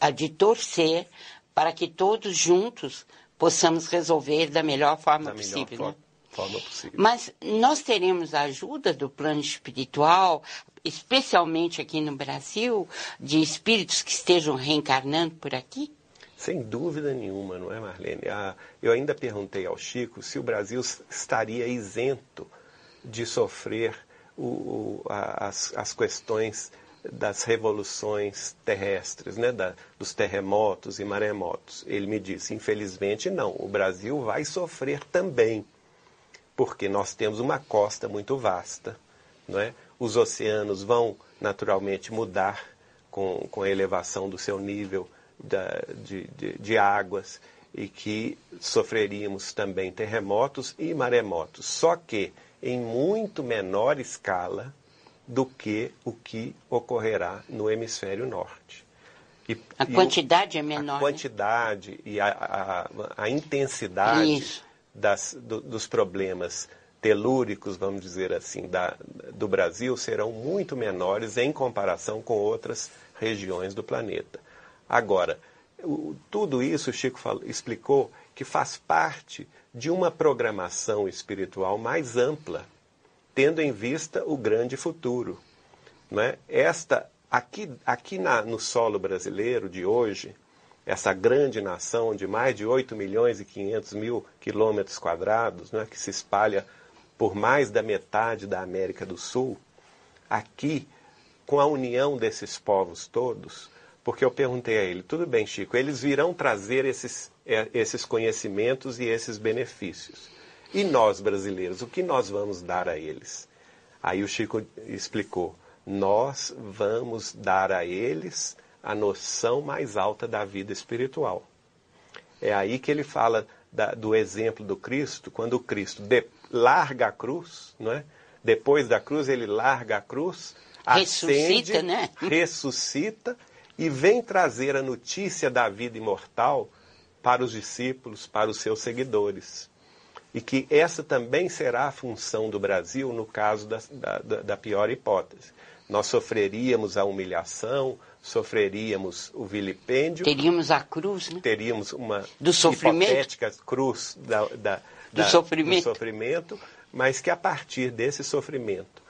A, a de torcer para que todos juntos possamos resolver da melhor forma Da melhor possível. for- né? forma possível. Mas nós teremos a ajuda do plano espiritual, especialmente aqui no Brasil, de espíritos que estejam reencarnando por aqui? Sem dúvida nenhuma, não é, Marlene? Ah, eu ainda perguntei ao Chico se o Brasil estaria isento de sofrer o- o- a- as, as questões das revoluções terrestres, né? da- dos terremotos e maremotos. Ele me disse, infelizmente não, o Brasil vai sofrer também, porque nós temos uma costa muito vasta, não é? Os oceanos vão naturalmente mudar com, com a elevação do seu nível da- de, de- de águas e que sofreríamos também terremotos e maremotos, só que em muito menor escala do que o que ocorrerá no hemisfério norte. E- A e o- quantidade é menor. a né? quantidade e a, a- a intensidade das- do- dos problemas telúricos, vamos dizer assim, da- do Brasil serão muito menores em comparação com outras regiões do planeta. Agora, tudo isso o Chico explicou que faz parte de uma programação espiritual mais ampla, tendo em vista o grande futuro. Não é? Esta, aqui aqui na- no solo brasileiro de hoje, essa grande nação de mais de 8 milhões e 500 mil quilômetros quadrados, não é? que se espalha por mais da metade da América do Sul, aqui, com a união desses povos todos, porque eu perguntei a ele, tudo bem, Chico, eles virão trazer esses, eh, esses conhecimentos e esses benefícios. E nós, brasileiros, o que nós vamos dar a eles? Aí o Chico explicou, nós vamos dar a eles a noção mais alta da vida espiritual. É aí que ele fala da- do exemplo do Cristo, quando o Cristo, de- larga a cruz, não é? Depois da cruz, ele larga a cruz, ressuscita, ascende, né? ressuscita e vem trazer a notícia da vida imortal para os discípulos, para os seus seguidores. E que essa também será a função do Brasil no caso da, da, da pior hipótese. Nós sofreríamos a humilhação, sofreríamos o vilipêndio. Teríamos a cruz, né? Teríamos uma do sofrimento. hipotética cruz da, da, do, sofrimento. do sofrimento, mas que a partir desse sofrimento,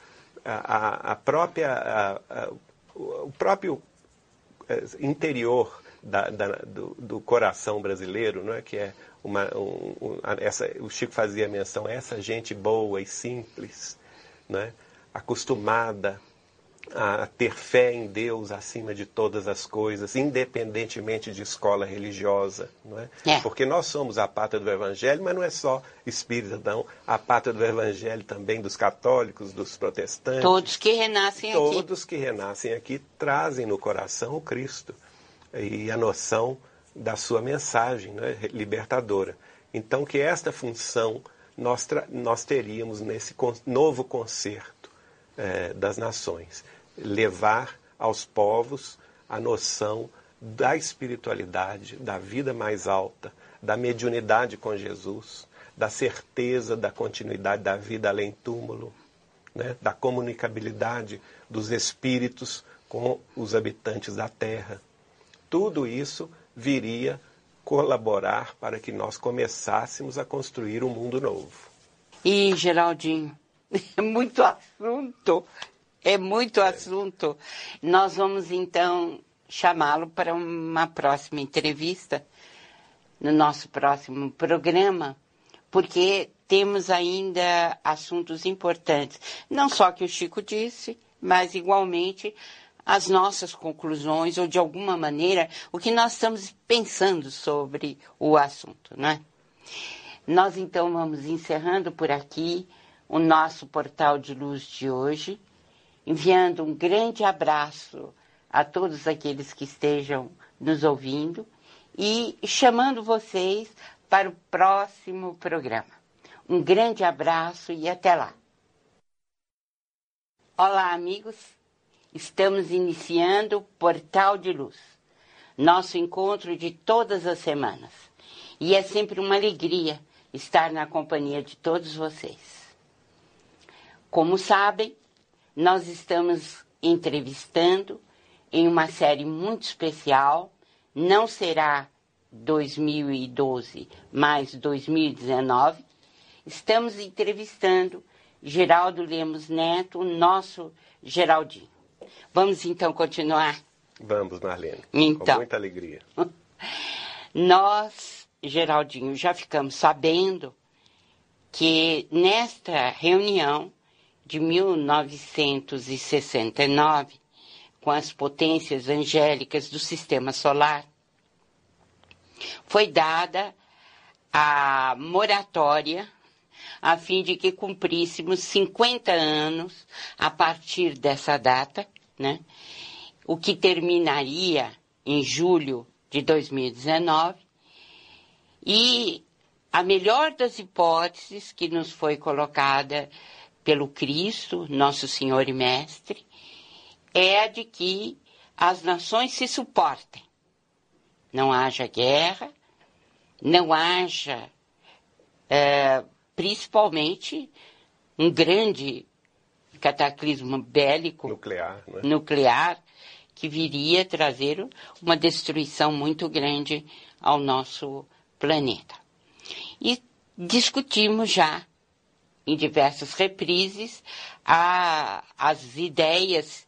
a, a própria, a, o próprio interior da, da, do, do, coração brasileiro, não é? que é uma, um, um, essa, o Chico fazia menção essa gente boa e simples, né? acostumada a ter fé em Deus acima de todas as coisas, independentemente de escola religiosa, não é? é? Porque nós somos a pátria do Evangelho, mas não é só espírita, não. A pátria do Evangelho também dos católicos, dos protestantes. Todos que renascem todos aqui. Todos que renascem aqui trazem no coração o Cristo e a noção da sua mensagem né, libertadora. Então, que esta função nós, nós teríamos nesse novo concerto é, das nações levar aos povos a noção da espiritualidade, da vida mais alta, da mediunidade com Jesus, da certeza da continuidade da vida além túmulo, né? da comunicabilidade dos espíritos com os habitantes da terra. Tudo isso viria colaborar para que nós começássemos a construir um mundo novo. E, Geraldinho, é muito assunto. É muito assunto. Nós vamos então chamá-lo para uma próxima entrevista, no nosso próximo programa, porque temos ainda assuntos importantes. Não só que o Chico disse, mas igualmente as nossas conclusões, ou de alguma maneira, o que nós estamos pensando sobre o assunto, não é? Nós então vamos encerrando por aqui o nosso portal de luz de hoje enviando um grande abraço a todos aqueles que estejam nos ouvindo e chamando vocês para o próximo programa. Um grande abraço e até lá. Olá, amigos. Estamos iniciando o Portal de Luz, nosso encontro de todas as semanas. E é sempre uma alegria estar na companhia de todos vocês. Como sabem, nós estamos entrevistando em uma série muito especial. Não será 2012, mas 2019. Estamos entrevistando Geraldo Lemos Neto, nosso Geraldinho. Vamos então continuar? Vamos, Marlene. Então, com muita alegria. Nós, Geraldinho, já ficamos sabendo que nesta reunião de 1969, com as potências angélicas do sistema solar, foi dada a moratória a fim de que cumpríssemos 50 anos a partir dessa data, né? o que terminaria em julho de 2019, e a melhor das hipóteses que nos foi colocada pelo Cristo, nosso Senhor e Mestre, é a de que as nações se suportem. Não haja guerra, não haja, é, principalmente, um grande cataclismo bélico nuclear, né? nuclear que viria trazer uma destruição muito grande ao nosso planeta. E discutimos já em diversas reprises, a, as ideias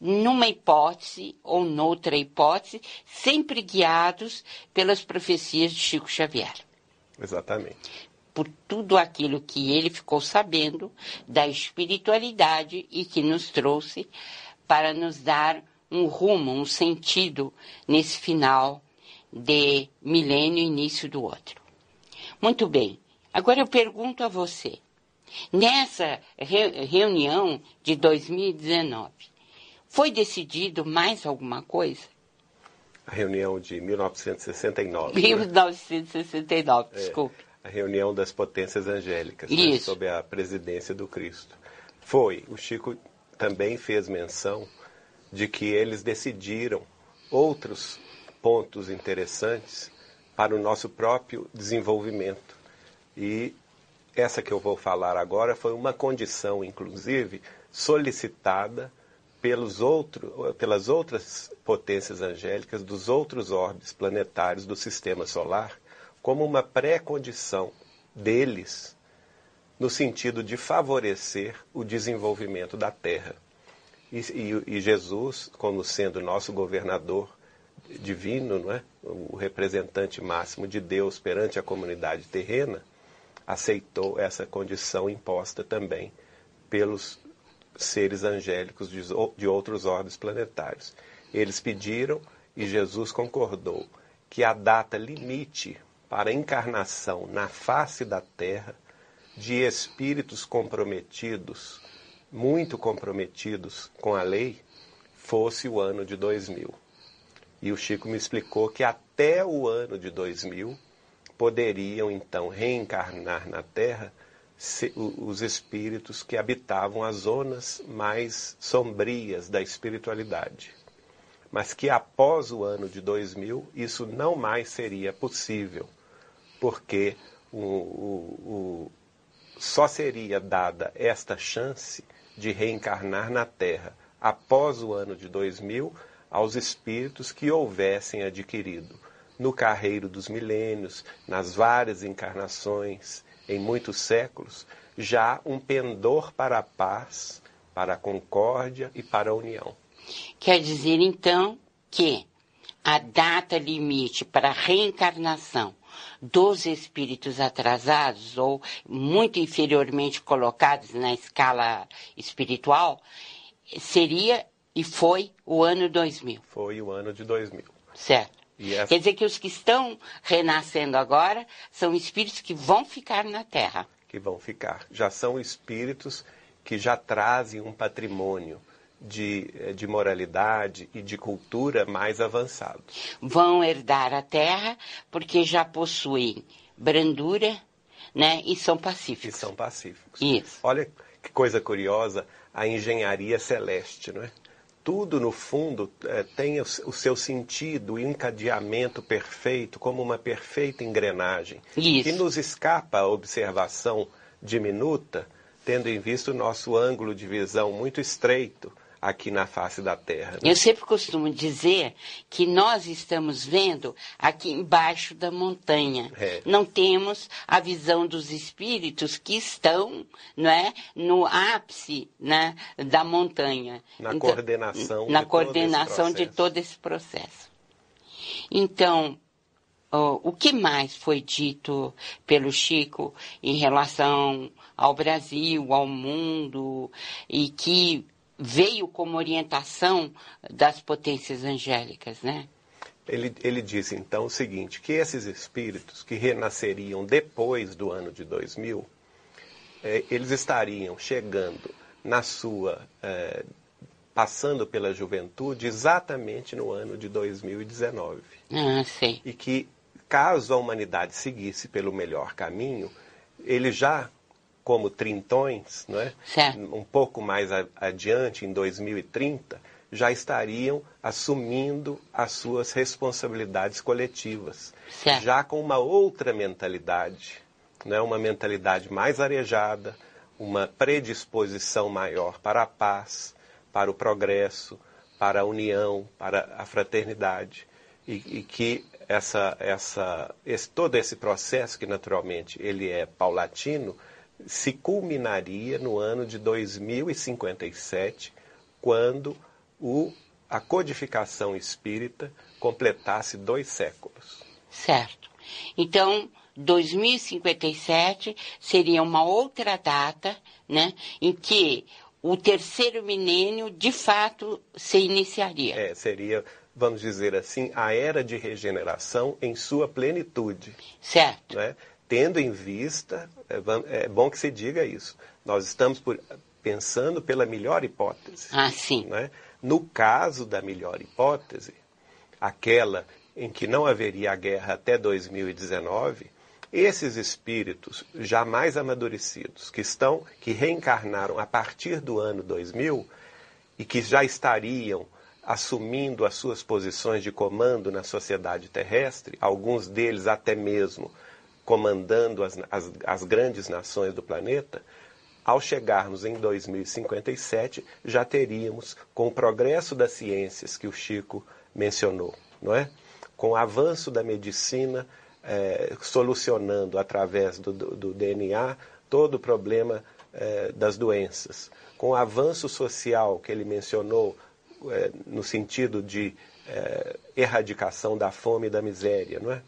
numa hipótese ou noutra hipótese, sempre guiados pelas profecias de Chico Xavier. Exatamente. Por tudo aquilo que ele ficou sabendo da espiritualidade e que nos trouxe para nos dar um rumo, um sentido nesse final de milênio início do outro. Muito bem. Agora eu pergunto a você. Nessa re reunião de 2019, foi decidido mais alguma coisa? A reunião de 1969. 1969, né? desculpe. a reunião das potências angélicas, né, sob a presidência do Cristo. Foi. O Chico também fez menção de que eles decidiram outros pontos interessantes para o nosso próprio desenvolvimento. E essa que eu vou falar agora foi uma condição, inclusive, solicitada pelos outro, pelas outras potências angélicas dos outros orbes planetários do sistema solar, como uma pré-condição deles no sentido de favorecer o desenvolvimento da Terra. E, e, e Jesus, como sendo nosso governador divino, não é? o representante máximo de Deus perante a comunidade terrena, aceitou essa condição imposta também pelos seres angélicos de, outros orbes planetários. Eles pediram e Jesus concordou que a data limite para a encarnação na face da Terra de espíritos comprometidos, muito comprometidos com a lei, fosse o ano de 2000. E o Chico me explicou que até o ano de 2000 poderiam então reencarnar na Terra os espíritos que habitavam as zonas mais sombrias da espiritualidade. Mas que após o ano de 2000 isso não mais seria possível, porque o, o, o, só seria dada esta chance de reencarnar na Terra após o ano de 2000 aos espíritos que houvessem adquirido no carreiro dos milênios, nas várias encarnações, em muitos séculos, já um pendor para a paz, para a concórdia e para a união. Quer dizer, então, que a data limite para a reencarnação dos espíritos atrasados ou muito inferiormente colocados na escala espiritual seria e foi o ano 2000. Foi o ano de 2000. Certo. Essa... Quer dizer que os que estão renascendo agora são espíritos que vão ficar na Terra. Que vão ficar. Já são espíritos que já trazem um patrimônio de, eh, de moralidade e de cultura mais avançado. Vão herdar a Terra porque já possuem brandura né, e são pacíficos. E são pacíficos. Isso. Olha que coisa curiosa a engenharia celeste, não é? Tudo no fundo é, tem o, seu sentido, o encadeamento perfeito, como uma perfeita engrenagem, Isso. que nos escapa a observação diminuta, tendo em vista o nosso ângulo de visão muito estreito aqui na face da Terra. Né? Eu sempre costumo dizer que nós estamos vendo aqui embaixo da montanha. É. Não temos a visão dos espíritos que estão não é, no ápice né, da montanha. Na então, coordenação, na de, coordenação todo de todo esse processo. Então, oh, o que mais foi dito pelo Chico em relação ao Brasil, ao mundo, e que veio como orientação das potências angélicas, né? Ele, ele disse então o seguinte, que esses espíritos que renasceriam depois do ano de 2000, eh, eles estariam chegando na sua, eh, passando pela juventude exatamente no ano de 2019. Ah, sei. E que caso a humanidade seguisse pelo melhor caminho, ele já como trintões, é? Certo. um pouco mais adiante, em 2030, já estariam assumindo as suas responsabilidades coletivas, certo. já com uma outra mentalidade, né? uma mentalidade mais arejada, uma predisposição maior para a paz, para o progresso, para a união, para a fraternidade, e, e que essa, essa, esse, todo esse processo, que naturalmente ele é paulatino, se culminaria no ano de 2057, quando o, a codificação espírita completasse dois séculos. Certo. Então, 2057 seria uma outra data, né, em que o terceiro milênio de fato se iniciaria. É, seria, vamos dizer assim, a era de regeneração em sua plenitude. Certo. Né? Tendo em vista, é, é bom que se diga isso, nós estamos por, pensando pela melhor hipótese. Ah, sim. Né? No caso da melhor hipótese, aquela em que não haveria a guerra até 2019, Esses espíritos jamais amadurecidos, que estão, que reencarnaram a partir do ano 2000 e que já estariam assumindo as suas posições de comando na sociedade terrestre, alguns deles até mesmo comandando as, as, as grandes nações do planeta, ao chegarmos em 2057, já teríamos, com o progresso das ciências que o Chico mencionou, não é? com o avanço da medicina, é, solucionando através do, do, do, DNA todo o problema é, das doenças, com o avanço social que ele mencionou, é, no sentido de é, erradicação da fome e da miséria, não é?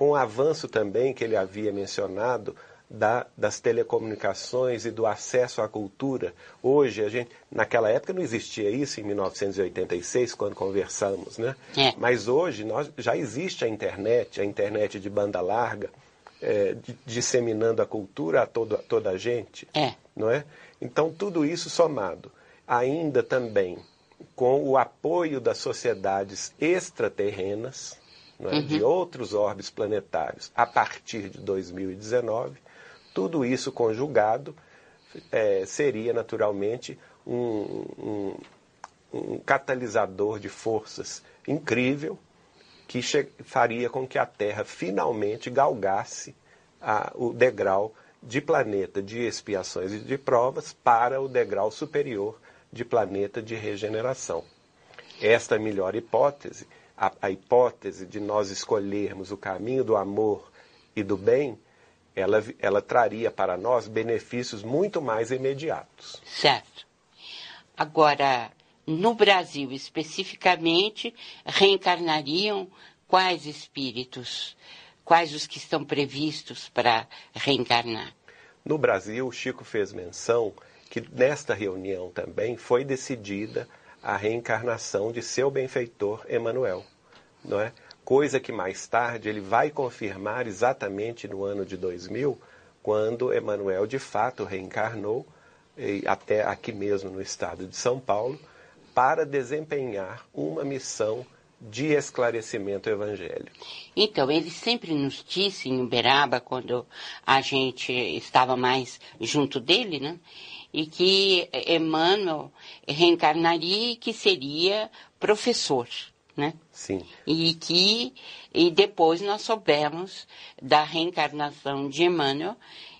Com o avanço também que ele havia mencionado da, das telecomunicações e do acesso à cultura. Hoje, a gente, naquela época não existia isso, em 1986, quando conversamos, né? É. Mas hoje nós, já existe a internet, a internet de banda larga, é, de, disseminando a cultura a todo, toda a gente, é. não é? Então, tudo isso somado, ainda também com o apoio das sociedades extraterrenas, é? uhum. de outros orbes planetários, a partir de 2019, tudo isso conjugado é, seria naturalmente um, um, um, catalisador de forças incrível que faria com que a Terra finalmente galgasse a, o degrau de planeta de expiações e de provas para o degrau superior de planeta de regeneração. Esta melhor hipótese, a, a hipótese de nós escolhermos o caminho do amor e do bem, ela, ela traria para nós benefícios muito mais imediatos. Certo. Agora, no Brasil especificamente, reencarnariam quais espíritos? Quais os que estão previstos para reencarnar? No Brasil, o Chico fez menção que nesta reunião também foi decidida a reencarnação de seu benfeitor Emanuel, não é? coisa que mais tarde ele vai confirmar exatamente no ano de 2000, quando Emmanuel de fato reencarnou, até aqui mesmo no estado de São Paulo, para desempenhar uma missão de esclarecimento evangélico. Então, ele sempre nos disse em Uberaba, quando a gente estava mais junto dele, né? E que Emmanuel reencarnaria e que seria professor né? Sim. E que e depois nós soubemos da reencarnação de Emmanuel,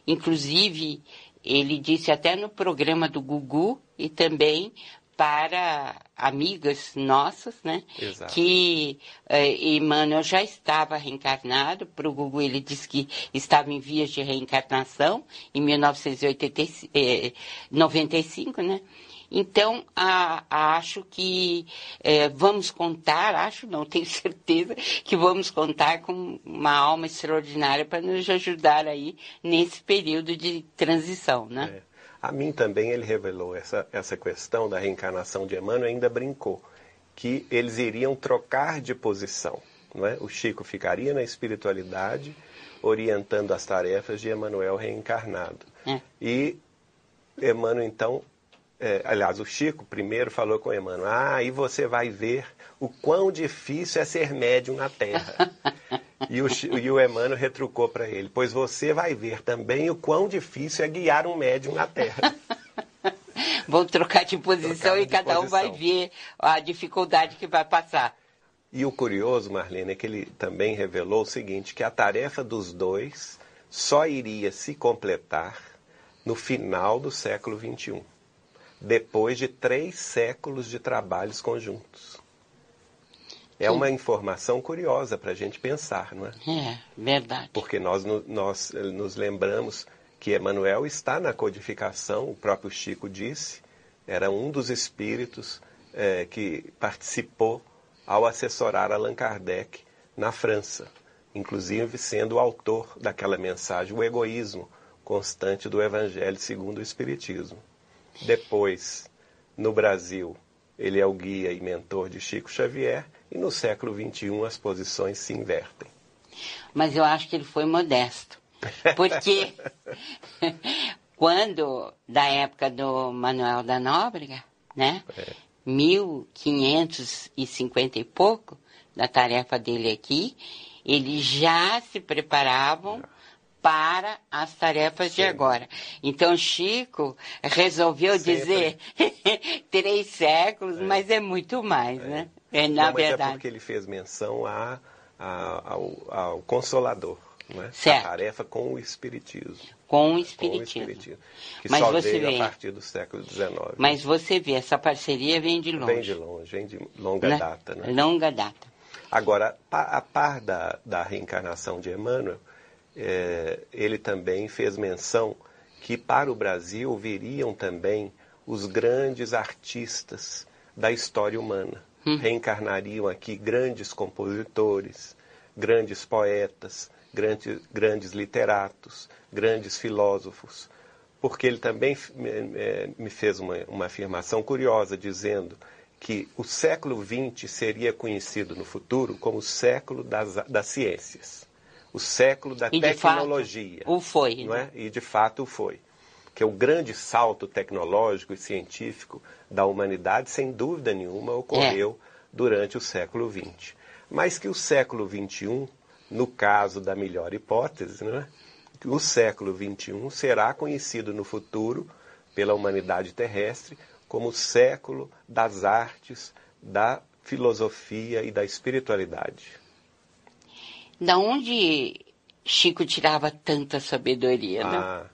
inclusive ele disse até no programa do Gugu e também para amigas nossas, né? Exato. Que eh, Emmanuel já estava reencarnado. Para o Gugu ele disse que estava em vias de reencarnação em 1995, eh, né? Então, a, a, acho que é, vamos contar, acho não, tenho certeza que vamos contar com uma alma extraordinária para nos ajudar aí nesse período de transição, né? É. A mim também ele revelou essa, essa questão da reencarnação de Emmanuel, ainda brincou que eles iriam trocar de posição. Não é? O Chico ficaria na espiritualidade, orientando as tarefas de Emmanuel reencarnado. É. E Emmanuel, então, é, aliás, o Chico primeiro falou com Emmanuel, ah, aí você vai ver o quão difícil é ser médium na Terra. e, o, e o Emmanuel retrucou para ele, pois você vai ver também o quão difícil é guiar um médium na Terra. Vão trocar de posição trocar e cada posição. um vai ver a dificuldade que vai passar. E o curioso, Marlene, é que ele também revelou o seguinte, que a tarefa dos dois só iria se completar no final do século XXI depois de três séculos de trabalhos conjuntos. É uma informação curiosa para a gente pensar, não é? É, verdade. Porque nós, nós nos lembramos que Emmanuel está na codificação, o próprio Chico disse, era um dos espíritos é, que participou ao assessorar Allan Kardec na França, inclusive sendo o autor daquela mensagem, o egoísmo constante do Evangelho segundo o Espiritismo. Depois, no Brasil, ele é o guia e mentor de Chico Xavier, e no século XXI as posições se invertem. Mas eu acho que ele foi modesto. Porque quando, da época do Manuel da Nóbrega, né? É. 1550 e pouco, da tarefa dele aqui, eles já se preparavam para as tarefas Sim. de agora. Então, Chico resolveu Sempre. dizer três séculos, é. mas é muito mais, é. né? É, na Não, verdade. é porque ele fez menção a, a, ao, ao Consolador. Né? A tarefa com o Espiritismo. Com o Espiritismo. Com o Espiritismo que Mas só você veio vê, a partir do século XIX. Mas você vê, essa parceria vem de longe. Vem de longe, vem de longa né? data. Né? Longa data. Agora, a par da, da reencarnação de Emmanuel, é, ele também fez menção que para o Brasil viriam também os grandes artistas da história humana. Hum. Reencarnariam aqui grandes compositores, grandes poetas, grandes, grandes literatos, grandes filósofos. Porque ele também me fez uma, uma afirmação curiosa, dizendo que o século XX seria conhecido no futuro como o século das, das ciências, o século da e tecnologia. o foi. Não é? E de fato o foi. Que é o grande salto tecnológico e científico da humanidade, sem dúvida nenhuma, ocorreu é. durante o século XX. Mas que o século XXI, no caso da melhor hipótese, não é? o século XXI será conhecido no futuro pela humanidade terrestre como o século das artes, da filosofia e da espiritualidade. Da onde Chico tirava tanta sabedoria, né? ah, né?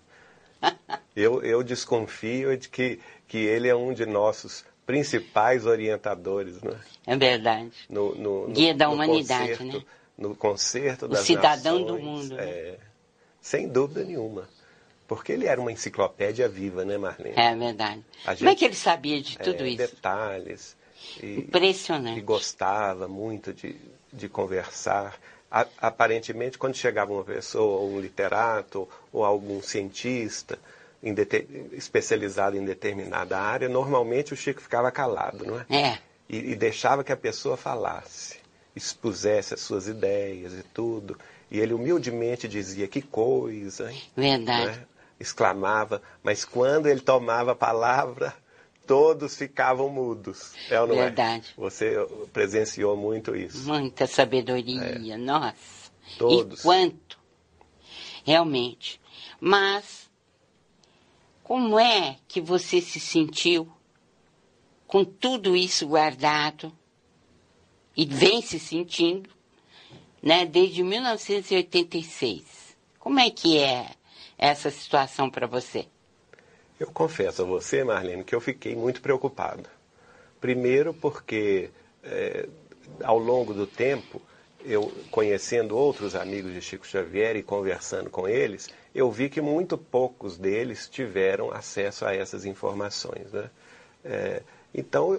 Eu, eu desconfio de que, que ele é um de nossos principais orientadores, né? É verdade. No, no, Guia no, da humanidade, concerto, né? No concerto das o cidadão nações, do mundo. Né? É, sem dúvida nenhuma. Porque ele era uma enciclopédia viva, né, Marlene? É verdade. Gente, Como é que ele sabia de tudo é, isso? Detalhes. E, Impressionante. E gostava muito de, de conversar. A, aparentemente, quando chegava uma pessoa, ou um literato, ou algum cientista em especializado em determinada área, normalmente o Chico ficava calado, não é? É. E, e deixava que a pessoa falasse, expusesse as suas ideias e tudo. E ele humildemente dizia: que coisa, hein? Verdade. Né? exclamava, mas quando ele tomava a palavra, todos ficavam mudos. É ou não é? Verdade. É? Você presenciou muito isso. Muita sabedoria, é. nossa. Todos. E quanto? Realmente. Mas, como é que você se sentiu com tudo isso guardado e vem se sentindo, né, desde 1986? Como é que é essa situação para você? Eu confesso a você, Marlene, que eu fiquei muito preocupado. Primeiro porque é, ao longo do tempo, eu conhecendo outros amigos de Chico Xavier e conversando com eles, eu vi que muito poucos deles tiveram acesso a essas informações. Né? É, então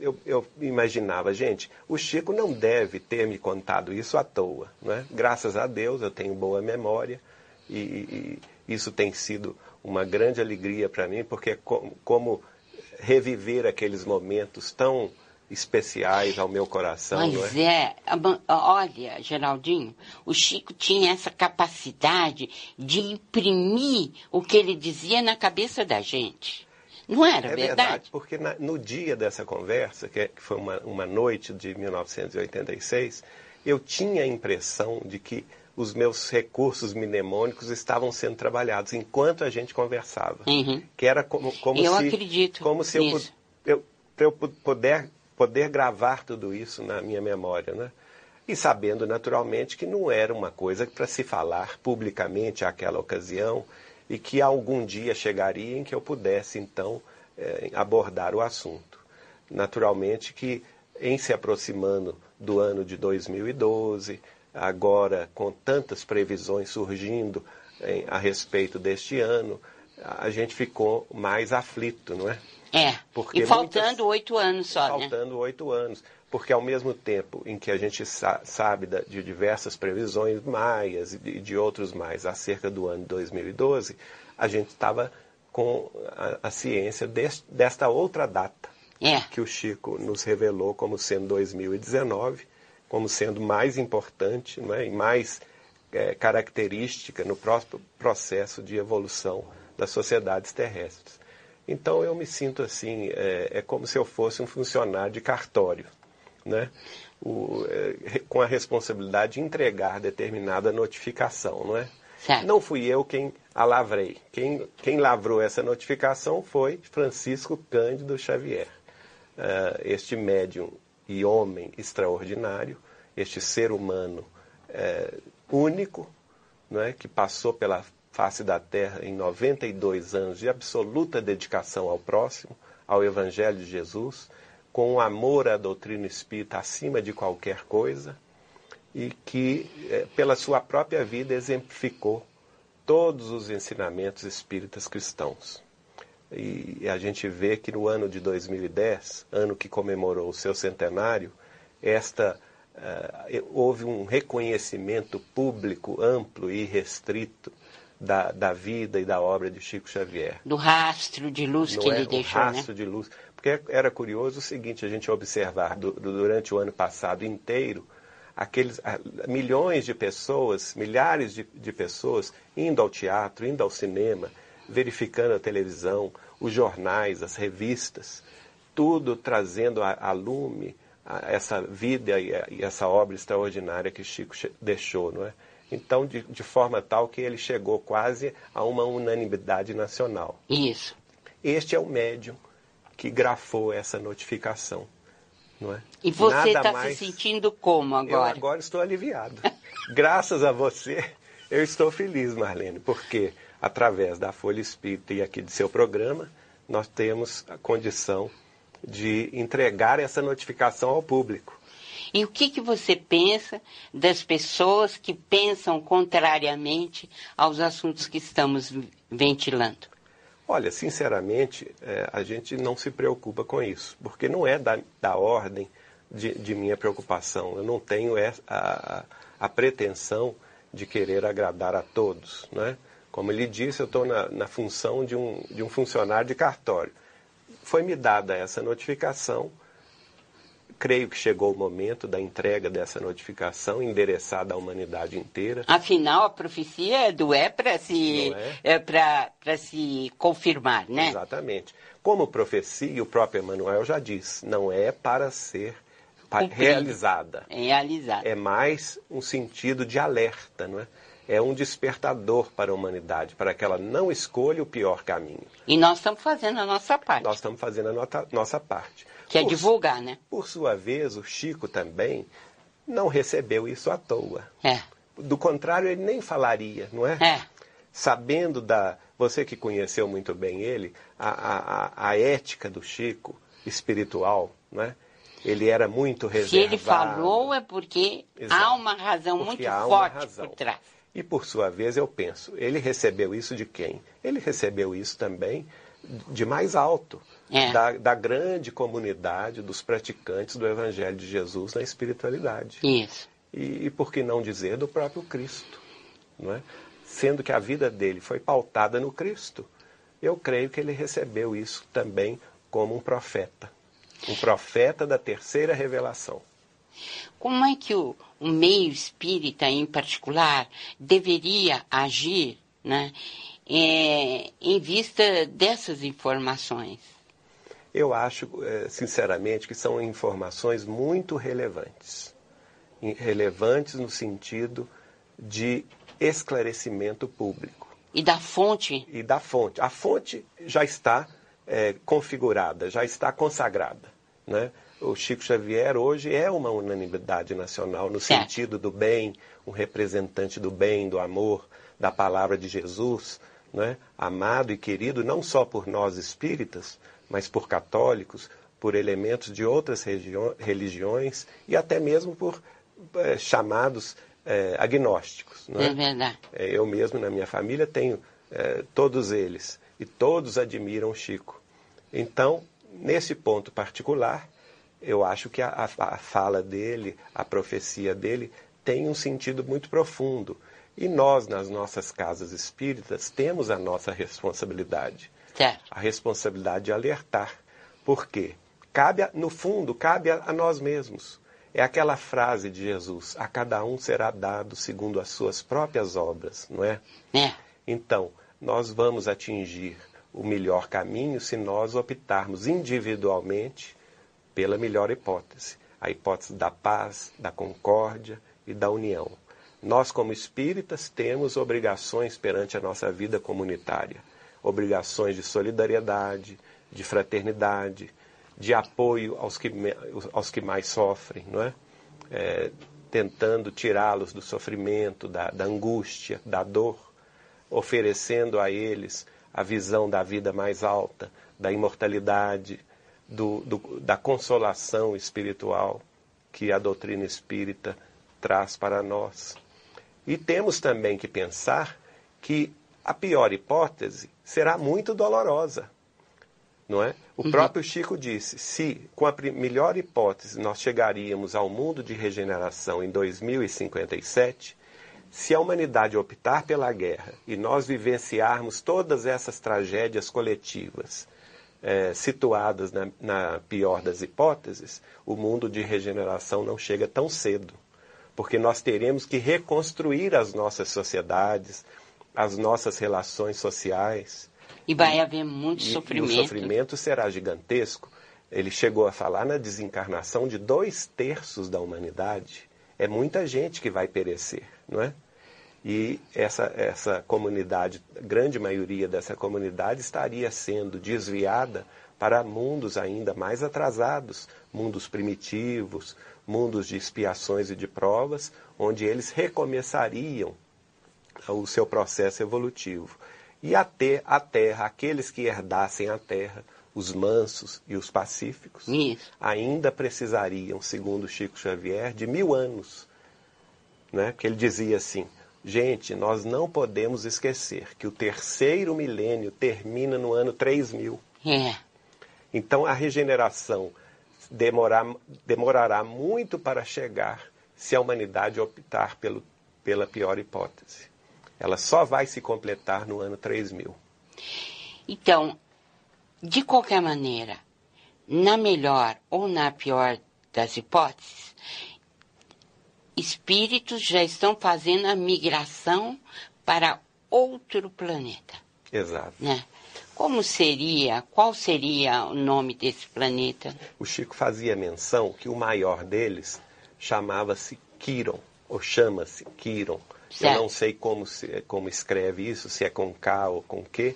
eu, eu, imaginava, gente, o Chico não deve ter me contado isso à toa. Né? Graças a Deus eu tenho boa memória e, e isso tem sido uma grande alegria para mim, porque é como, reviver aqueles momentos tão especiais ao meu coração. Mas é? é, olha, Geraldinho, o Chico tinha essa capacidade de imprimir o que ele dizia na cabeça da gente. Não era é verdade? verdade porque na, no dia dessa conversa, que, é, que foi uma, uma noite de 1986, eu tinha a impressão de que os meus recursos mnemônicos estavam sendo trabalhados enquanto a gente conversava. Uhum. Que era como, como eu se, acredito como se eu, eu, eu puder, poder gravar tudo isso na minha memória, né? E sabendo naturalmente que não era uma coisa para se falar publicamente àquela ocasião e que algum dia chegaria em que eu pudesse então eh, abordar o assunto. Naturalmente que em se aproximando do ano de 2012, agora com tantas previsões surgindo em, a respeito deste ano, a gente ficou mais aflito, não é? É. Porque e faltando oito anos só, faltando né? Faltando oito anos. Porque ao mesmo tempo em que a gente sa sabe da, de diversas previsões maias e de, de, outros mais acerca do ano 2012, a gente estava com a, a ciência desta outra data é. que o Chico nos revelou como sendo 2019 como sendo mais importante é, e mais é, característica no próprio processo de evolução das sociedades terrestres. Então eu me sinto assim, é, é como se eu fosse um funcionário de cartório, né? O, é, com a responsabilidade de entregar determinada notificação, não é? Certo. Não fui eu quem a lavrei. Quem, quem lavrou essa notificação foi Francisco Cândido Xavier, uh, este médium e homem extraordinário, este ser humano uh, único, não é, que passou pela face da terra em 92 anos de absoluta dedicação ao próximo, ao Evangelho de Jesus, com amor à doutrina espírita acima de qualquer coisa e que, eh, pela sua própria vida, exemplificou todos os ensinamentos espíritas cristãos. E a gente vê que no ano de 2010, ano que comemorou o seu centenário, esta uh, houve um reconhecimento público amplo e restrito da, da, vida e da obra de Chico Xavier. Do rastro de luz Não que é? ele o deixou, rastro né? de luz. Porque era curioso o seguinte, a gente observar do, durante o ano passado inteiro, aqueles milhões de pessoas, milhares de, de pessoas indo ao teatro, indo ao cinema, verificando a televisão, os jornais, as revistas, tudo trazendo a, a lume a essa vida e, a, e, essa obra extraordinária que Chico deixou, não é? Então, de, de forma tal que ele chegou quase a uma unanimidade nacional. Isso. Este é o médium que grafou essa notificação. Não é? E você está mais... se sentindo como agora? Eu agora estou aliviado. Graças a você, eu estou feliz, Marlene, porque através da Folha Espírita e aqui de seu programa, nós temos a condição de entregar essa notificação ao público. E o que, que você pensa das pessoas que pensam contrariamente aos assuntos que estamos ventilando? Olha, sinceramente, é, a gente não se preocupa com isso, porque não é da, da ordem de, de, minha preocupação. Eu não tenho essa, a, a, pretensão de querer agradar a todos. Né? Como ele disse, eu estou na, na função de um, de um funcionário de cartório. Foi-me dada essa notificação creio que chegou o momento da entrega dessa notificação endereçada à humanidade inteira. Afinal, a profecia do é para se, é? é para se confirmar, né? Exatamente. Como profecia, o próprio Emmanuel já diz, não é para ser Cumprido. realizada. Realizada. É mais um sentido de alerta, não é? É um despertador para a humanidade, para que ela não escolha o pior caminho. E nós estamos fazendo a nossa parte. Nós estamos fazendo a nota, nossa parte. Que é divulgar, né? Por sua vez, o Chico também não recebeu isso à toa. É. Do contrário, ele nem falaria, não é? É. Sabendo da. Você que conheceu muito bem ele, a, a, a ética do Chico espiritual, não é? Ele era muito reservado. Se ele falou é porque Exato. há uma razão Porque muito forte razão. por trás. E por sua vez, eu penso, ele recebeu isso de quem? Ele recebeu isso também de mais alto, É. da, da grande comunidade dos praticantes do Evangelho de Jesus na espiritualidade. Isso. E, e por que não dizer do próprio Cristo? Não é? Sendo que a vida dele foi pautada no Cristo, eu creio que ele recebeu isso também como um profeta. Um profeta da terceira revelação. Como é que o, o meio espírita, em particular, deveria agir né, é, em vista dessas informações? Eu acho, eh, sinceramente, que são informações muito relevantes. Relevantes no sentido de esclarecimento público E da fonte? e da fonte. A fonte já está eh, configurada, já está consagrada. Né? O Chico Xavier hoje é uma unanimidade nacional no Certo. sentido do bem, um representante do bem, do amor, da palavra de Jesus, né? amado e querido não só por nós espíritas, mas por católicos, por elementos de outras religiões e até mesmo por eh, chamados eh, agnósticos. não É verdade. é, Eu mesmo, na minha família, tenho é, todos eles. E todos admiram o Chico. Então, nesse ponto particular, eu acho que a, a- fala dele, a profecia dele, tem um sentido muito profundo. E nós, nas nossas casas espíritas, temos a nossa responsabilidade. Certo. A responsabilidade de alertar. Por quê? Cabe, a- no fundo, cabe a, a nós mesmos. É aquela frase de Jesus: a cada um será dado segundo as suas próprias obras, não é? É. Então, nós vamos atingir o melhor caminho se nós optarmos individualmente pela melhor hipótese, a hipótese da paz, da concórdia e da união. Nós, como espíritas, temos obrigações perante a nossa vida comunitária obrigações de solidariedade, de fraternidade, de apoio aos que, aos que mais sofrem, não é? é tentando tirá-los do sofrimento, da, da angústia, da dor, oferecendo a eles a visão da vida mais alta, da imortalidade, do, do, da consolação espiritual que a doutrina espírita traz para nós. E temos também que pensar que a pior hipótese será muito dolorosa. Não é? O uhum. próprio Chico disse: se com a melhor hipótese nós chegaríamos ao mundo de regeneração em 2057, se a humanidade optar pela guerra e nós vivenciarmos todas essas tragédias coletivas é, situadas na, na pior das hipóteses, o mundo de regeneração não chega tão cedo porque nós teremos que reconstruir as nossas sociedades, as nossas relações sociais. E vai haver muito e, sofrimento. E o sofrimento será gigantesco. Ele chegou a falar na desencarnação de dois terços da humanidade. É muita gente que vai perecer, não é? E essa, essa comunidade, grande maioria dessa comunidade, estaria sendo desviada para mundos ainda mais atrasados, mundos primitivos, mundos de expiações e de provas, onde eles recomeçariam o seu processo evolutivo. E até a terra, aqueles que herdassem a terra, os mansos e os pacíficos, Isso. ainda precisariam, segundo Chico Xavier, de mil anos. Né? Porque ele dizia assim: gente, nós não podemos esquecer que o terceiro milênio termina no ano 3000. É. Então a regeneração demorar, demorará muito para chegar se a humanidade optar pelo, pela pior hipótese. Ela só vai se completar no ano 3000. Então, de qualquer maneira, na melhor ou na pior das hipóteses, espíritos já estão fazendo a migração para outro planeta. Exato. Né? Como seria, qual seria o nome desse planeta? O Chico fazia menção que o maior deles chamava-se Quiron, ou chama-se Quiron. Certo. Eu não sei como, se, como escreve isso, se é com K ou com Q,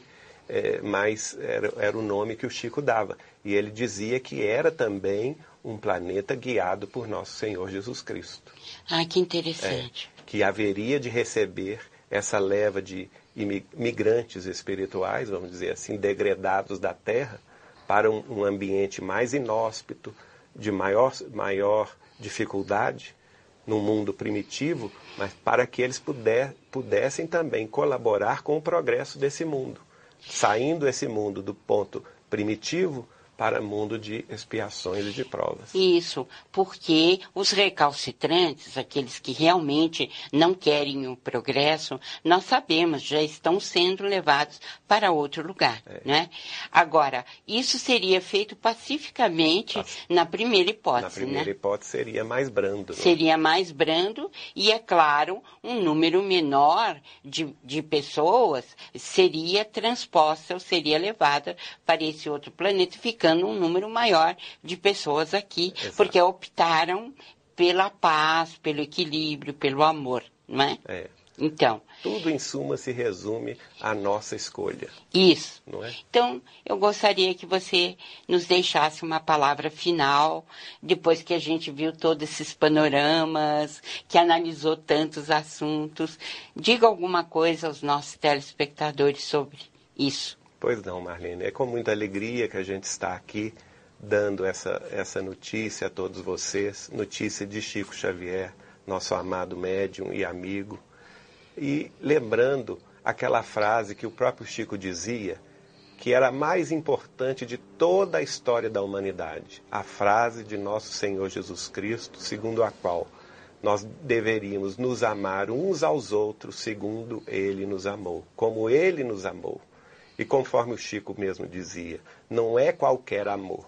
é, mas era, era o nome que o Chico dava. E ele dizia que era também um planeta guiado por nosso Senhor Jesus Cristo. Ah, que interessante. É, que haveria de receber essa leva de imigrantes espirituais, vamos dizer assim, degredados da Terra, para um, um ambiente mais inóspito, de maior, maior dificuldade, num mundo primitivo, mas para que eles puder, pudessem também colaborar com o progresso desse mundo, saindo esse mundo do ponto primitivo para mundo de expiações e de provas. Isso, porque os recalcitrantes, aqueles que realmente não querem o progresso, nós sabemos, já estão sendo levados para outro lugar, é. né? Agora, isso seria feito pacificamente na primeira hipótese, Na primeira né? hipótese seria mais brando. Né? Seria mais brando e, é claro, um número menor de, de pessoas seria transposta ou seria levada para esse outro planeta, ficando ficando um número maior de pessoas aqui, Exato. porque optaram pela paz, pelo equilíbrio, pelo amor, não é? É. Então. Tudo em suma se resume à nossa escolha. Isso. É? Então, eu gostaria que você nos deixasse uma palavra final, depois que a gente viu todos esses panoramas, que analisou tantos assuntos. Diga alguma coisa aos nossos telespectadores sobre isso. Pois não, Marlene. É com muita alegria que a gente está aqui dando essa, essa notícia a todos vocês, notícia de Chico Xavier, nosso amado médium e amigo. E lembrando aquela frase que o próprio Chico dizia, que era a mais importante de toda a história da humanidade, a frase de nosso Senhor Jesus Cristo, segundo a qual nós deveríamos nos amar uns aos outros segundo ele nos amou, como ele nos amou. E conforme o Chico mesmo dizia, não é qualquer amor,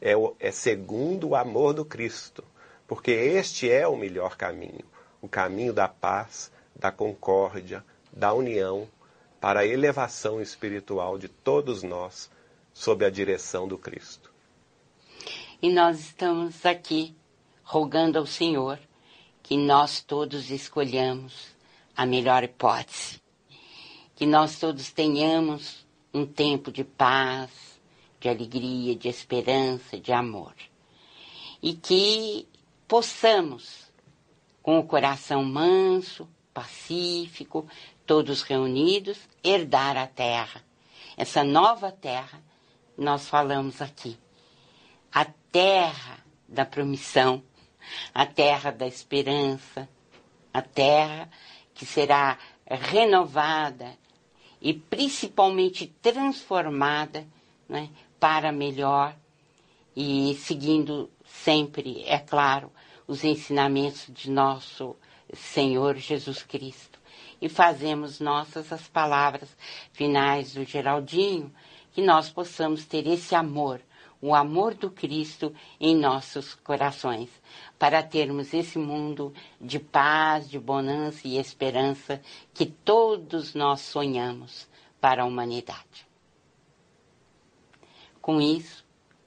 é, o, é segundo o amor do Cristo, porque este é o melhor caminho o caminho da paz, da concórdia, da união, para a elevação espiritual de todos nós sob a direção do Cristo. E nós estamos aqui rogando ao Senhor que nós todos escolhamos a melhor hipótese. Que nós todos tenhamos um tempo de paz, de alegria, de esperança, de amor. E que possamos, com o coração manso, pacífico, todos reunidos, herdar a terra. Essa nova terra, nós falamos aqui. A terra da promissão, a terra da esperança, a terra que será renovada e principalmente transformada né, para melhor e seguindo sempre, é claro, os ensinamentos de nosso Senhor Jesus Cristo. E fazemos nossas as palavras finais do Geraldinho, que nós possamos ter esse amor o amor do Cristo em nossos corações, para termos esse mundo de paz, de bonança e esperança que todos nós sonhamos para a humanidade. Com isso,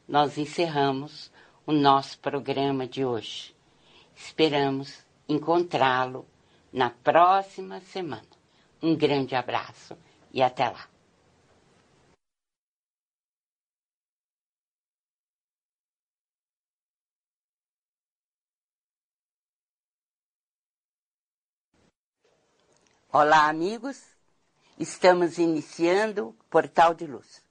nós encerramos o nosso programa de hoje. Esperamos encontrá-lo na próxima semana. Um grande abraço e até lá. Olá, amigos. Estamos iniciando Portal de Luz.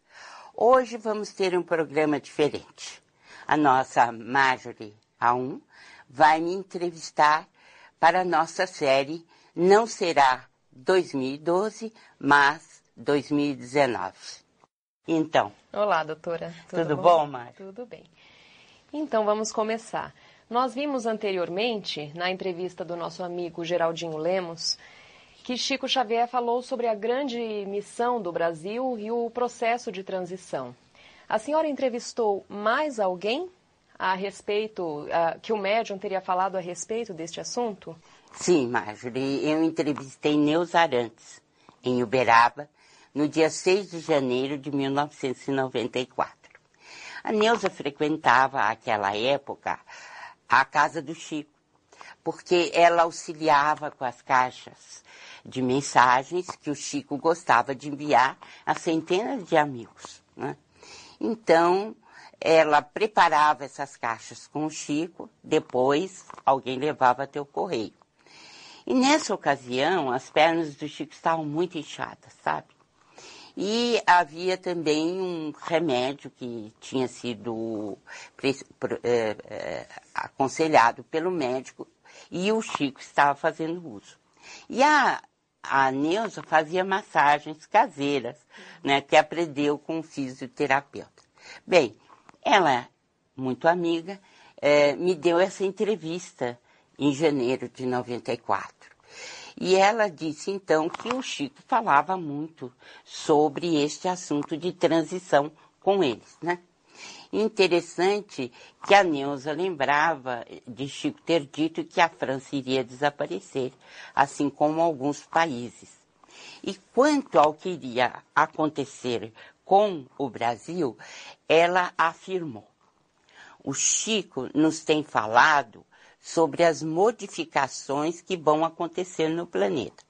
Hoje vamos ter um programa diferente. A nossa Marjorie A1 vai me entrevistar para a nossa série Não Será 2012, mas 2019. Então. Olá, doutora. Tudo, tudo bom, bom? Tudo bem. Então vamos começar. Nós vimos anteriormente, na entrevista do nosso amigo Geraldinho Lemos, que Chico Xavier falou sobre a grande missão do Brasil e o processo de transição. A senhora entrevistou mais alguém a respeito, que o médium teria falado a respeito deste assunto? Sim, Marjorie. Eu entrevistei Neuza Arantes, em Uberaba, no dia 6 de janeiro de 1994. A Neuza frequentava, naquela época, a casa do Chico, porque ela auxiliava com as caixas de mensagens que o Chico gostava de enviar a centenas de amigos. Né? Então, ela preparava essas caixas com o Chico, depois alguém levava até o correio. E nessa ocasião, as pernas do Chico estavam muito inchadas, sabe? E havia também um remédio que tinha sido é, é, aconselhado pelo médico e o Chico estava fazendo uso. E a a Neuza fazia massagens caseiras, né, que aprendeu com o fisioterapeuta. Bem, ela, muito amiga, é, me deu essa entrevista em janeiro de 94. E ela disse então que o Chico falava muito sobre este assunto de transição com eles, né? Interessante que a Neuza lembrava de Chico ter dito que a França iria desaparecer, assim como alguns países. E quanto ao que iria acontecer com o Brasil, ela afirmou: o Chico nos tem falado sobre as modificações que vão acontecer no planeta.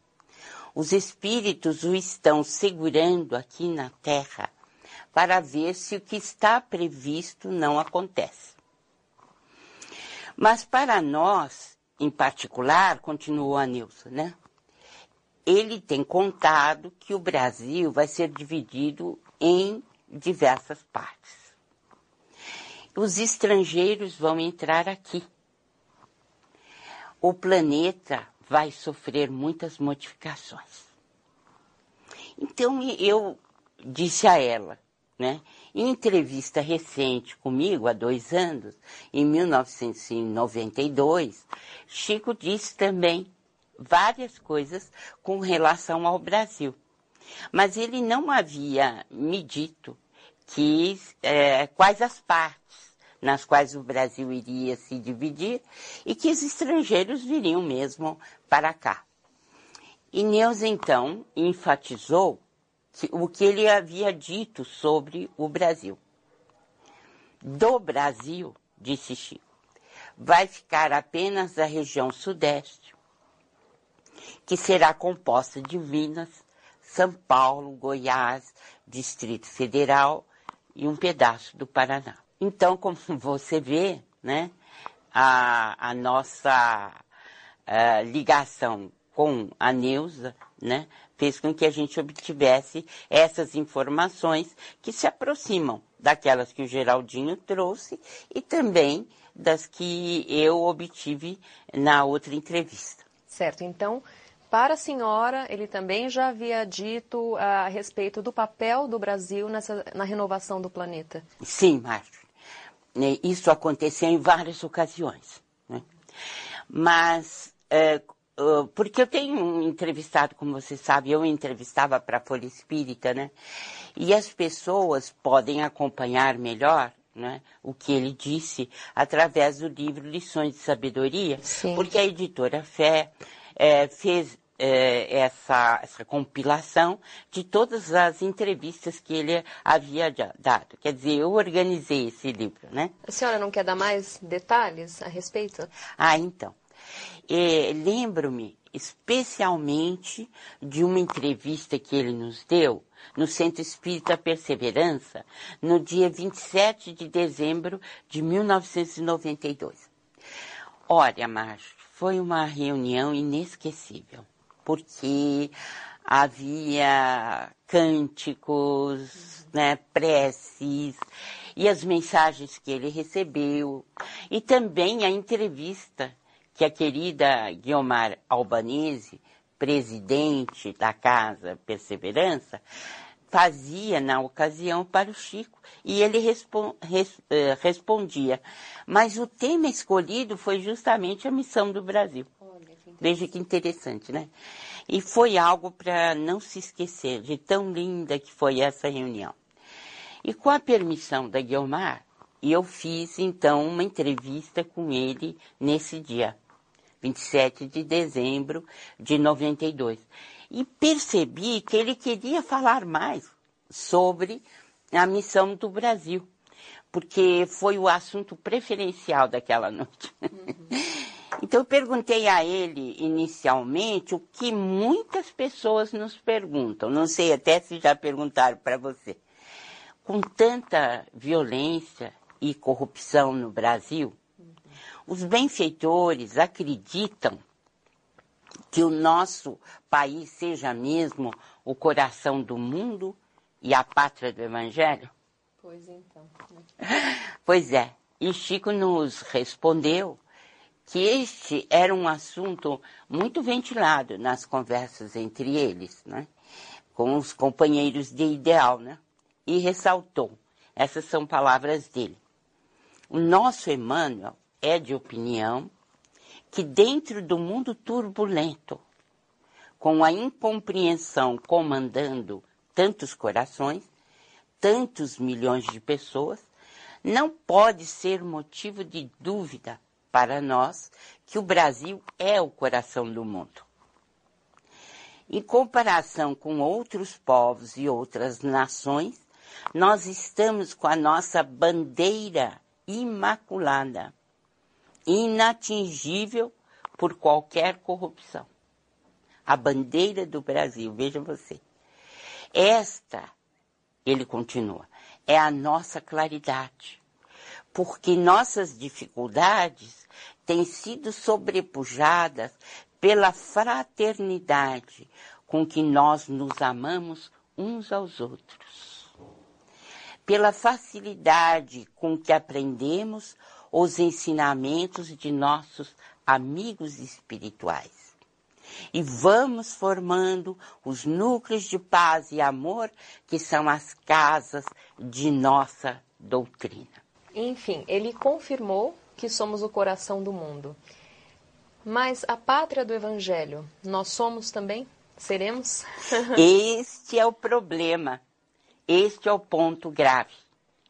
Os espíritos o estão segurando aqui na Terra para ver se o que está previsto não acontece. Mas para nós, em particular, continuou a Nilson, né? Ele tem contado que o Brasil vai ser dividido em diversas partes. Os estrangeiros vão entrar aqui. O planeta vai sofrer muitas modificações. Então eu disse a ela: né? Em entrevista recente comigo, há dois anos, em 1992, Chico disse também várias coisas com relação ao Brasil. Mas ele não havia me dito que, é, quais as partes nas quais o Brasil iria se dividir e que os estrangeiros viriam mesmo para cá. E Neus, então, enfatizou o que ele havia dito sobre o Brasil. Do Brasil, disse Chico, vai ficar apenas a região sudeste, que será composta de Minas, São Paulo, Goiás, Distrito Federal e um pedaço do Paraná. Então, como você vê, né, a, a nossa a ligação com a Neuza, né, fez com que a gente obtivesse essas informações que se aproximam daquelas que o Geraldinho trouxe e também das que eu obtive na outra entrevista. Certo, então, para a senhora, ele também já havia dito a respeito do papel do Brasil nessa, na renovação do planeta. Sim, Márcio. Isso aconteceu em várias ocasiões. Né? Mas é, porque eu tenho um entrevistado, como você sabe, eu entrevistava para a Folha Espírita, né? E as pessoas podem acompanhar melhor né, o que ele disse através do livro Lições de Sabedoria, Sim. porque a editora Fé é, fez é, essa, essa compilação de todas as entrevistas que ele havia dado. Quer dizer, eu organizei esse livro, né? A senhora não quer dar mais detalhes a respeito? Ah, então. É, Lembro-me especialmente de uma entrevista que ele nos deu no Centro Espírita Perseverança, no dia 27 de dezembro de 1992. Olha, Márcio, foi uma reunião inesquecível, porque havia cânticos, né, preces, e as mensagens que ele recebeu, e também a entrevista que a querida Guiomar Albanese, presidente da Casa Perseverança, fazia na ocasião para o Chico e ele res uh, respondia. Mas o tema escolhido foi justamente a missão do Brasil. Veja que interessante, né? E foi algo para não se esquecer de tão linda que foi essa reunião. E com a permissão da Guiomar, eu fiz então uma entrevista com ele nesse dia. 27 de dezembro de 92. E percebi que ele queria falar mais sobre a missão do Brasil, porque foi o assunto preferencial daquela noite. Uhum. Então eu perguntei a ele inicialmente o que muitas pessoas nos perguntam, não sei até se já perguntaram para você. Com tanta violência e corrupção no Brasil, os benfeitores acreditam que o nosso país seja mesmo o coração do mundo e a pátria do Evangelho? Pois então. Pois é. E Chico nos respondeu que este era um assunto muito ventilado nas conversas entre eles, né? com os companheiros de ideal, né? e ressaltou, essas são palavras dele. O nosso Emmanuel é de opinião que dentro do mundo turbulento, com a incompreensão comandando tantos corações, tantos milhões de pessoas, não pode ser motivo de dúvida para nós que o Brasil é o coração do mundo. Em comparação com outros povos e outras nações, nós estamos com a nossa bandeira imaculada inatingível por qualquer corrupção. A bandeira do Brasil, veja você. Esta, ele continua, é a nossa claridade, porque nossas dificuldades têm sido sobrepujadas pela fraternidade com que nós nos amamos uns aos outros, pela facilidade com que aprendemos os ensinamentos de nossos amigos espirituais. E vamos formando os núcleos de paz e amor que são as casas de nossa doutrina. Enfim, ele confirmou que somos o coração do mundo. Mas a pátria do Evangelho, nós somos também? Seremos? este é o problema. Este é o ponto grave,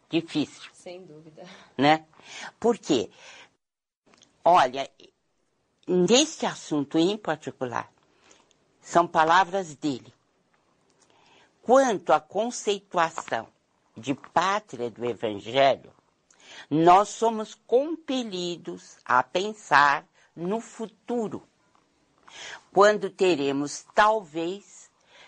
difícil. Sem dúvida. Né? Por quê? Olha, nesse assunto em particular, são palavras dele. Quanto à conceituação de pátria do Evangelho, nós somos compelidos a pensar no futuro, quando teremos talvez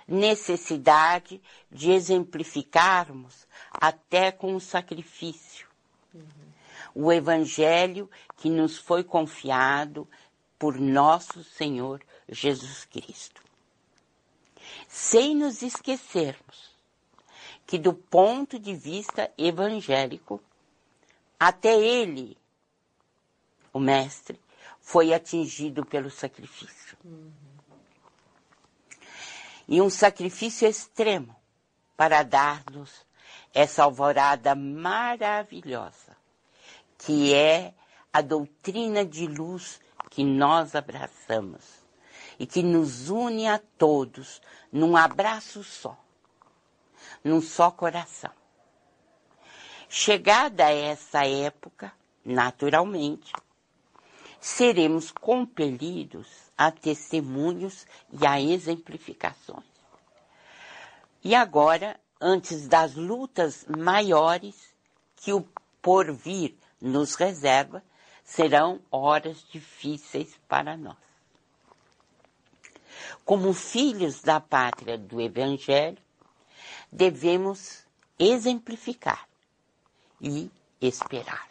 necessidade de exemplificarmos até com o sacrifício. Uhum. O evangelho que nos foi confiado por nosso Senhor Jesus Cristo. Sem nos esquecermos que, do ponto de vista evangélico, até ele, o Mestre, foi atingido pelo sacrifício. Uhum. E um sacrifício extremo para dar-nos essa alvorada maravilhosa, que é a doutrina de luz que nós abraçamos e que nos une a todos num abraço só, num só coração. Chegada essa época, naturalmente, seremos compelidos a testemunhos e a exemplificações. E agora, antes das lutas maiores que o porvir nos reserva, serão horas difíceis para nós. Como filhos da pátria do Evangelho, devemos exemplificar e esperar.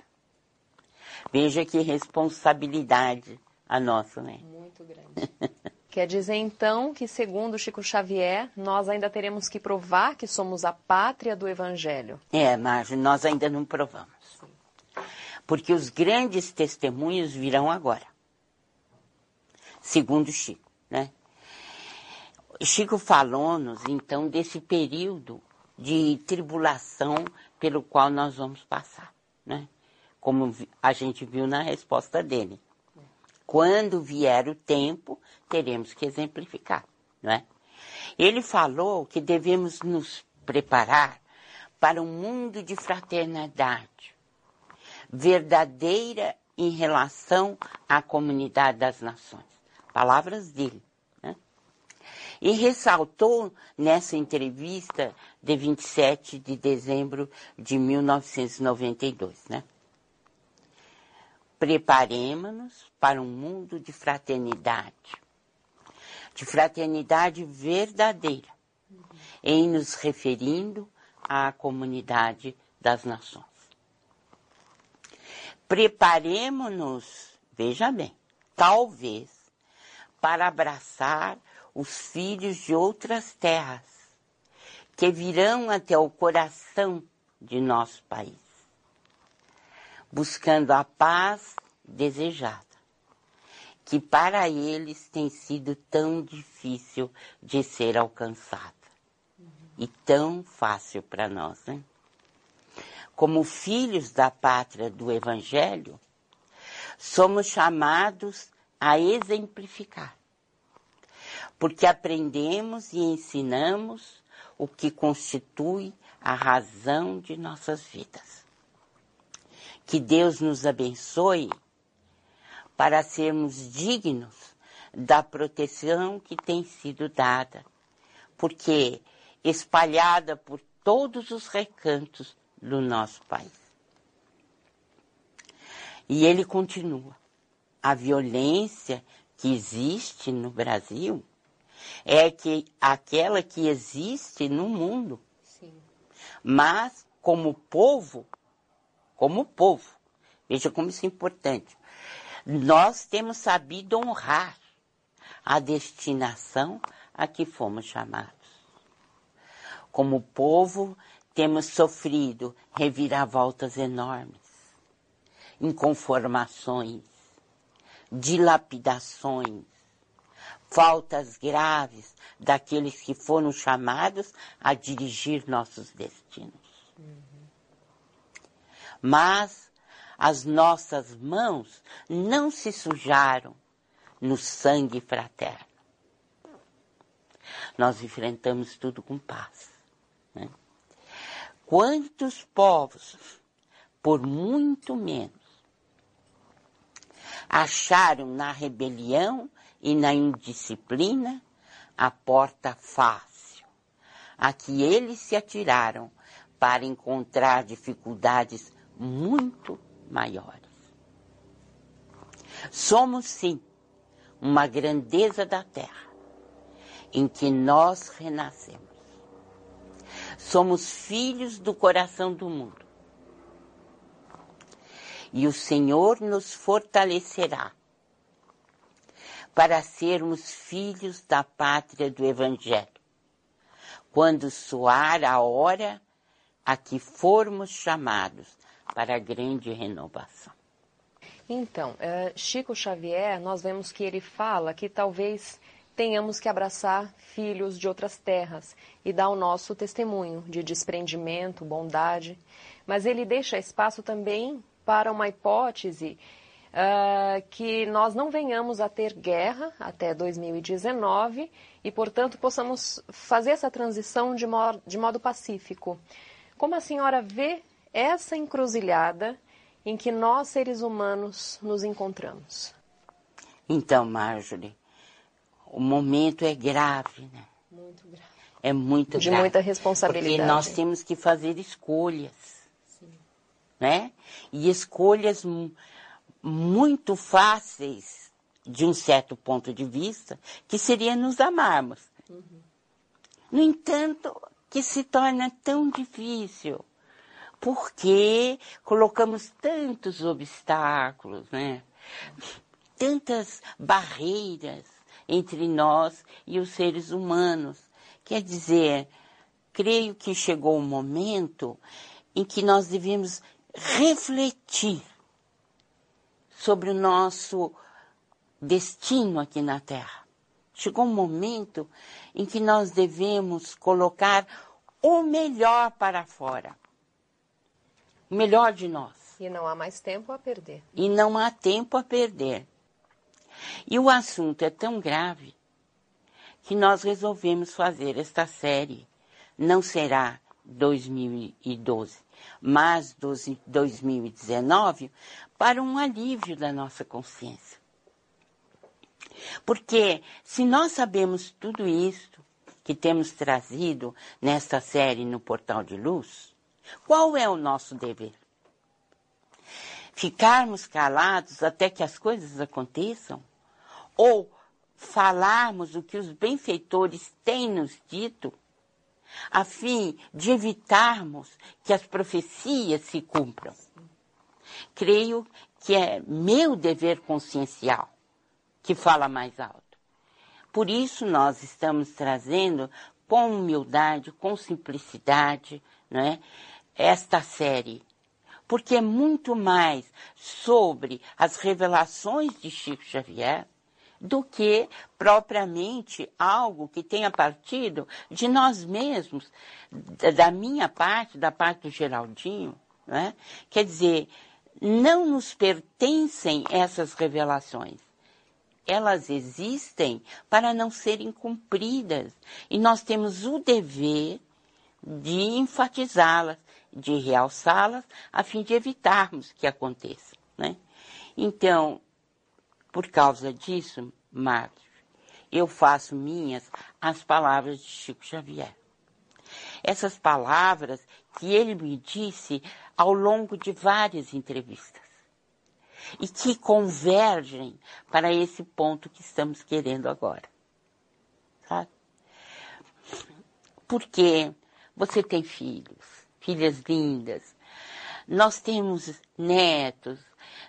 Veja que responsabilidade a nossa, né? Muito grande. Quer dizer, então, que segundo Chico Xavier, nós ainda teremos que provar que somos a pátria do Evangelho. É, mas nós ainda não provamos. Porque os grandes testemunhos virão agora. Segundo Chico, né? Chico falou-nos, então, desse período de tribulação pelo qual nós vamos passar, né? Como a gente viu na resposta dele. Quando vier o tempo, teremos que exemplificar, não é? Ele falou que devemos nos preparar para um mundo de fraternidade, verdadeira em relação à comunidade das nações. Palavras dele. Né? E ressaltou nessa entrevista de 27 de dezembro de 1992, né? Preparemos-nos para um mundo de fraternidade, de fraternidade verdadeira, em nos referindo à comunidade das nações. Preparemos-nos, veja bem, talvez, para abraçar os filhos de outras terras que virão até o coração de nosso país buscando a paz desejada, que para eles tem sido tão difícil de ser alcançada e tão fácil para nós, né? Como filhos da pátria do Evangelho, somos chamados a exemplificar, porque aprendemos e ensinamos o que constitui a razão de nossas vidas. Que Deus nos abençoe para sermos dignos da proteção que tem sido dada, porque espalhada por todos os recantos do nosso país. E ele continua. A violência que existe no Brasil é que aquela que existe no mundo. Sim. Mas como povo como povo. Veja como isso é importante. Nós temos sabido honrar a destinação a que fomos chamados. Como povo, temos sofrido reviravoltas enormes, inconformações, dilapidações, faltas graves daqueles que foram chamados a dirigir nossos destinos. Uhum mas as nossas mãos não se sujaram no sangue fraterno. Nós enfrentamos tudo com paz. Né? Quantos povos, por muito menos, acharam na rebelião e na indisciplina a porta fácil, a que eles se atiraram para encontrar dificuldades muito maiores. Somos, sim, uma grandeza da terra em que nós renascemos. Somos filhos do coração do mundo. E o Senhor nos fortalecerá para sermos filhos da pátria do Evangelho, quando soar a hora a que formos chamados para a grande renovação. Então, eh, Chico Xavier, nós vemos que ele fala que talvez tenhamos que abraçar filhos de outras terras e dar o nosso testemunho de desprendimento, bondade, mas ele deixa espaço também para uma hipótese uh, que nós não venhamos a ter guerra até 2019 e, portanto, possamos fazer essa transição de de modo pacífico. Como a senhora vê essa encruzilhada em que nós, seres humanos, nos encontramos? Então, Marjorie, o momento é grave, né? Muito grave. É muito de grave. muita responsabilidade. Porque nós temos que fazer escolhas. Sim. Né? E escolhas muito fáceis, de um certo ponto de vista, que seria nos amarmos. Uhum. No entanto, que se torna tão difícil porque colocamos tantos obstáculos, né? Tantas barreiras entre nós e os seres humanos. Quer dizer, creio que chegou o um momento em que nós devemos refletir sobre o nosso destino aqui na Terra. Chegou um momento em que nós devemos colocar o melhor para fora o melhor de nós. E não há mais tempo a perder. E não há tempo a perder. E o assunto é tão grave que nós resolvemos fazer esta série. Não será 2012, mas 2019, para um alívio da nossa consciência. Porque se nós sabemos tudo isso que temos trazido nesta série no Portal de Luz, qual é o nosso dever? Ficarmos calados até que as coisas aconteçam? Ou falarmos o que os benfeitores têm nos dito, a fim de evitarmos que as profecias se cumpram? Creio que é meu dever consciencial que fala mais alto. Por isso nós estamos trazendo com humildade, com simplicidade, não é? Esta série, porque é muito mais sobre as revelações de Chico Xavier do que propriamente algo que tenha partido de nós mesmos, da minha parte, da parte do Geraldinho. Né? Quer dizer, não nos pertencem essas revelações. Elas existem para não serem cumpridas. E nós temos o dever de enfatizá-las, de realçá-las, a fim de evitarmos que aconteça. Né? Então, por causa disso, Marcos, eu faço minhas as palavras de Chico Xavier. Essas palavras que ele me disse ao longo de várias entrevistas e que convergem para esse ponto que estamos querendo agora. Sabe? Porque você tem filhos, filhas lindas. Nós temos netos.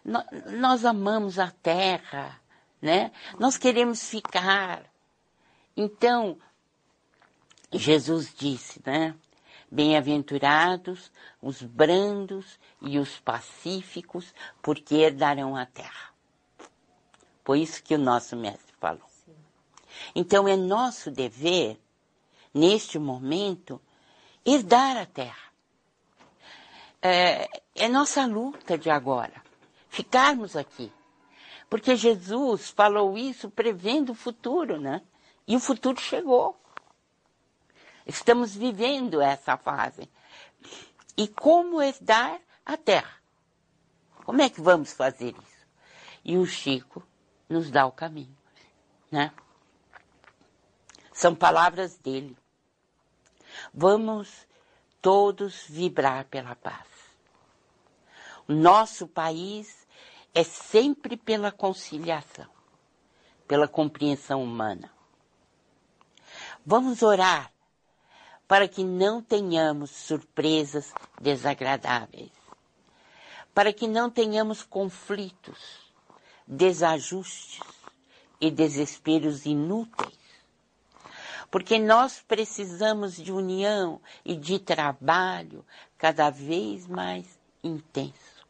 Nós, nós amamos a terra, né? Nós queremos ficar. Então, Jesus disse, né? Bem-aventurados os brandos e os pacíficos, porque herdarão a terra. Foi isso que o nosso mestre falou. Então é nosso dever, neste momento, herdar a terra é, é nossa luta de agora, ficarmos aqui. Porque Jesus falou isso prevendo o futuro, né? E o futuro chegou. Estamos vivendo essa fase. E como herdar a terra? Como é que vamos fazer isso? E o Chico nos dá o caminho, né? São palavras dele. Vamos todos vibrar pela paz. Nosso país é sempre pela conciliação, pela compreensão humana. Vamos orar para que não tenhamos surpresas desagradáveis, para que não tenhamos conflitos, desajustes e desesperos inúteis. Porque nós precisamos de união e de trabalho cada vez mais intenso.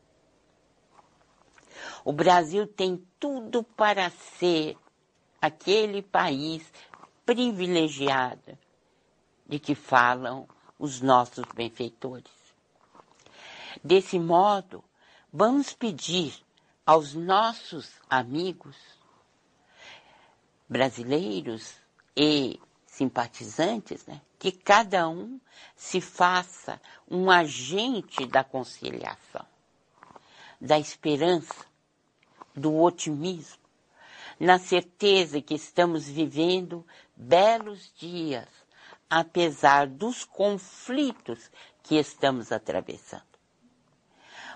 O Brasil tem tudo para ser aquele país privilegiado de que falam os nossos benfeitores. Desse modo, vamos pedir aos nossos amigos brasileiros e simpatizantes, né, que cada um se faça um agente da conciliação, da esperança, do otimismo, na certeza que estamos vivendo belos dias apesar dos conflitos que estamos atravessando.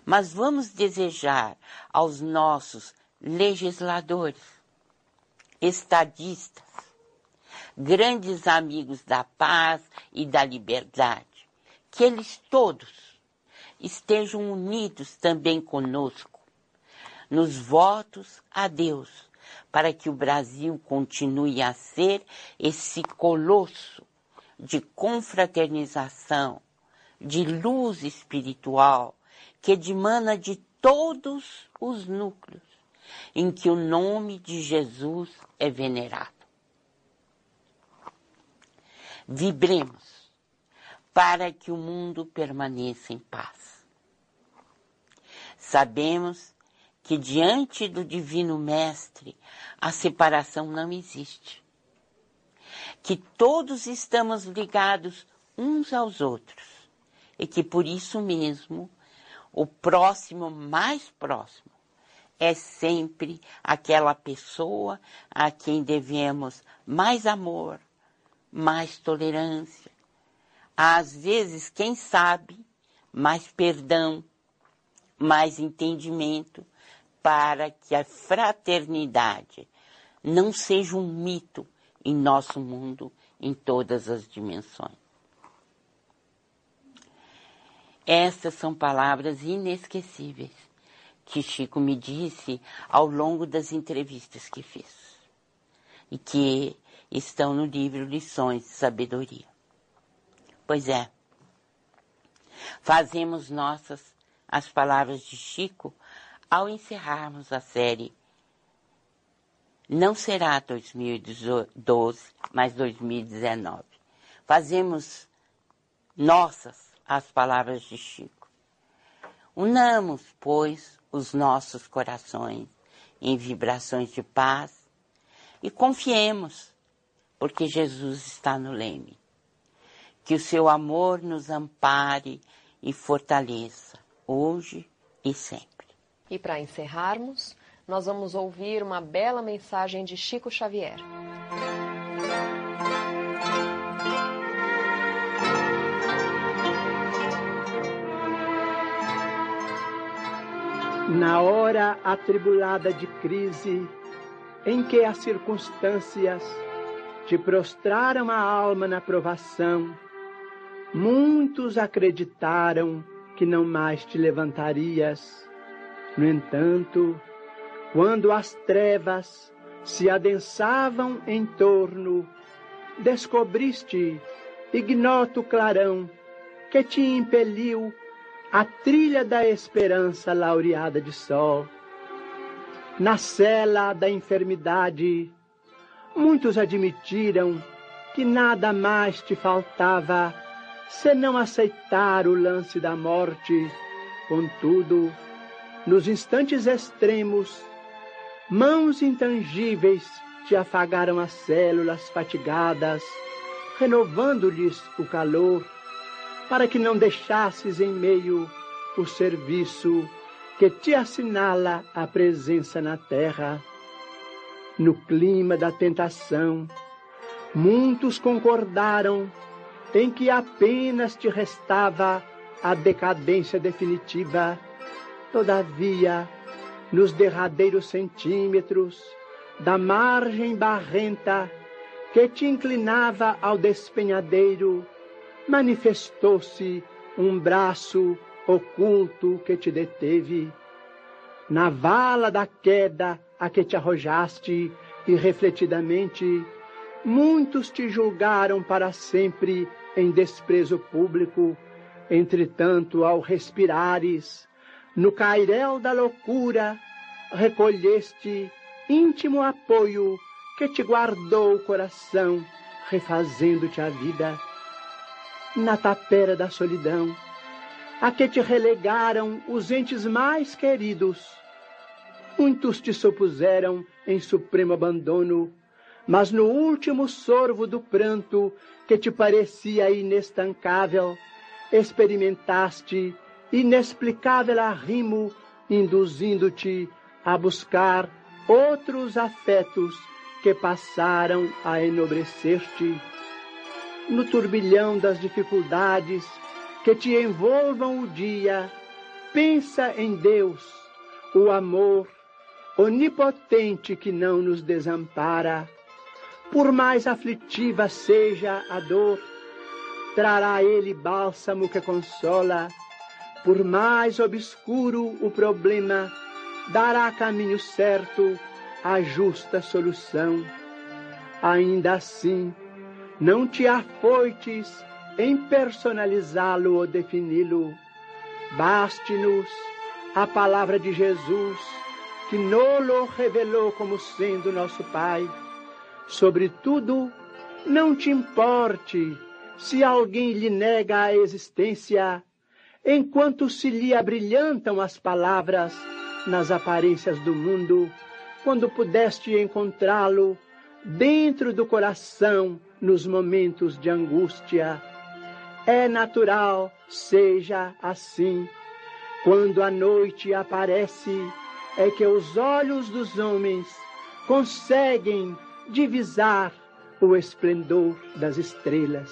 Mas vamos desejar aos nossos legisladores, estadistas, grandes amigos da paz e da liberdade, que eles todos estejam unidos também conosco nos votos a Deus, para que o Brasil continue a ser esse colosso de confraternização, de luz espiritual, que dimana de todos os núcleos em que o nome de Jesus é venerado. Vibremos para que o mundo permaneça em paz. Sabemos que diante do Divino Mestre a separação não existe que todos estamos ligados uns aos outros e que por isso mesmo o próximo mais próximo é sempre aquela pessoa a quem devemos mais amor, mais tolerância, às vezes, quem sabe, mais perdão, mais entendimento, para que a fraternidade não seja um mito, em nosso mundo em todas as dimensões. Essas são palavras inesquecíveis que Chico me disse ao longo das entrevistas que fiz e que estão no livro Lições de Sabedoria. Pois é, fazemos nossas as palavras de Chico ao encerrarmos a série não será 2012, mas 2019. Fazemos nossas as palavras de Chico. Unamos, pois, os nossos corações em vibrações de paz e confiemos, porque Jesus está no leme. Que o seu amor nos ampare e fortaleça, hoje e sempre. E para encerrarmos, nós vamos ouvir uma bela mensagem de Chico Xavier. Na hora atribulada de crise, em que as circunstâncias te prostraram a alma na provação, muitos acreditaram que não mais te levantarias. No entanto, quando as trevas se adensavam em torno, descobriste ignoto clarão que te impeliu a trilha da esperança laureada de sol. Na cela da enfermidade, muitos admitiram que nada mais te faltava senão aceitar o lance da morte. Contudo, nos instantes extremos, Mãos intangíveis te afagaram as células fatigadas, renovando-lhes o calor, para que não deixasses em meio o serviço que te assinala a presença na terra. No clima da tentação, muitos concordaram em que apenas te restava a decadência definitiva Todavia, nos derradeiros centímetros da margem barrenta que te inclinava ao despenhadeiro, manifestou-se um braço oculto que te deteve. Na vala da queda a que te arrojaste, irrefletidamente, muitos te julgaram para sempre em desprezo público. Entretanto, ao respirares, no cairel da loucura, recolheste íntimo apoio que te guardou o coração, refazendo-te a vida. Na tapera da solidão, a que te relegaram os entes mais queridos, muitos te supuseram em supremo abandono, mas no último sorvo do pranto que te parecia inestancável, experimentaste inexplicável arrimo, induzindo-te a buscar outros afetos que passaram a enobrecer-te. No turbilhão das dificuldades que te envolvam o dia, pensa em Deus, o amor onipotente que não nos desampara. Por mais aflitiva seja a dor, trará ele bálsamo que consola. Por mais obscuro o problema, dará caminho certo a justa solução. Ainda assim, não te afoites em personalizá-lo ou defini-lo. Baste-nos a palavra de Jesus, que nolo revelou como sendo nosso Pai. Sobretudo, não te importe se alguém lhe nega a existência, enquanto se lhe abrilhantam as palavras nas aparências do mundo, quando pudeste encontrá-lo dentro do coração nos momentos de angústia. É natural seja assim. Quando a noite aparece, é que os olhos dos homens conseguem divisar o esplendor das estrelas.